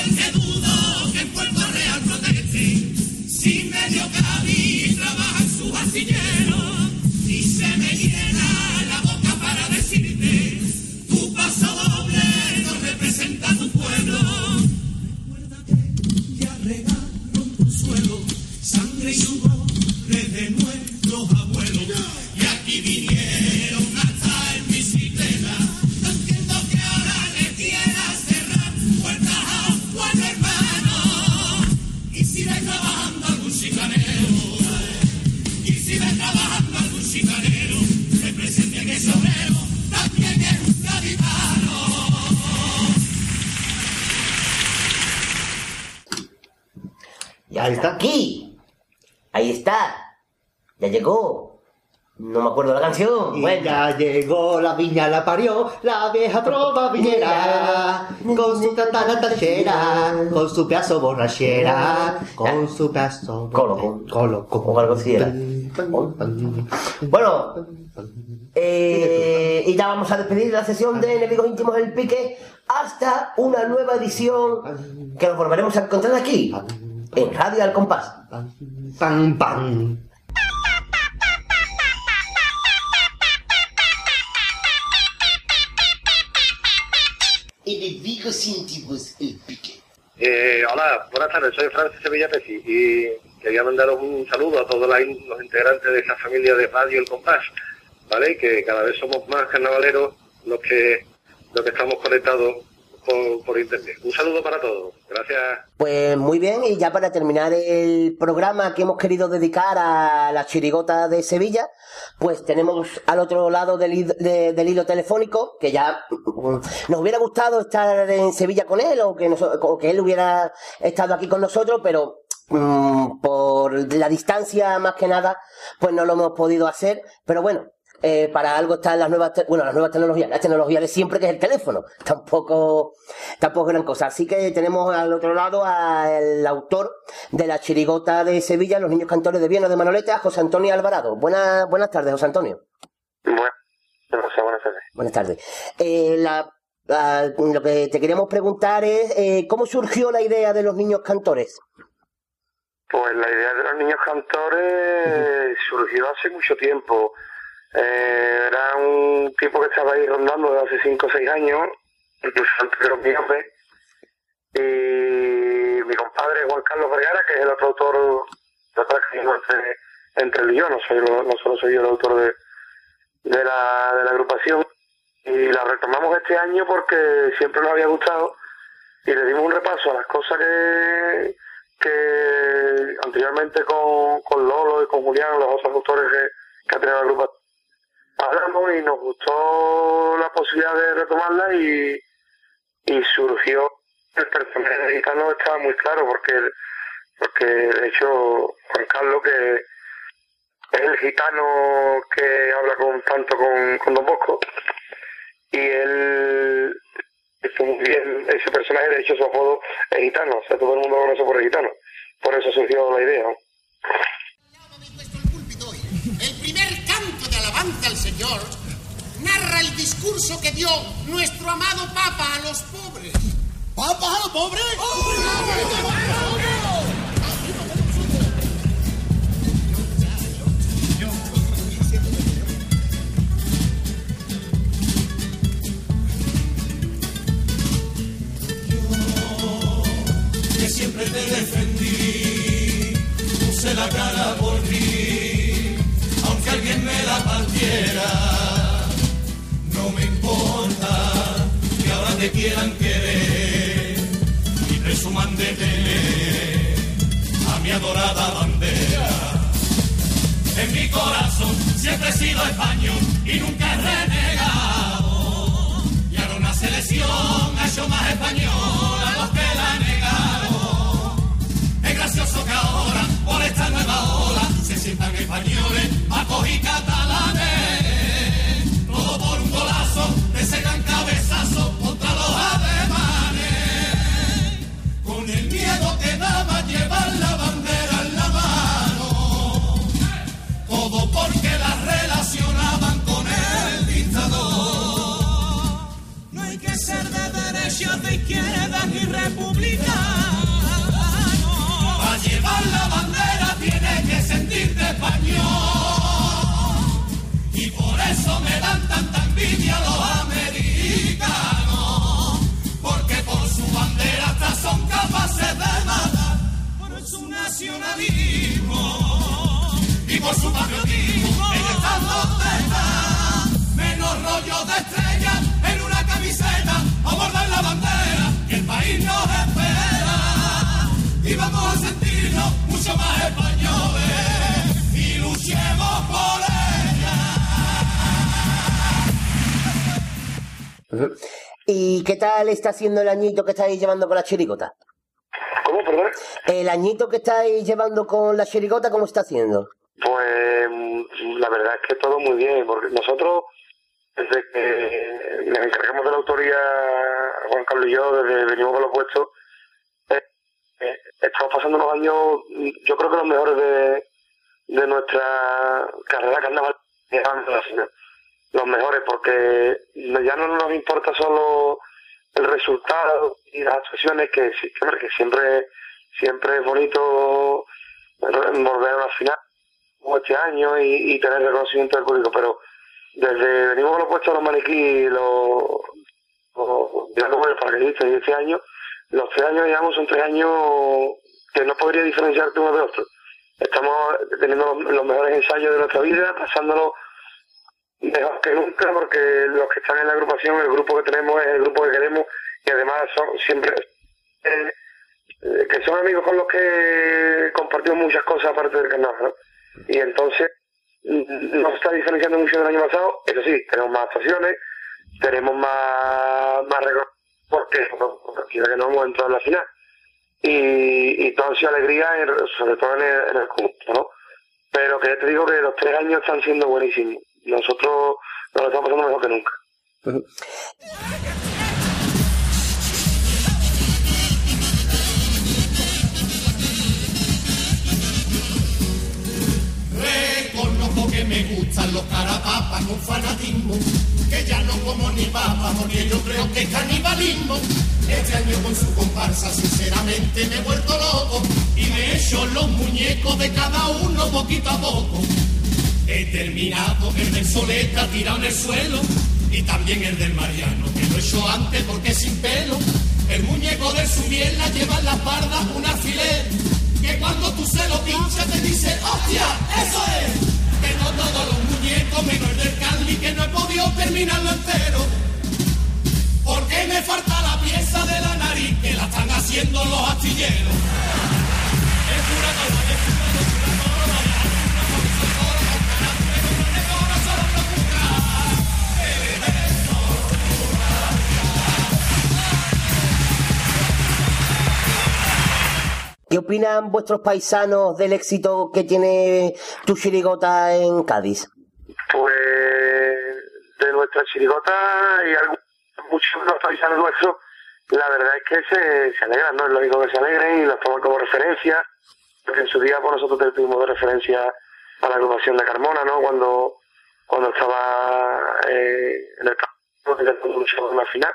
Igual Ya llegó la viña, la parió, la vieja trova viñera, con su tantana tachera, con su pedazo borrachera, con su pedazo Colo, colo, era. Bueno, eh, y ya vamos a despedir la sesión de Enemigos Íntimos del Pique hasta una nueva edición que nos volveremos a encontrar aquí, en Radio Al Compás. Pam, pam. Íntimos del Pique. Eh, hola, buenas tardes, soy Francis Sevilla Peci y quería mandaros un saludo a todos los integrantes de esa familia de Radio El Compás ¿vale? Que cada vez somos más carnavaleros los que, los que estamos conectados por, por internet. Un saludo para todos. Gracias. Pues muy bien, y ya para terminar el programa que hemos querido dedicar a la chirigota de Sevilla, pues tenemos al otro lado del, de- del hilo telefónico, que ya mm, nos hubiera gustado estar en Sevilla con él, o que, nos- o que él hubiera estado aquí con nosotros, pero mm, por la distancia más que nada, pues no lo hemos podido hacer, pero bueno. Eh, para algo están las nuevas, bueno, las nuevas tecnologías, las tecnologías de siempre que es el teléfono. Tampoco, tampoco gran cosa. Así que tenemos al otro lado al autor de la chirigota de Sevilla, Los Niños Cantores de Viena de Manoleta, José Antonio Alvarado. Buenas, buenas tardes, José Antonio. Buenas tardes. Buenas tardes. Eh, la- la- lo que te queríamos preguntar es, eh, ¿cómo surgió la idea de los niños cantores? Pues la idea de los niños cantores surgió hace mucho tiempo. Eh, era un tipo que estaba ahí rondando desde hace 5 o 6 años, incluso antes de los míos, ¿ves? Y mi compadre Juan Carlos Vergara, que es el otro autor de otra entre, entre él y yo, no, solo soy yo el autor de, la, de la agrupación. Y la retomamos este año porque siempre nos había gustado y le dimos un repaso a las cosas que, que anteriormente con, con Lolo y con Julián, los otros autores que, que ha tenido la agrupación, hablamos y nos gustó la posibilidad de retomarla y, y surgió el personaje de gitano estaba muy claro porque porque de hecho Juan Carlos que es el gitano que habla con tanto con, con Don Bosco y él hizo muy bien ese personaje de hecho su apodo es gitano o sea todo el mundo lo conoce por el gitano por eso surgió la idea. Discurso que dio nuestro amado Papa a los pobres. ¿Papa a los pobres? que siempre te defendí, puse la cara por ti, aunque alguien me la partiera, te quieran querer y presuman de tener a mi adorada bandera. En mi corazón siempre he sido español y nunca he renegado. Y ahora una selección ha hecho más español a los que la negado. Es gracioso que ahora, por esta nueva ola, se sientan españoles, bajos y catalanes. ¿Y qué tal está siendo el añito que estáis llevando con la chirigota? ¿Cómo, perdón? El añito que estáis llevando con la chirigota, ¿cómo está haciendo? Pues la verdad es que todo muy bien, porque nosotros, desde que nos encargamos de la autoría, Juan Carlos y yo, desde venimos con los puestos, eh, eh, estamos pasando unos años, yo creo que los mejores de, de nuestra carrera carnaval, los mejores, porque ya no nos importa solo el resultado y las actuaciones, que, que, siempre, siempre es bonito volver a una final como este año y, tener reconocimiento del público, pero desde venimos con los puestos los maniquí, los, los mirando con el paracaidista y este año, los tres años llevamos son tres años que no podría diferenciarte uno de otro. Estamos teniendo los, los mejores ensayos de nuestra vida, pasándolo mejor que nunca porque los que están en la agrupación, el grupo que tenemos es el grupo que queremos y además son siempre eh, que son amigos con los que compartimos muchas cosas aparte del carnaval, ¿no? Y entonces mm, nos está diferenciando mucho del año pasado, eso sí, tenemos más actuaciones, tenemos más, más recorrido, porque porque que no hemos entrado en la final. Y, y todo ha sido alegría, sobre todo en el, en el conjunto, ¿no? Pero que te digo que los tres años están siendo buenísimos. Nosotros nos lo estamos pasando mejor que nunca. Reconozco que me gustan los carapapas con fanatismo, que ya no como ni papas porque yo creo que es canibalismo. Este año con su comparsa sinceramente me he vuelto loco y me he hecho los muñecos de cada uno poquito a poco. He terminado el del Soleta tirado en el suelo y también el del Mariano, que lo he hecho antes porque sin pelo. El muñeco de su la lleva en la espalda un alfiler, que cuando tú se lo pinchas te dice, ¡hostia! ¡Eso es! Tengo todos los muñecos menos el del Carly que no he podido terminarlo entero. Porque me falta la pieza de la nariz que la están haciendo los astilleros. Es pura cosa, es ¿Qué opinan vuestros paisanos del éxito que tiene tu chirigota en Cádiz? Pues de nuestra chirigota y muchos de los paisanos nuestros, la verdad es que se, se alegran, ¿no? Es lógico que se alegren y los toman como referencia, en su día por nosotros tuvimos de referencia a la agrupación de Carmona, ¿no? Cuando, cuando estaba eh, en el campo, por la final.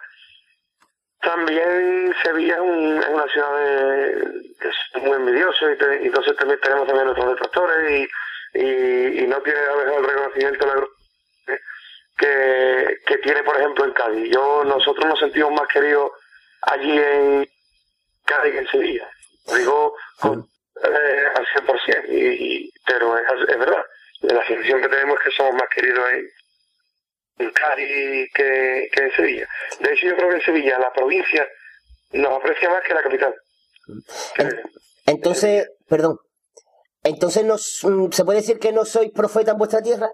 También Sevilla es, un- es una ciudad de- muy envidioso y, te- y entonces también tenemos también nuestros detractores y, y, no tiene a veces el reconocimiento que, que tiene, por ejemplo, en Cádiz. Yo, nosotros nos sentimos más queridos allí en Cádiz que en Sevilla. Digo eh, al 100%, y, y- pero es, es verdad. La sensación que tenemos es que somos más queridos en Cádiz que, que en Sevilla. De hecho, yo creo que en Sevilla la provincia nos aprecia más que la capital. Entonces, perdón, entonces nos, mm, ¿se puede decir que no sois profeta en vuestra tierra?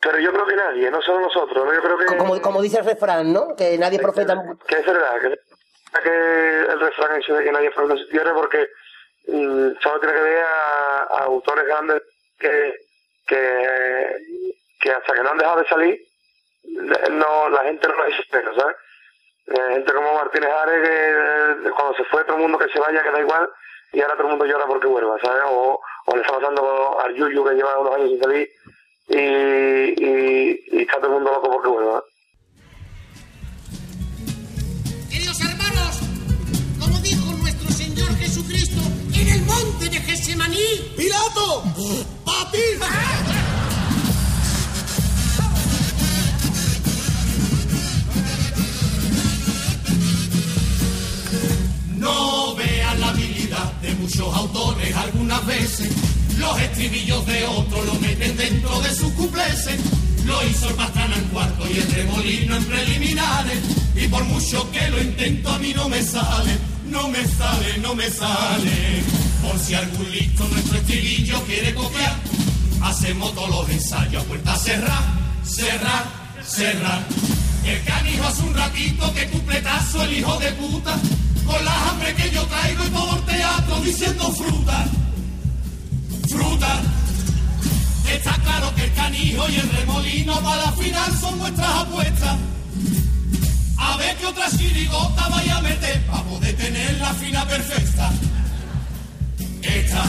Pero yo creo que nadie, no solo nosotros. ¿no? Yo creo que... Como, como dice el refrán, ¿no? Que nadie es profeta que es verdad, que, que el refrán de que nadie fue en su tierra porque mm, solo tiene que ver a, a autores grandes que, que, que hasta que no han dejado de salir, no la gente no los espera, ¿sabes? Eh, gente como Martínez Ares que eh, cuando se fue todo el mundo que se vaya que da igual y ahora todo el mundo llora porque vuelva, ¿sabes? O, o le está pasando al Yuyu que lleva unos años sin salir y, y, y está todo el mundo loco porque vuelva. Queridos hermanos, como dijo nuestro Señor Jesucristo en el monte de Getsemaní, Pilato, papi. No vean la habilidad de muchos autores algunas veces. Los estribillos de otros lo meten dentro de sus cupleses. Lo hizo el Pastrana en cuarto y el remolino en preliminares. Y por mucho que lo intento a mí no me sale, no me sale, no me sale. Por si algún listo nuestro estribillo quiere copiar, hacemos todos los ensayos a puerta cerrada, cerrar, cerrar. El canijo hace un ratito que cupletazo el hijo de puta, con la hambre que yo traigo y todo el teatro diciendo fruta, fruta. Está claro que el canijo y el remolino para la final son nuestras apuestas. A ver qué otra chirigota vaya a meter para poder tener la fina perfecta. Esta.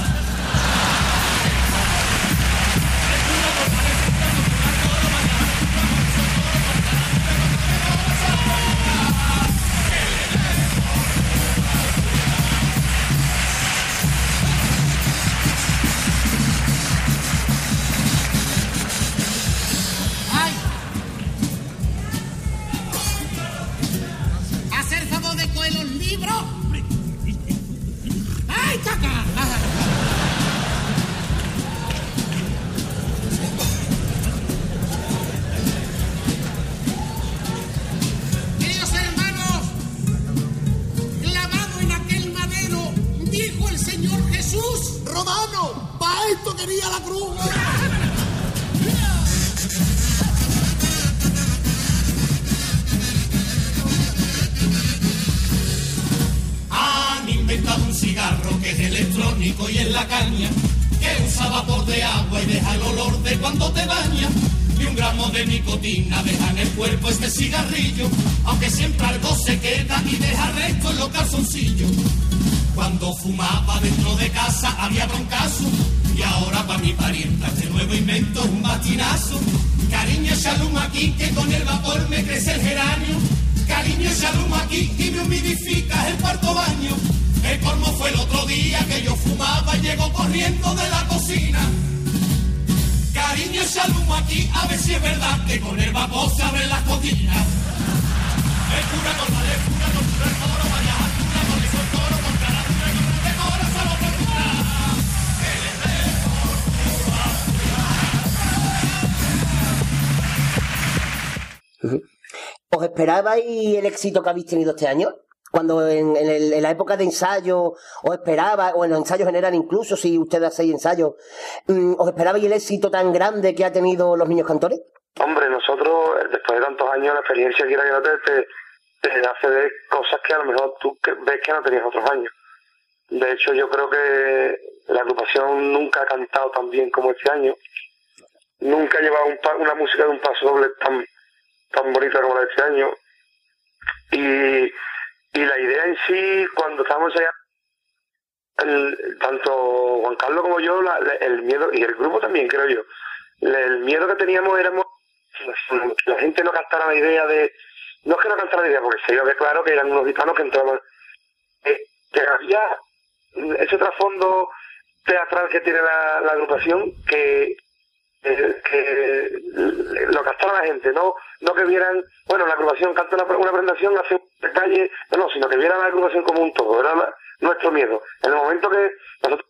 Éxito que habéis tenido este año? Cuando en, en el- en la época de ensayo os esperaba, o en los ensayos generales incluso, si ustedes hacéis ensayos, mm, ¿os esperabais el éxito tan grande que ha tenido los niños cantores? Hombre, nosotros, eh, después de tantos años, la experiencia quiera que no te, te, hace cosas que a lo mejor tú que- ves que no tenías otros años. De hecho, yo creo que la agrupación nunca ha cantado tan bien como este año. Nunca ha llevado un una música de un paso doble tan, tan bonita como la de este año. Y, y la idea en sí, cuando estábamos allá, tanto Juan Carlos como yo, la- el miedo, y el grupo también, creo yo, la- el miedo que teníamos era que la gente no captara la idea de, no es que no captara la idea, porque se ve claro que eran unos gitanos que entraban, eh, que había ese trasfondo teatral que tiene la agrupación que eh, que lo captara la gente, no no que vieran, bueno, la agrupación canta una, una presentación, hace un detalle, no, no, sino que vieran la agrupación como un todo, era la- nuestro miedo. En el momento que nosotros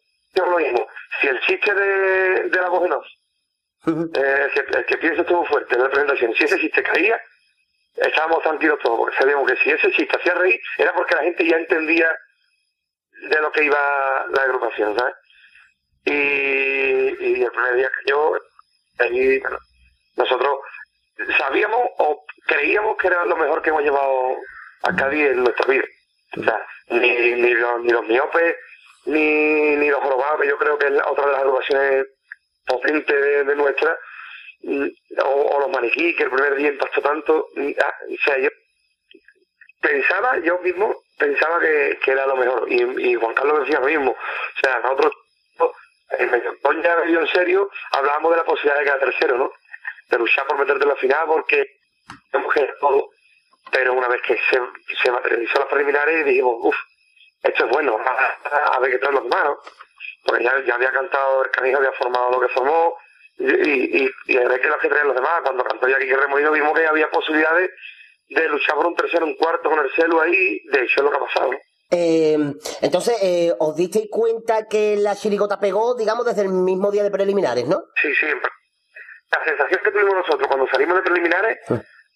lo mismo, si el chiste de, de la voz en off, eh, el, que, el que piensa estuvo fuerte en la presentación, si ese chiste caía, estábamos tranquilos todos, porque sabíamos que si ese chiste hacía reír, era porque la gente ya entendía de lo que iba la agrupación, ¿sabes? Y, y el primer día que yo, ahí, nosotros sabíamos o creíamos que era lo mejor que hemos llevado a Cádiz en nuestra vida. O sea, ni, ni, los, ni los miopes, ni, ni los jorobados, que yo creo que es otra de las agrupaciones potentes de, de nuestra, mm, o, o los maniquí, que el primer día impactó tanto. mm, ah, O sea, yo pensaba, yo mismo pensaba que, que era lo mejor. Y, y Juan Carlos decía lo mismo. O sea, nosotros, en medio ya medio en serio, hablábamos de la posibilidad de quedar tercero, ¿no? De luchar por meterte en la final porque que hacer todo. Pero una vez que se, se materializó las preliminares, dijimos, uff, esto es bueno, a, a ver qué tal los demás, ¿no? Porque ya, ya había cantado, el canijo había formado lo que formó, y, y, y a ver qué lo que traen los demás. Cuando cantó ya Quique Remolino vimos que había posibilidades de luchar por un tercero, un cuarto con el celu ahí, de hecho es lo que ha pasado. Eh, entonces, eh, ¿os disteis cuenta que la chirigota pegó, digamos, desde el mismo día de preliminares, no? Sí, siempre. La sensación que tuvimos nosotros cuando salimos de preliminares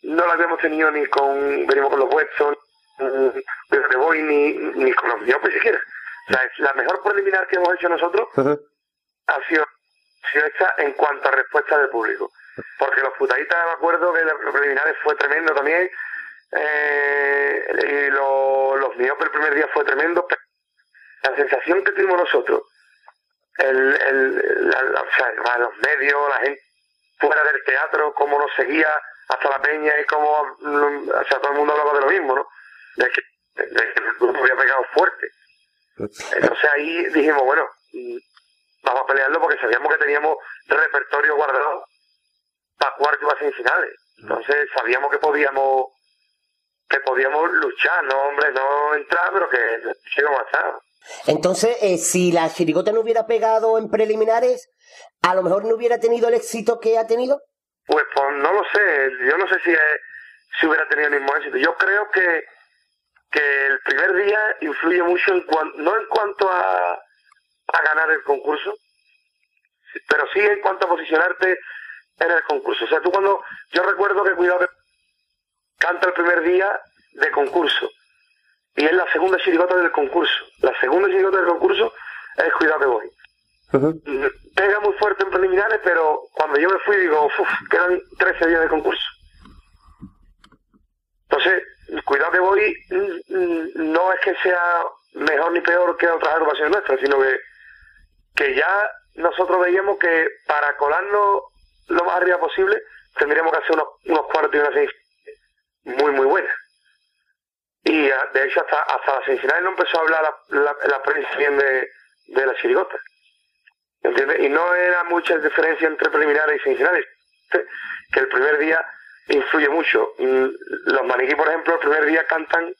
no la habíamos tenido ni con, venimos con los ni desde que voy, ni, ni con los miopes siquiera. O sea, es la mejor preliminar que hemos hecho nosotros ha sido, ha sido esta en cuanto a respuesta del público. Porque los putaditas, me acuerdo que los preliminares fue tremendo también, eh, y lo- los miopes el primer día fue tremendo, pero la sensación que tuvimos nosotros, el, el, o sea, los medios, la gente fuera del teatro, cómo nos seguía hasta la peña y cómo, mm, o sea, todo el mundo hablaba de lo mismo, ¿no? De que, de que el grupo había pegado fuerte. Entonces ahí dijimos, bueno, mm, vamos a pelearlo porque sabíamos que teníamos repertorio guardado para cuarto y semifinales. Entonces sabíamos que podíamos que podíamos luchar, no hombre, no entrar, pero que llegamos a estar. Entonces, eh, si la chirigota no hubiera pegado en preliminares, a lo mejor no hubiera tenido el éxito que ha tenido. Pues, pues no lo sé, yo no sé si, eh, si hubiera tenido el mismo éxito. Yo creo que, que el primer día influye mucho, en cuan- no en cuanto a, a ganar el concurso, pero sí en cuanto a posicionarte en el concurso. O sea, tú cuando, yo recuerdo que Cuidado que canta el primer día de concurso y es la segunda chirigota del concurso. La segunda chirigota del concurso es Cuidado que voy. pega muy fuerte en preliminares, pero cuando yo me fui digo, uff, quedan 13 días de concurso. Entonces, cuidado que voy, mm, no es que sea mejor ni peor que otras agrupaciones nuestras, sino que, que ya nosotros veíamos que para colarnos lo más arriba posible tendríamos que hacer unos, unos cuartos y una semifinal muy, muy buenas. Y ah, de hecho hasta, hasta la semifinal no empezó a hablar la, la, la prensa bien de, de la chirigota. ¿Entiendes? Y no era mucha diferencia entre preliminares y semifinales. Que el primer día influye mucho. Mm, Los maniquí, por ejemplo, el primer día cantan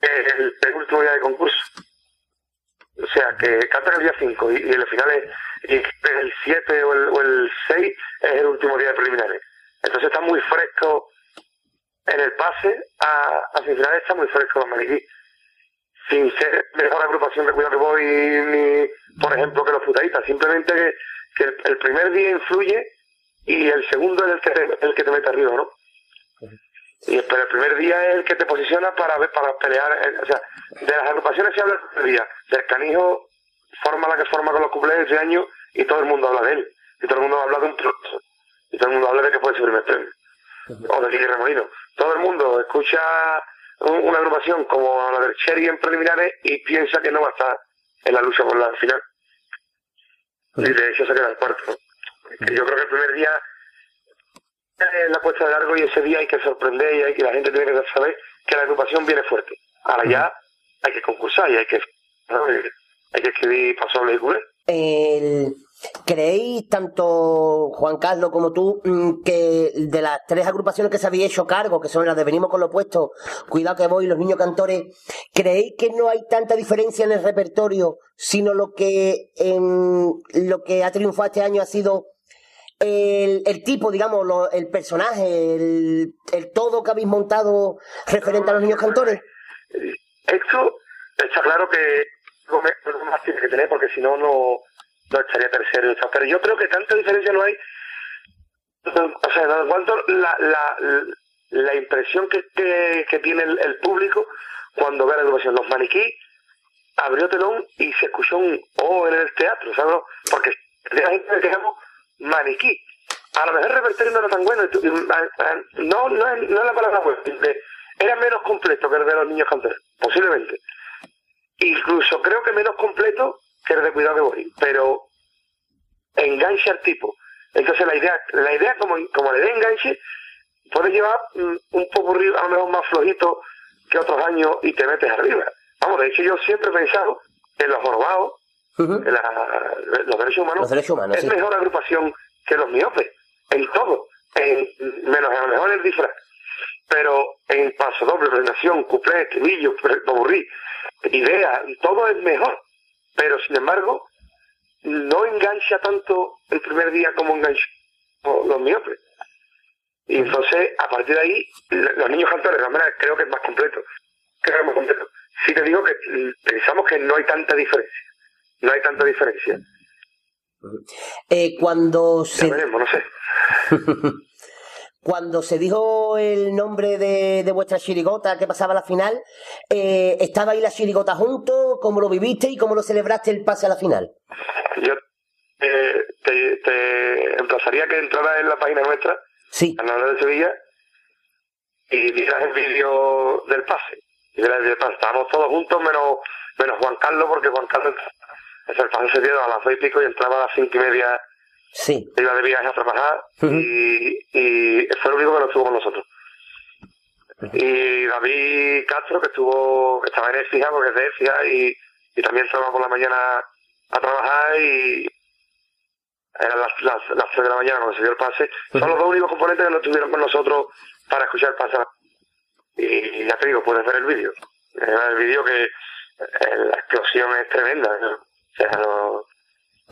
el, el último día de concurso. O sea, que cantan el día 5 y, y el final es y el 7 o el, o el 6 es el último día de preliminares. Entonces está muy fresco en el pase a, a semifinales, está muy fresco los maniquí. Sin ser mejor agrupación de Cuidado que Voy, ni, por ejemplo, que los futadistas. Simplemente que, que el, el primer día influye y el segundo es el que te, el que te mete arriba, ¿no? Y el, pero el primer día es el que te posiciona para para pelear. eh, O sea, de las agrupaciones se habla el primer día. Del canijo forma la que forma con los cuplés de ese año y todo el mundo habla de él. Y todo el mundo habla de un trozo. Y todo el mundo habla de que puede ser primer premio. O de Ligue Remolino. Todo el mundo escucha un- una agrupación como la del Cherry en preliminares y piensa que no va a estar en la lucha por la final. Y de hecho se queda el cuarto. Que Yo creo que el primer día es la puesta de largo y ese día hay que sorprender y hay que la gente tiene que saber que la agrupación viene fuerte. Ahora ya hay que concursar y hay que ¿no? hay que escribir pasobles y culés. El- ¿Creéis, tanto Juan Carlos como tú, mm, que de las tres agrupaciones que se habéis hecho cargo, que son las de Venimos con lo opuesto, Cuidado que voy, Los Niños Cantores, ¿creéis que no hay tanta diferencia en el repertorio, sino lo que, en, lo que ha triunfado este año ha sido el, el tipo, digamos, lo- el personaje, el, el todo que habéis montado referente a Los Niños Cantores? Esto está claro que que tener porque si no, no no estaría tercero. y tal. Pero yo creo que tanta diferencia no hay. O sea, en cuanto la, la, la impresión que, que, que tiene el, público cuando ve la agrupación. Los maniquí abrió telón y se escuchó un O en el teatro, ¿sabes? Porque la gente que quejamos maniquí. A lo mejor el repertorio no era tan bueno. ah, ah, No, no, no es la palabra buena. Era menos completo que el de los niños cantores, posiblemente. Incluso creo que menos completo que el de Cuidado que voy, pero engancha al tipo. Entonces la idea, la idea como, como le dé enganche, puede llevar mm, un poco a lo mejor más flojito que otros años y te metes arriba. Vamos, de hecho yo siempre he pensado que los jorobados, que la- los derechos humanos, Los derechos humanos, es sí. mejor agrupación que los miopes, en todo, en, menos a lo mejor en el disfraz. Pero en paso doble, presentación, cuplé, estribillo, baburrí, idea, todo es mejor. Pero sin embargo, no engancha tanto el primer día como engancha los miopes. Y entonces, a partir de ahí, los niños cantores, de la manera, creo que es más completo. Creo que es más completo. Sí te digo que pensamos que no hay tanta diferencia. No hay tanta diferencia. Eh, cuando Ya se... veremos, no sé. Cuando se dijo el nombre de, de vuestra chirigota que pasaba a la final, eh, ¿estaba ahí la chirigota juntos? ¿Cómo lo viviste y cómo lo celebraste el pase a la final? Yo eh, te, te emplazaría que entraras en la página nuestra, sí. Canal de Sevilla, y vieras el vídeo del pase. Y del pase. Estábamos todos juntos, menos, menos Juan Carlos, porque Juan Carlos, es el pase se dio a las seis y pico y entraba a las cinco y media, Sí. iba de viaje a trabajar, y, y fue el único que no estuvo con nosotros. Y David Castro, que estuvo, que estaba en Écija, porque es de Écija, y, y también estaba por la mañana a trabajar y eran las, las, las 3 de la mañana cuando se dio el pase. Son los dos únicos componentes que no estuvieron con nosotros para escuchar el pase. Y ya te digo, puedes ver el vídeo. El vídeo que eh, la explosión es tremenda. ¿no? O sea, los,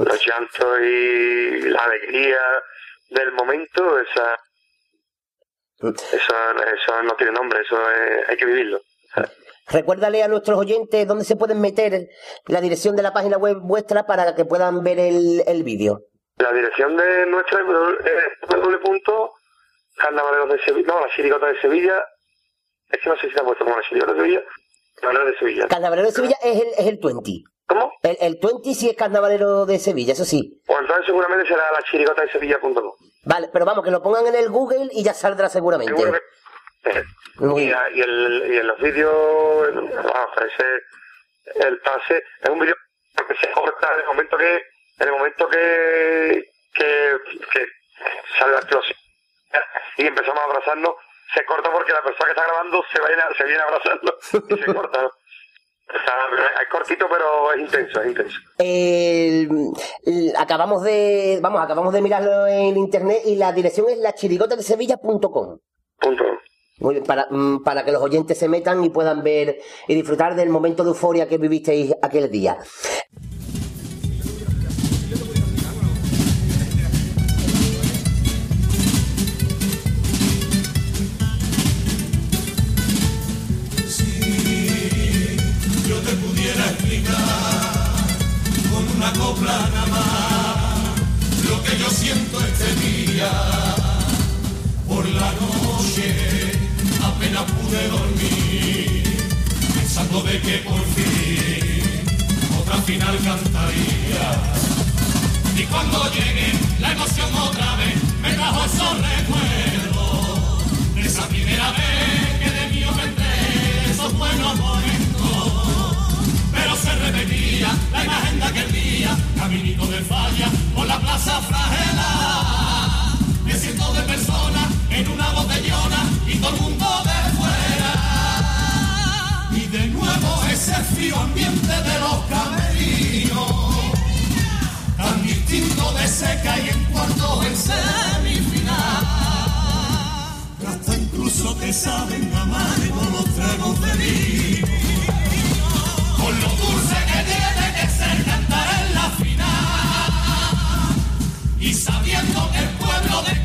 los llantos y la alegría del momento, esa, eso, eso no tiene nombre, eso es- hay que vivirlo. Recuérdale a nuestros oyentes dónde se pueden meter la dirección de la página web vuestra para que puedan ver el, el vídeo. La dirección de nuestra es www.carnavaleros de Sevilla, no, la chirigota de Sevilla, es que no sé si ha puesto como la chirigota de Sevilla, la de Sevilla. Carnavalero de Sevilla es el, es el 20. ¿Cómo? El, el 20 sí es carnavalero de Sevilla, eso sí. Pues entonces seguramente será la chirigota de Sevilla.com. Vale, pero vamos, que lo pongan en el Google y ya saldrá seguramente. Seguro que- Y, a- y, el, y en los vídeos, vamos, ese, el pase, es un vídeo que se corta en el momento que, en el momento que, que, que sale la explosión y empezamos a abrazarnos, se corta porque la persona que está grabando se viene, se viene abrazando y se corta, ¿no? Es cortito pero es intenso, es intenso. El- el- acabamos de, vamos, acabamos de mirarlo en internet y la dirección es lachirigotadesevilla.com. Punto. Muy bien, para, mm, para que los oyentes se metan y puedan ver y disfrutar del momento de euforia que vivisteis aquel día. De que por fin otra final cantaría. Y cuando llegue la emoción otra vez me trajo esos recuerdos. De esa primera vez que de mí vendré esos buenos momentos. Pero se repetía la imagen de aquel día caminito de falla por la plaza flagela me siento de persona en una botellona y todo el mundo de de nuevo ese frío ambiente de los camerinos. Tan distinto de que hay en cuartos en semifinal que hasta incluso te saben amargo los tragos de vino. Con lo dulce que tiene que ser cantar en la final. Y sabiendo que el pueblo de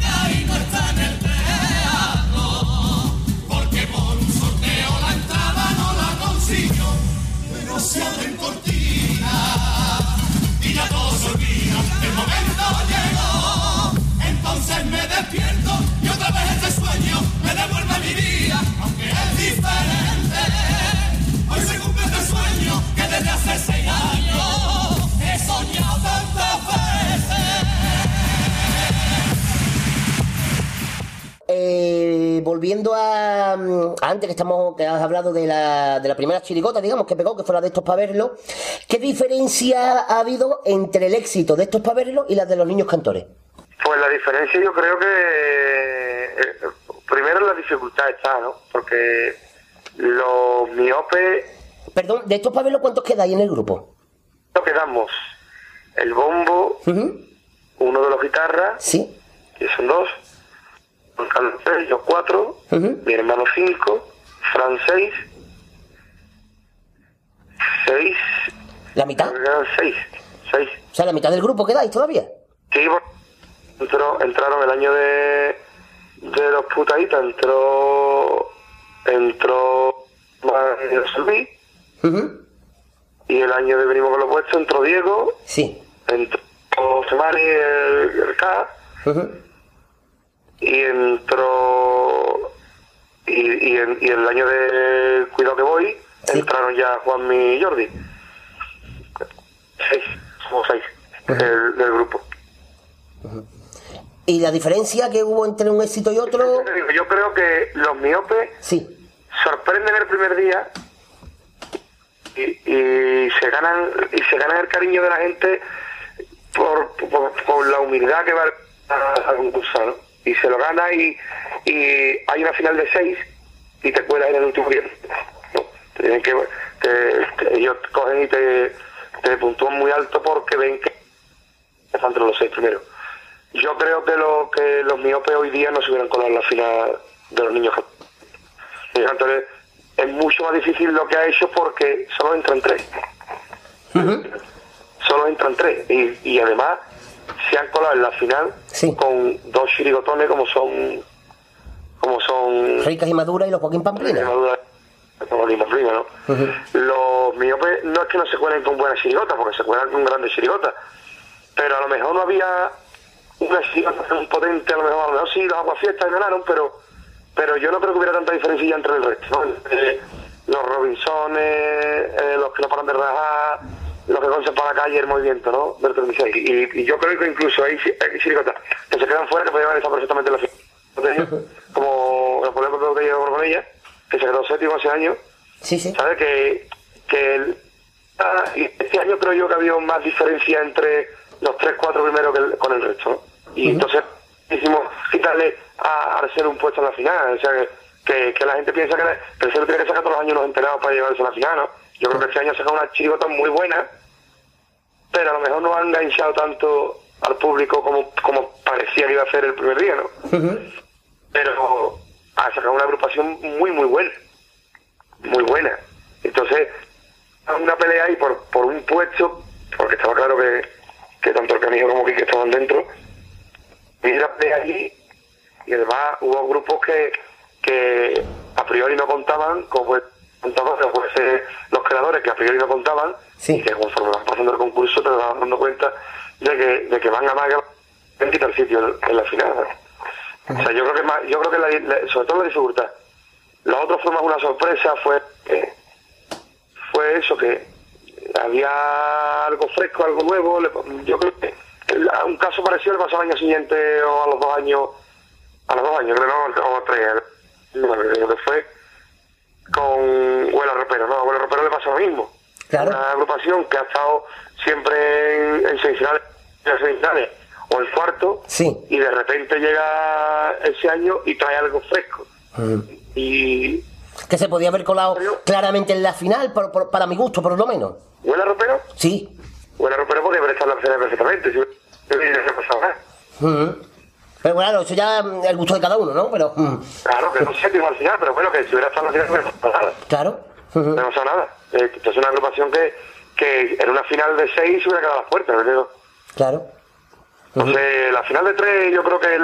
Eh, volviendo a, mm, antes que estamos que has hablado de la, de la primera chirigota, digamos, que pegó, que fue la de estos para verlo, ¿qué diferencia ha habido entre el éxito de estos para verlo y la de los niños cantores? Pues la diferencia yo creo que eh, primero la dificultad está, ¿no? Porque los miopes Perdón, de estos para verlo, ¿cuántos quedáis en el grupo? no quedamos el bombo, uno de los guitarras, sí. que son dos, Juan Carlos tres, yo cuatro, mi hermano cinco, Fran seis, seis, ¿La mitad? seis, seis. O sea, la mitad del grupo quedáis todavía. Sí, entró, entraron el año de, de los putaditas, entró, entró Y el año de venimos con los puestos entró Diego, Sí. entró José Mari, el, el K, y entró, y, y, en- y el año de Cuidado que voy, entraron ya Juanmi y Jordi. Seis, somos seis del, del grupo. ¿Y la diferencia que hubo entre un éxito y otro? Yo creo que los miopes Sí. sorprenden el primer día y, y se ganan y se ganan el cariño de la gente por, por, la humildad que va a, a concursar, ¿no? Y se lo gana y, y hay una final de seis y te cuelas en el último día. ¿no? Tienen que, te- te- ellos cogen y te, te puntúan muy alto porque ven que están entre los seis primeros. Yo creo que, lo, que los miopes hoy día no se hubieran colado en la final de los niños cantores. Entonces, es mucho más difícil lo que ha hecho porque solo entran tres. Solo entran tres. Y, y además se han colado en la final con dos chirigotones como son como son Ricas y maduras y los Joaquín Pamplina. como ¿no? Los miopes no es que no se cuelen con buenas chirigotas, porque se cuelan con grandes chirigotas, pero a lo mejor no había una chirigota tan potente, a lo mejor, a lo mejor sí, los aguafiestas ganaron, pero pero yo no creo que hubiera tanta diferencia entre el resto, ¿no? Entre los Robinsones, eh, los que no paran de rajar, lo que conserva la calle el movimiento, ¿no? Del 36. Y, y yo creo que incluso hay chirigotas que se quedan fuera que podrían estar perfectamente en la final. Como el problema que yo con ella, que se quedó séptimo hace años. Sí, sí. ¿Sabes? Que, que el- ah, y este año creo yo que ha habido más diferencia entre los tres, cuatro primeros que el- con el resto, ¿no? Y entonces hicimos quitarle a Arcelo un puesto en la final. O sea, que, que, que la gente piensa que la- que Arcelo tiene que sacar todos los años los enterados para llevarse a la final, ¿no? Yo creo que este año ha sacado una chirigota muy buena, pero a lo mejor no ha enganchado tanto al público como, como parecía que iba a hacer el primer día, ¿no? Pero ha sacado una agrupación muy, muy buena. Muy buena. Entonces, una pelea ahí por, por un puesto, porque estaba claro que, que tanto el canijo como Quique estaban dentro, y la pelea allí, y además hubo grupos que, que a priori no contaban, como pues, contaban, puede ser los creadores que a priori no contaban, y que conforme van pasando el concurso te vas dando cuenta de que, de que van a más que quitar sitio en, en la final. O sea, yo creo que más, yo creo que la- la- sobre todo la dificultad. Lo otro fue más una sorpresa, fue eh, fue eso que había algo fresco, algo nuevo. le- yo creo que un caso parecido le pasó al año siguiente o a los dos años, a los dos años, creo, no, o tres, no, creo que fue con Huela Ropero, ¿no? A Huela Ropero le pasó lo mismo. Una agrupación que ha estado siempre en, en semifinales, en semifinales o en cuarto, y de repente llega ese año y trae algo fresco. Y Que se podía haber colado claramente en la final, por- por- para mi gusto, por lo menos. Huela Ropero, Sí. Huela Ropero podría haber estado en la final perfectamente, si no hubiera pasado nada. Ujú. Pero bueno, eso ya mm, el gusto de cada uno, ¿no? Pero, mm, Claro, que no séptimo al final, pero bueno, que si hubiera estado la final no nada. claro. No ha pasado nada. Eh, Entonces es una agrupación que, que en una final de seis se hubiera quedado a las puertas, ¿me digo? Claro. Entonces, la final de tres yo creo que es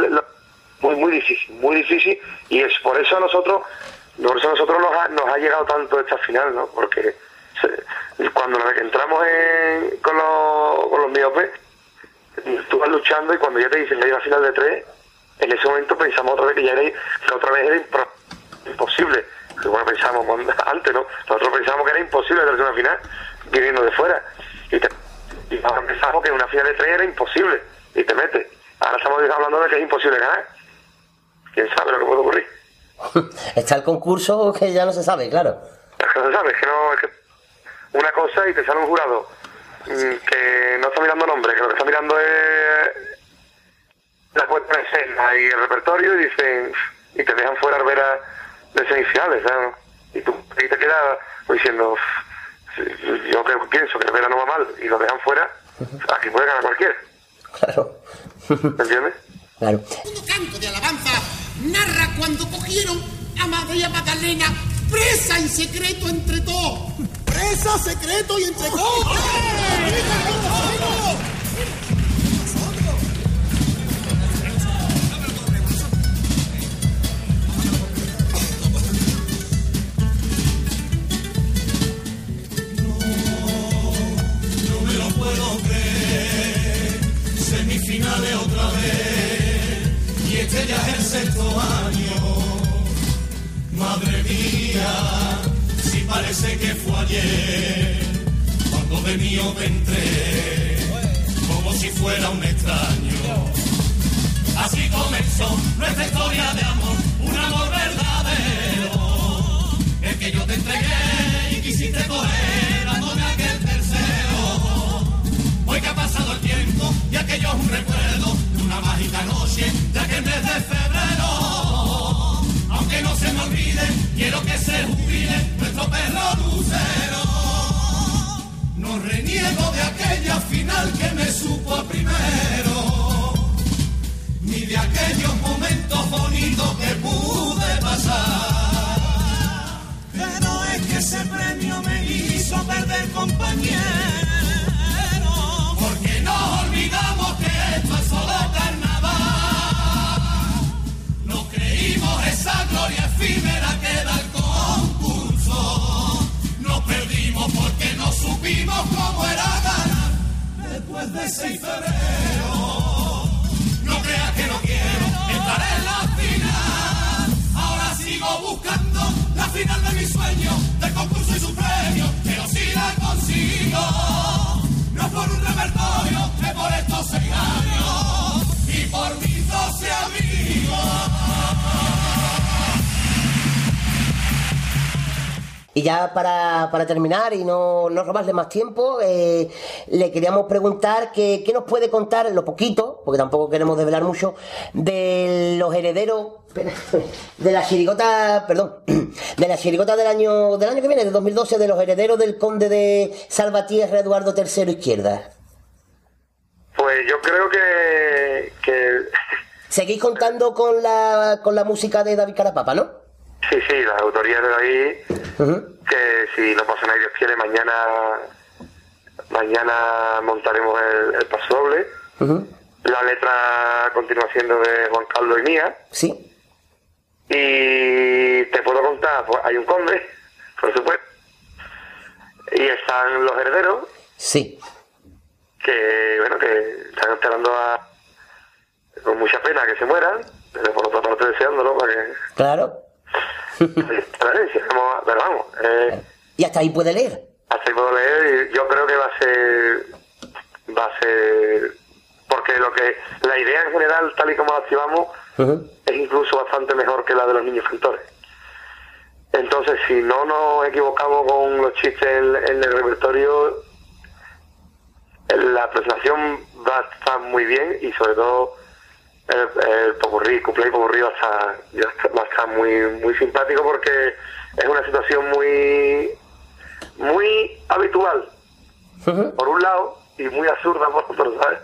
muy, muy difícil, muy difícil, y es por eso a nosotros, por eso a nosotros nos ha, nos ha llegado tanto esta final, ¿no? Porque cuando entramos en- con, los, con los miopes, tú vas luchando y cuando ya te dicen que hay una final de tres, en ese momento pensamos otra vez que ya era, que otra vez era imposible. Bueno, pensamos antes, ¿no? Nosotros pensamos que era imposible hacer una final viniendo de fuera. Y, te- y ahora pensamos que una final de tres era imposible. Y te metes. Ahora estamos hablando de que es imposible ganar. ¿Quién sabe lo que puede ocurrir? Está el concurso que ya no se sabe, claro. Es que no se sabe, es que no, es que una cosa y te sale un jurado mm, que no está mirando nombre, que lo que está mirando es la puesta en escena y el repertorio y dicen, y te dejan fuera Arbera de semifinales, ¿sabes? Y tú y te quedas diciendo, yo que pienso que Arbera no va mal y lo dejan fuera, aquí puede ganar cualquiera. Claro. ¿Me entiendes? Claro. canto de alabanza narra cuando cogieron a María Magdalena presa en secreto entre todos. Presa secreto y entre todos. Puedo creer. Semifinales otra vez. Y este ya es el sexto año. Madre mía, si parece que fue ayer. Cuando de mío te entré. Como si fuera un extraño. Así comenzó nuestra historia de amor. Un amor verdadero. El que yo te entregué y quisiste coger y aquello es un recuerdo de una mágica noche de aquel mes de febrero. Aunque no se me olvide, quiero que se jubile nuestro perro lucero. No reniego de aquella final que me supo a primero, ni de aquellos momentos bonitos que pude pasar. Pero es que ese premio me hizo perder compañero. Supimos cómo era ganar después de 6 febrero. No creas que no quiero estar en la final. Ahora sigo buscando la final de mi sueño, del concurso y su premio, pero si la consigo. por un repertorio que por estos seis años y por mis doce amigos. Y ya para, para terminar y no, no robarle más tiempo, eh, le queríamos preguntar que, qué nos puede contar, lo poquito, porque tampoco queremos desvelar mucho, de los herederos de la chirigota, perdón, de la chirigota del año, del año que viene, de 2012, de los herederos del conde de Salvatierra Eduardo III Izquierda. Pues yo creo que, que Seguís contando con la, con la música de David Carapapa, ¿no? Sí, sí, las autorías de ahí, que si no pasa nada Dios quiere, mañana mañana montaremos el, el paso doble. La letra continúa siendo de Juan Carlos y mía. Sí. Y te puedo contar, pues hay un conde, por supuesto. Y están los herederos, Sí. que bueno, que están esperando a con mucha pena que se mueran, pero por otra parte deseándolo para que Claro. Pero vamos, eh, Y hasta ahí puede leer. hasta ahí puedo leer y yo creo que va a ser va a ser porque lo que la idea en general tal y como la activamos es incluso bastante mejor que la de los niños cantores. Entonces, si no nos equivocamos con los chistes en, en el repertorio, la presentación va a estar muy bien y sobre todo el, el popurrí, cuplé y popurrí va a estar, ya está- va a estar muy, muy simpático porque es una situación muy, muy habitual, por un lado, y muy absurda por otro, ¿sabes?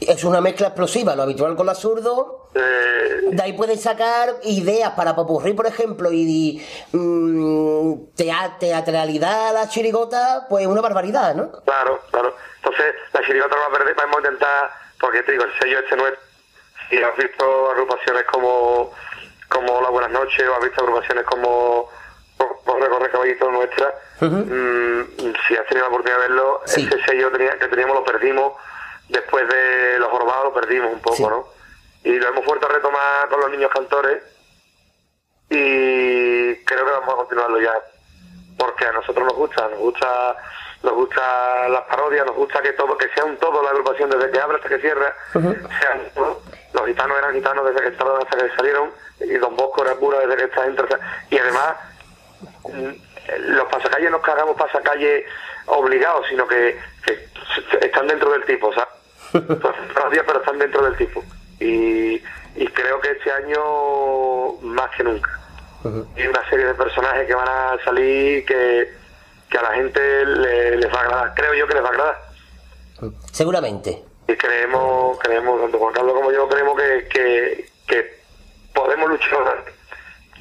Es una mezcla explosiva, lo habitual con lo absurdo. Eh, De ahí pueden sacar ideas para popurrí, por ejemplo, y mm, tea- teatralidad a la chirigota, pues una barbaridad, ¿no? Claro, claro. Entonces, la chirigota no va a perder, vamos a intentar, porque te digo, el sello este no si has visto agrupaciones como, como La Buenas Noches, o has visto agrupaciones como Corre, Corre, Caballito Nuestra, mm, si has tenido la oportunidad de verlo, ese sello que teníamos lo perdimos, después de Los Jorbados lo perdimos un poco, ¿no? Y lo hemos vuelto a retomar con los niños cantores, y creo que vamos a continuarlo ya porque a nosotros nos gusta, nos gusta, nos gusta las parodias, nos gusta que todo, que sea un todo la agrupación desde que abre hasta que cierra, sea un todo. los gitanos eran gitanos desde que entraron hasta que salieron, y Don Bosco era pura desde que está dentro, o sea, y además mm, los pasacalles no hagamos pasacalles obligados, sino que, que están dentro del tipo, ¿sabes? Pues, parodias, pero están dentro del tipo. Y, y creo que este año más que nunca y una serie de personajes que van a salir que, que a la gente le- les va a agradar. Creo yo que les va a agradar. Seguramente. Y creemos, creemos, tanto Juan Carlos como yo, creemos que, que, que podemos luchar.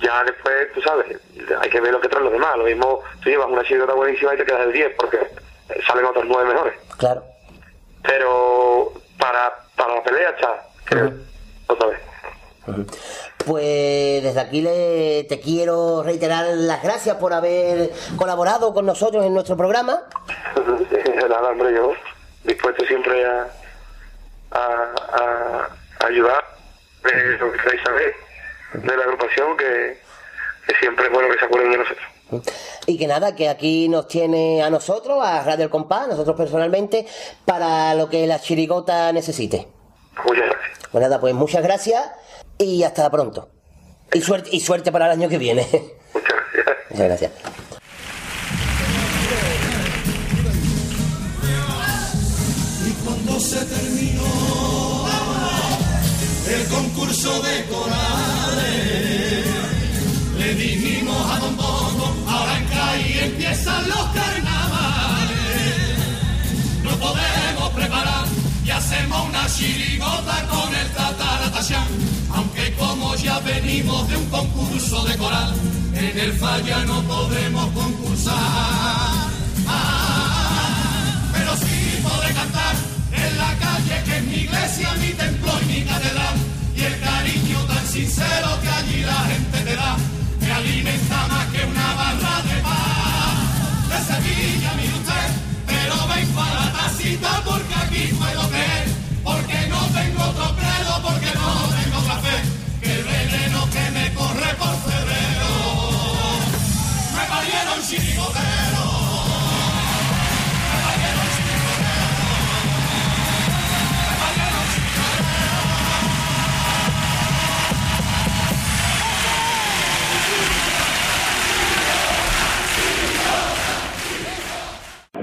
Ya después, tú sabes, hay que ver lo que traen los demás. Lo mismo, tú llevas una chirigota buenísima y te quedas el 10 porque salen otros nueve mejores. Claro. Pero para, para la pelea está, creo, otra vez. Pues desde aquí le, te quiero reiterar las gracias por haber colaborado con nosotros en nuestro programa. Nada, hombre, yo dispuesto siempre a, a, a- a ayudar de lo que queráis saber de la agrupación, que, que siempre es bueno que se acuerden de nosotros. Y que nada, que aquí nos tiene a nosotros, a Radio El Compás, nosotros personalmente, para lo que la chirigota necesite. Muchas gracias. Pues nada, pues muchas gracias y hasta pronto. Y suerte, y suerte para el año que viene. Muchas gracias. Muchas gracias. Y cuando se terminó el concurso de corales, le dijimos a Don Bono, ahora en calle empiezan los carnavales. No podemos preparar y hacemos una chirigota con el Aunque como ya venimos de un concurso de coral, en el falla no podemos concursar. Ah, pero sí podré cantar en la calle que es mi iglesia, mi templo y mi catedral. Y el cariño tan sincero que allí la gente te da, me alimenta más que una barra de paz. De Sevilla, mire usted, pero ven para la tacita porque aquí puedo creer, porque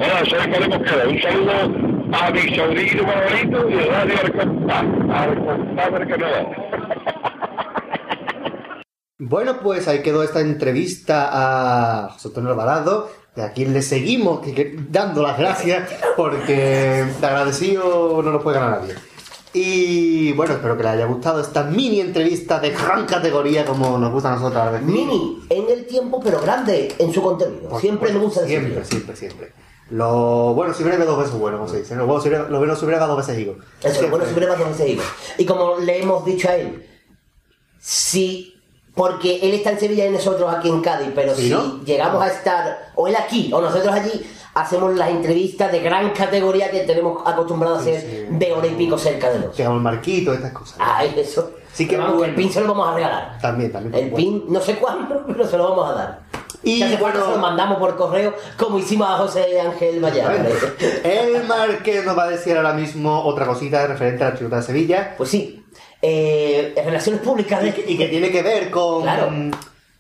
nada, solo podemos quedar. Un saludo a mi sobrino favorito y a Radio compás del carnaval. Bueno, pues ahí quedó esta entrevista a José Antonio Alvarado, de a quien le seguimos que- que- dando las gracias, porque de agradecido no lo puede ganar nadie. Y bueno, espero que les haya gustado esta mini entrevista de gran categoría como nos gusta a nosotros. Mini en el tiempo, pero grande en su contenido. siempre me gusta decirlo. Siempre, siempre, siempre. Lo bueno si breve dos veces bueno, como se dice. Lo bueno si breve, lo bueno si breve dos veces higo. Eso, bueno, siempre va con ese hilo. Y como le hemos dicho a él, si, porque él está en Sevilla y nosotros aquí en Cádiz, pero Sí, si ¿no? llegamos a estar, o él aquí, o nosotros allí, hacemos las entrevistas de gran categoría que tenemos acostumbrados a hacer de hora y pico cerca de los. Llegamos al marquito, estas cosas. Ay, eso. Sí que vamos, bueno. el pin se lo vamos a regalar. También, también. El supuesto. pin, no sé cuándo, pero se lo vamos a dar. Y Y hace falta se lo mandamos por correo, como hicimos a José Ángel Vallar. El Marqués nos va a decir ahora mismo otra cosita referente a la chirota de Sevilla. Pues sí. Eh, relaciones públicas. Y que, y que tiene que ver con,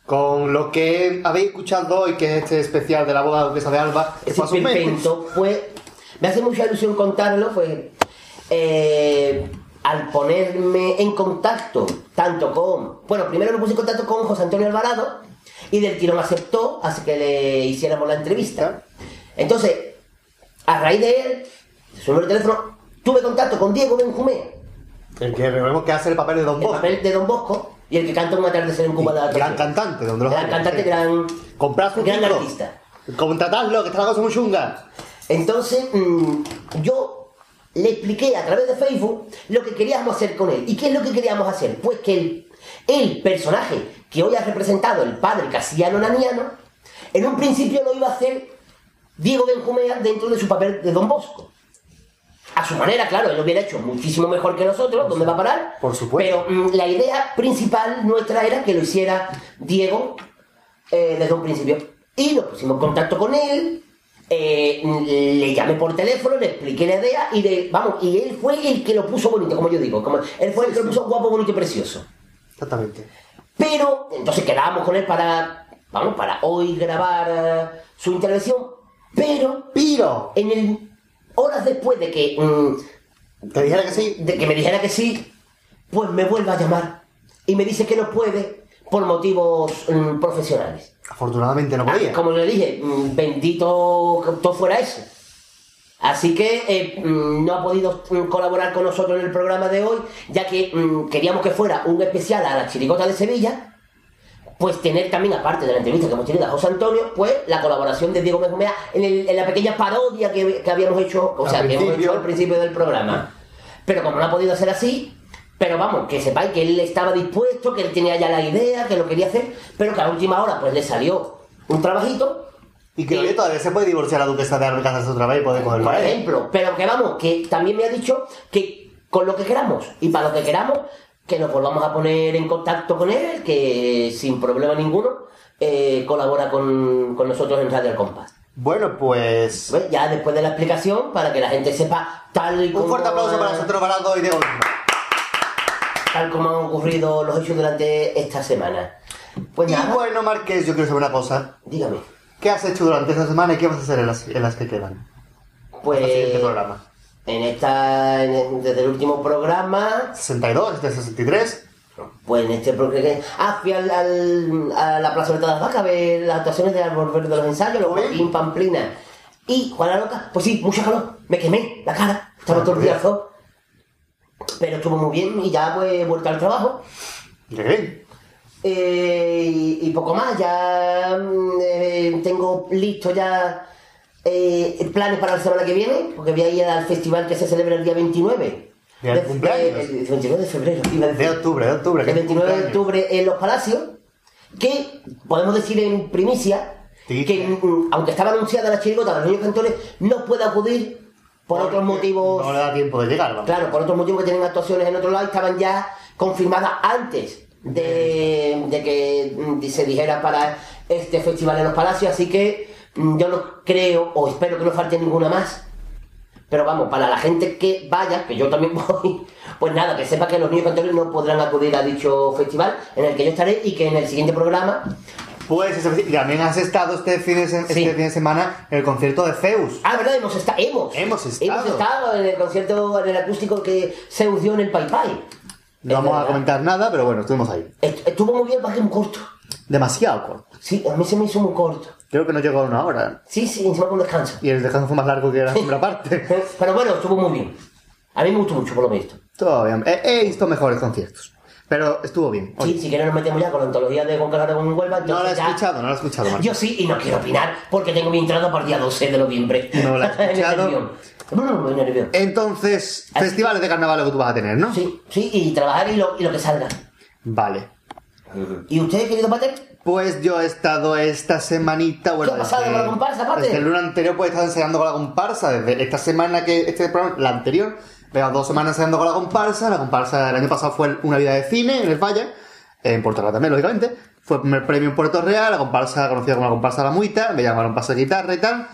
con lo que habéis escuchado hoy, que es este especial de la boda de duquesa de Alba. mes. Esperpento fue. Me hace mucha ilusión contarlo, pues. eh, al ponerme en contacto, tanto con. Bueno, primero me puse en contacto con José Antonio Alvarado y del tirón aceptó, así que le hiciéramos la entrevista. Entonces, a raíz de él, su número de teléfono, tuve contacto con Diego Benjumé, El que recordemos que hace el papel de Don el Bosco. papel de Don Bosco y el que canta un atardecer en Cuba. la Gran cantante, los Gran hay. cantante, gran. Comprad su gran libro. artista. Contratadlo, que está la cosa muy chunga. Entonces, mm, yo le expliqué a través de Facebook lo que queríamos hacer con él. ¿Y qué es lo que queríamos hacer? Pues que el, el personaje que hoy ha representado el padre Casiano Naniano, en un principio lo iba a hacer Diego Benjumea dentro de su papel de Don Bosco. A su manera, claro, él lo hubiera hecho muchísimo mejor que nosotros, ¿dónde va a parar? Por supuesto. Pero mm, la idea principal nuestra era que lo hiciera Diego eh, desde un principio. Y nos pusimos en contacto con él, eh, le llamé por teléfono, le expliqué la idea y de, vamos, y él fue el que lo puso bonito, como yo digo, como él fue el que lo puso guapo, bonito y precioso. Exactamente. Pero, entonces quedábamos con él para, vamos, para hoy grabar eh, su intervención, pero, pero, en el, horas después de que, mm, Te dijera que sí. de que me dijera que sí, pues me vuelve a llamar y me dice que no puede por motivos mm, profesionales. Afortunadamente no podía. Ah, Como le dije, mm, bendito que todo fuera eso. Así que eh, mm, no ha podido mm, colaborar con nosotros en el programa de hoy, ya que mm, queríamos que fuera un especial a la chirigota de Sevilla, pues tener también, aparte de la entrevista que hemos tenido a José Antonio, pues la colaboración de Diego Benjumea en, el- en la pequeña parodia que, que habíamos hecho, o Al sea, que hemos hecho al principio del programa. Pero como no ha podido ser así, pero vamos, que sepáis que él estaba dispuesto, que él tenía ya la idea, que lo quería hacer, pero que a última hora pues le salió un trabajito Y que oye, todavía se puede divorciar la duquesa de casarse otra vez y poder coger por ejemplo. Pero que vamos, que también me ha dicho que con lo que queramos y para lo que queramos, que nos volvamos a poner en contacto con él, que sin problema ninguno eh, colabora con, con nosotros en Radio El Compás. Bueno, pues. Pues Ya después de la explicación, para que la gente sepa tal y como. Un fuerte aplauso para nosotros, Barato y Diego. Tal como han ocurrido los hechos durante esta semana. Pues y nada. bueno, Marqués, yo quiero saber una cosa. Dígame. ¿Qué has hecho durante esta semana y qué vas a hacer en las, en las que quedan? Pues. En el siguiente programa. En esta. en- desde el último programa. 62, este es el 63. Pues en este programa. Ah, fui al, al- a la plazoleta de las vacas a ver las actuaciones de Árbol Verde de los ensayos, los Joaquín Pamplina. Y Juana Loca, pues sí, mucha calor. Me quemé la cara. Estaba todo el día. Pero estuvo muy bien y ya pues he vuelto al trabajo. Qué bien. Eh, y, y poco más, ya mm, eh, tengo listo ya eh, planes para la semana que viene, porque voy a ir al festival que se celebra el día 29. Día del De- cumpleaños. el 29 de febrero, octubre, de octubre. que El es 29 de cumpleaños. octubre en Los Palacios, que podemos decir en primicia que mm, aunque estaba anunciada la chirigota de los niños cantores, no puede acudir por otros motivos. No le da tiempo de llegar, vamos. Claro, por otros motivos que tienen actuaciones en otro lado estaban ya confirmadas antes de, de que mm, se dijera para este festival en los Palacios, así que mm, yo no creo o espero que no falte ninguna más. Pero vamos, para la gente que vaya, que yo también voy, pues nada, que sepa que los niños cantores no podrán acudir a dicho festival en el que yo estaré y que en el siguiente programa Pues ese- y también has estado este fin, de, este fin de semana en el concierto de Zeus. Ah, ¿verdad? Hemos, esta- hemos. Hemos estado. Hemos estado en el concierto, en el acústico que se dio en el Pai Pai. No vamos a comentar nada, pero bueno, estuvimos ahí. Est- Estuvo muy bien, para que un corto. Demasiado corto. Sí, a mí se me hizo muy corto. Creo que no llegó a una hora. Sí, sí, encima con descanso. Y el descanso fue más largo que la primera parte. Pero bueno, estuvo muy bien. A mí me gustó mucho, por lo visto. Todo bien. He, he visto mejores conciertos. Pero estuvo bien. Oye, Sí, si quieres nos metemos ya con la antología de Aragón en Huelva. no lo he ya- escuchado, no lo he escuchado, Marco. Yo sí, y no quiero opinar porque tengo mi entrada para el día 12 de noviembre. No lo he escuchado. Entonces, festivales de carnaval lo que tú vas a tener, ¿no? Sí, sí, y trabajar y lo, y lo que salga. Vale. ¿Y usted, querido Pater? Pues yo he estado esta semanita, bueno, ¿Qué ha pasado desde- con la comparsa, Pater? Desde el lunes anterior pues he estado ensayando con la comparsa, desde esta semana que, este programa, la anterior, llevaba dos semanas ensayando con la comparsa, la comparsa del año pasado fue una vida de cine en el Valle, en Puerto Real también, lógicamente, fue el primer premio en Puerto Real, la comparsa conocida como la comparsa La Muita, me llamaron para hacer guitarra y tal,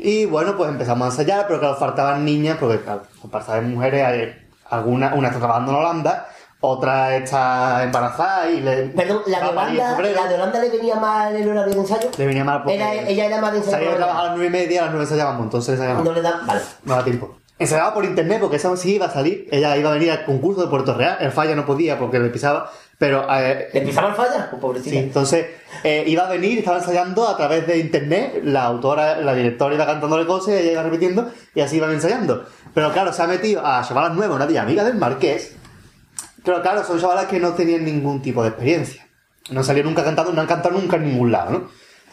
y bueno, pues empezamos a ensayar, pero claro, faltaban niñas, porque claro, comparsa de mujeres, hay alguna, una está trabajando en Holanda, otra está embarazada y le... Perdón, la de Holanda, la de Holanda le venía mal el horario de ensayo. Le venía mal porque Era- ella era más de ensayo. salía trabajar a las nueve y media, a las nueve ensayábamos, entonces ensayábamos. No le da. Vale. No da tiempo. Ensayaba por internet porque esa sí iba a salir. Ella iba a venir al concurso de Puerto Real. El falla no podía porque le pisaba. Pero. Eh, ¿Le pisaba el falla? Pues pobrecita. Sí, entonces eh, iba a venir, estaba ensayando a través de internet. La autora, la directora iba cantándole cosas y ella iba repitiendo y así iban ensayando. Pero claro, se ha metido a chavalas nuevas, una tía amiga del Marqués. Pero claro, son chavalas que no tenían ningún tipo de experiencia. No salieron nunca cantando, no han cantado nunca en ningún lado, ¿no?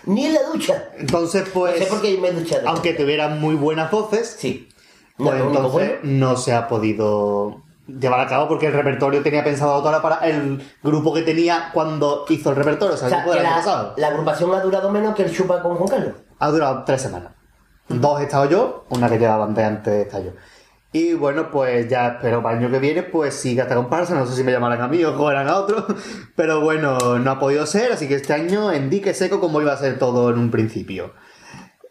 Ni en la ducha. Entonces, pues. No sé por qué me he duchado. Aunque tuvieran muy buenas voces, sí. pues No, entonces no se ha podido llevar a cabo porque el repertorio tenía pensado autora para el grupo que tenía cuando hizo el repertorio, o sea, O el sea, grupo que del año la, pasado. la agrupación ha durado menos que el chupa con Juan Carlos. Ha durado tres semanas. Dos he estado yo, una que llevaba antes, antes está yo. Y bueno, pues ya espero para el año que viene, pues siga esta comparsa. No sé si me llamarán a mí o cogerán a otro. Pero bueno, no ha podido ser, así que este año en dique seco como iba a ser todo en un principio.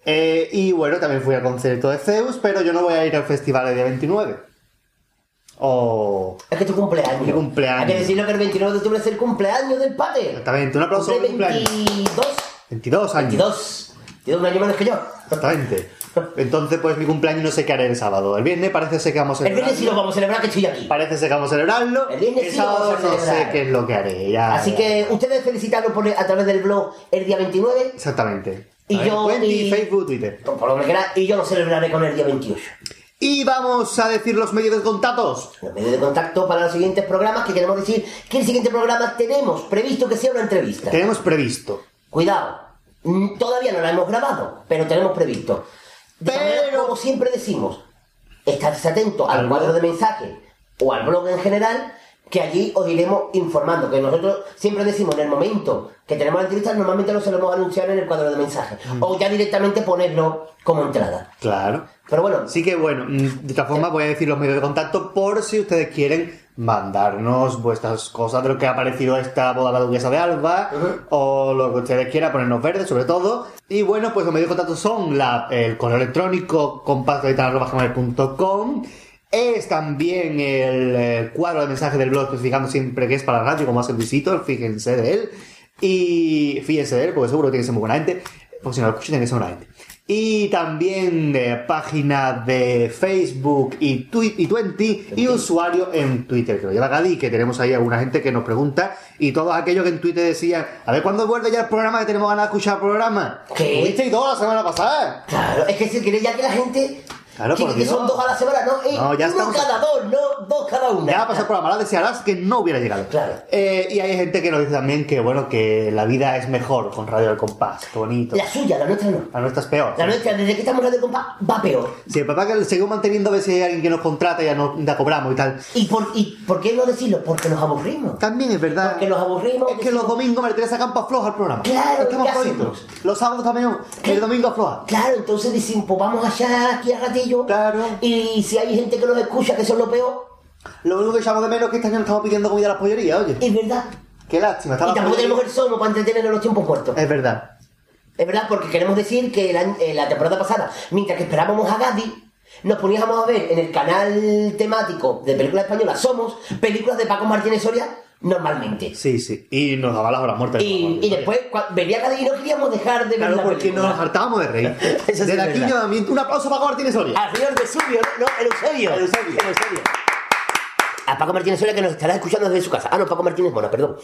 Eh, y bueno, también fui al concierto de Zeus, pero yo no voy a ir al festival el día 29. O... Es que tu cumpleaños. Mi cumpleaños. Hay que decirlo que el 29 de octubre es el cumpleaños del padre. Exactamente, un aplauso por mi cumpleaños. 22. 22 años. 22. Tiene un año menos que yo. Exactamente. Entonces, pues mi cumpleaños no sé qué haré el sábado. El viernes parece ser que vamos a El celebrarlo. viernes sí lo vamos a celebrar que estoy aquí. Parece ser que vamos a celebrarlo. El viernes sí lo sábado vamos a no sé qué es lo que haré. Ya, Así ya. que ustedes felicitarlo por, a través del blog el día 29. Exactamente. Y A ver, yo- Twenty, y- Facebook, Twitter. Por lo que quiera, y yo lo celebraré con el día 28. Y vamos a decir los medios de contactos. Los medios de contacto para los siguientes programas, que queremos decir que el siguiente programa tenemos previsto que sea una entrevista. Tenemos previsto. Cuidado, mm, todavía no la hemos grabado, pero tenemos previsto. De esta manera, como siempre decimos, estarse atento al cuadro de mensaje o al blog en general, que allí os iremos informando. Que nosotros siempre decimos en el momento que tenemos la entrevista, normalmente lo solemos anunciar en el cuadro de mensaje. O ya directamente ponerlo como entrada. Claro. Pero bueno. Así que bueno, mm, de esta forma voy a decir los medios de contacto por si ustedes quieren mandarnos vuestras cosas de lo que ha parecido esta boda de la duquesa de Alba o lo que ustedes quieran, ponernos verdes sobre todo. Y bueno, pues los medios de contacto son la, el correo electrónico compactovital.com es también el, eh, cuadro de mensaje del blog especificando siempre que es para la radio, como hace Luisito, fíjense de él. Y fíjense de él, porque seguro que tiene que ser muy buena gente. Porque si no lo escuchan, tiene que ser buena gente. Y también eh, página de Facebook y, twi- y Twenty y usuario en Twitter, que lo lleva Gadi, que tenemos ahí alguna gente que nos pregunta. Y todos aquellos que en Twitter decían, a ver cuándo vuelve ya el programa, que tenemos ganas de escuchar el programa. ¿Qué? ¿Tuvisteis dos la semana pasada? Claro, es que si queréis ya que la gente. Claro, que, por que son dos a la semana, ¿no? Eh, No, ya uno estamos- cada dos, no dos cada una. Ya ha pasado el programa, ahora desearás que no hubiera llegado. Eh, y hay gente que nos dice también que, bueno, que la vida es mejor con Radio del Compás. Qué bonito. La suya, la nuestra no. La nuestra es peor. La nuestra, desde que estamos en Radio Compás, va peor. Sí, el papá que seguimos manteniendo a ver si hay alguien que nos contrata y ya nos ya cobramos y tal. ¿Y por, ¿Y por qué no decirlo? Porque nos aburrimos. También es verdad. Porque nos aburrimos. Es que los domingos me le sacan campo floja al programa. Claro, Estamos ¿qué flojitos. Los sábados también. El domingo afloja. Claro, entonces decimos, pues vamos allá aquí a Claro. Y si hay gente que nos escucha, que eso es lo peor. Lo único que echamos de menos es que este año estamos pidiendo comida a las pollerías, oye. Es verdad. Qué lástima. Está Y tampoco tenemos el sono para entretener en los tiempos muertos. Es verdad. Es verdad, porque queremos decir que eh, la temporada pasada, mientras que esperábamos a Gadi, nos poníamos a ver en el canal temático de películas españolas Somos películas de Paco Martínez Soria normalmente. Sí, sí. Y nos daba la hora muerta. Y, y después venía cada y no queríamos dejar de ver Claro, la porque película. nos hartábamos de reír. Eso sí Desde aquí, nuevamente, un aplauso para Martínez Soria. Al señor Vesubio, no, no, el Eusebio. El Eusebio. A Paco Martínez Soria que nos estará escuchando desde su casa. Ah, no, Paco Martínez Mora, perdón.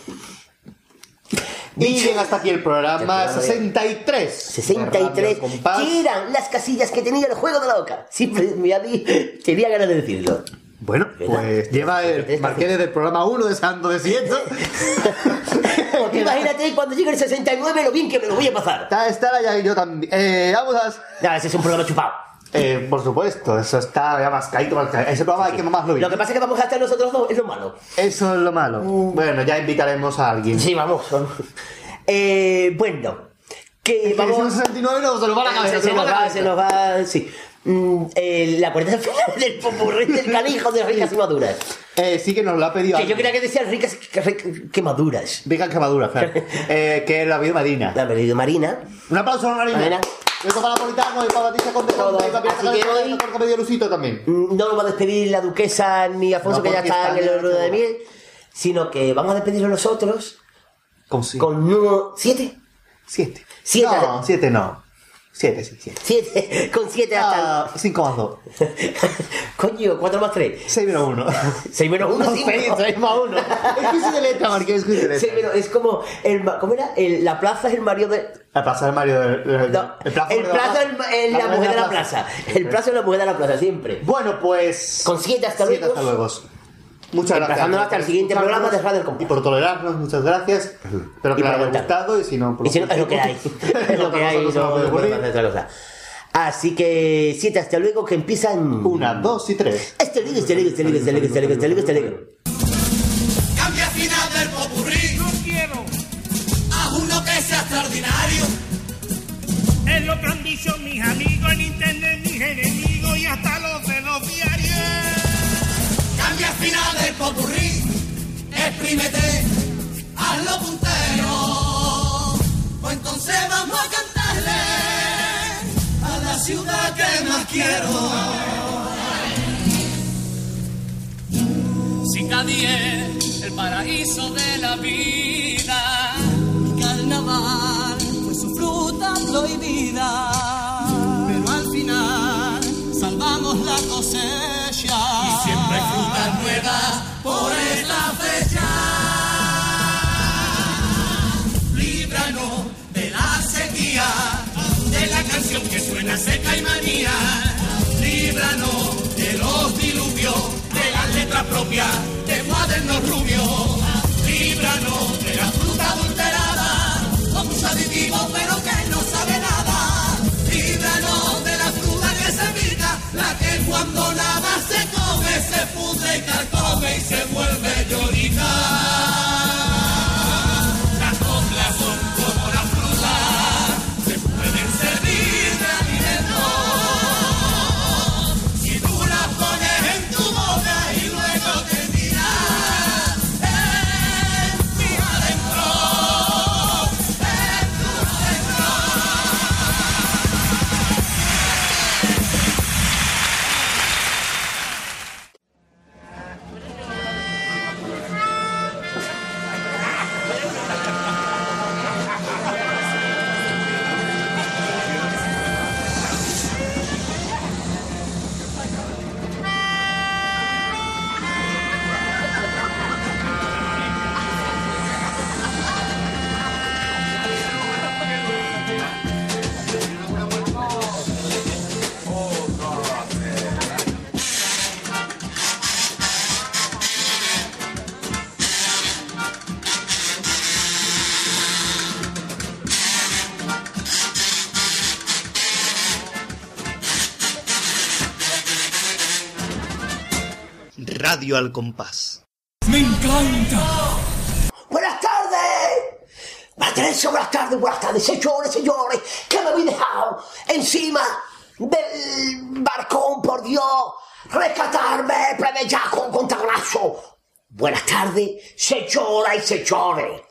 Y hasta aquí el programa El programa de- 63. 63, que eran las casillas que tenía el juego de la boca. Siempre me había tenía ganas de decirlo. Bueno, pues lleva el Marqués desde el programa 1 de Santo de Ciento. Porque imagínate cuando llegue el 69 lo bien que me lo voy a pasar. Está, está ya y yo también. Eh, vamos a. Ya, ese es un programa chupado. Eh, por supuesto, eso está ya más caído. más caído. Ese programa hay que más lo Lo que pasa es que vamos a estar nosotros dos, es lo malo. Eso es lo malo. Bueno, ya invitaremos a alguien. Sí, vamos. Eh, bueno, que vamos. un 69 no, se nos va la cabeza, Se, se se nos va, se nos va, sí. Mm, eh, la puerta final del popurrí del canijo de ricas y maduras. Eh, sí que nos lo ha pedido. Que yo creía que decía ricas que, que- que maduras. Ricas que maduras, claro. eh, que la vio Marina. La vio Marina. Un aplauso a Marina. Marina. Beso para Napolitano y para Batista Conde Conde y para Medio Lucito también. Mm, No nos va a despedir la duquesa ni Afonso, No, que ya está en el oro de el miel, sino que vamos a despedirlo nosotros ¿Con sí? con número 7. Siete. Siete. No, siete no. Siete, sí, siete. 7, con 7 hasta. Ah, cinco más dos. Coño, 4 más 3. Seis menos uno. 6 menos 1, No, 5. seis, seis más uno. Es quiz de letra, Marqués, es quiz de letra. Pero es como. El, ¿Cómo era? El- la plaza es el marido de. La plaza del Mario. El, No, el plazo el de plazo es es la mujer de la plaza. El plazo es la mujer de la plaza, siempre. Bueno, pues. Con 7 hasta Siete luego. hasta luego. Muchas gracias. Emplazándonos hasta el siguiente por programa de Radio Compás. Y por tolerarnos, muchas gracias. Espero que les haya gustado y si no, por Y si no, es lo que hay. Es lo que hay. Así que 7 hasta luego que empiezan. Una, dos y tres. Este ligo, este ligo, este ligo, este ligo, este ligo, este ligo, este ligo. Cambia al final del popurrí. No quiero. Haz uno que sea extraordinario. Es lo que han dicho mis amigos popurrí. Exprímete. Hazlo puntero. Pues entonces vamos a cantarle a la ciudad que más quiero. Es el paraíso de la vida, carnaval fue su fruta prohibida. Pero al final salvamos la cosecha. Seca y manía. Líbranos de los diluvios, de las letras propias, de cuadernos rubios. Líbranos de la fruta adulterada, con mucho aditivo pero que no sabe nada. Líbranos de la fruta que se pica, la que cuando nada se come se pudre y carcome y se vuelve llorica. Radio al compás. Me encanta. ¡Buenas tardes! Patricio, buenas tardes, buenas tardes, señores, señores, que me habéis dejado encima del barcón, por Dios, rescatarme, plebe ya con contrabrazo. Buenas tardes, señoras y señores.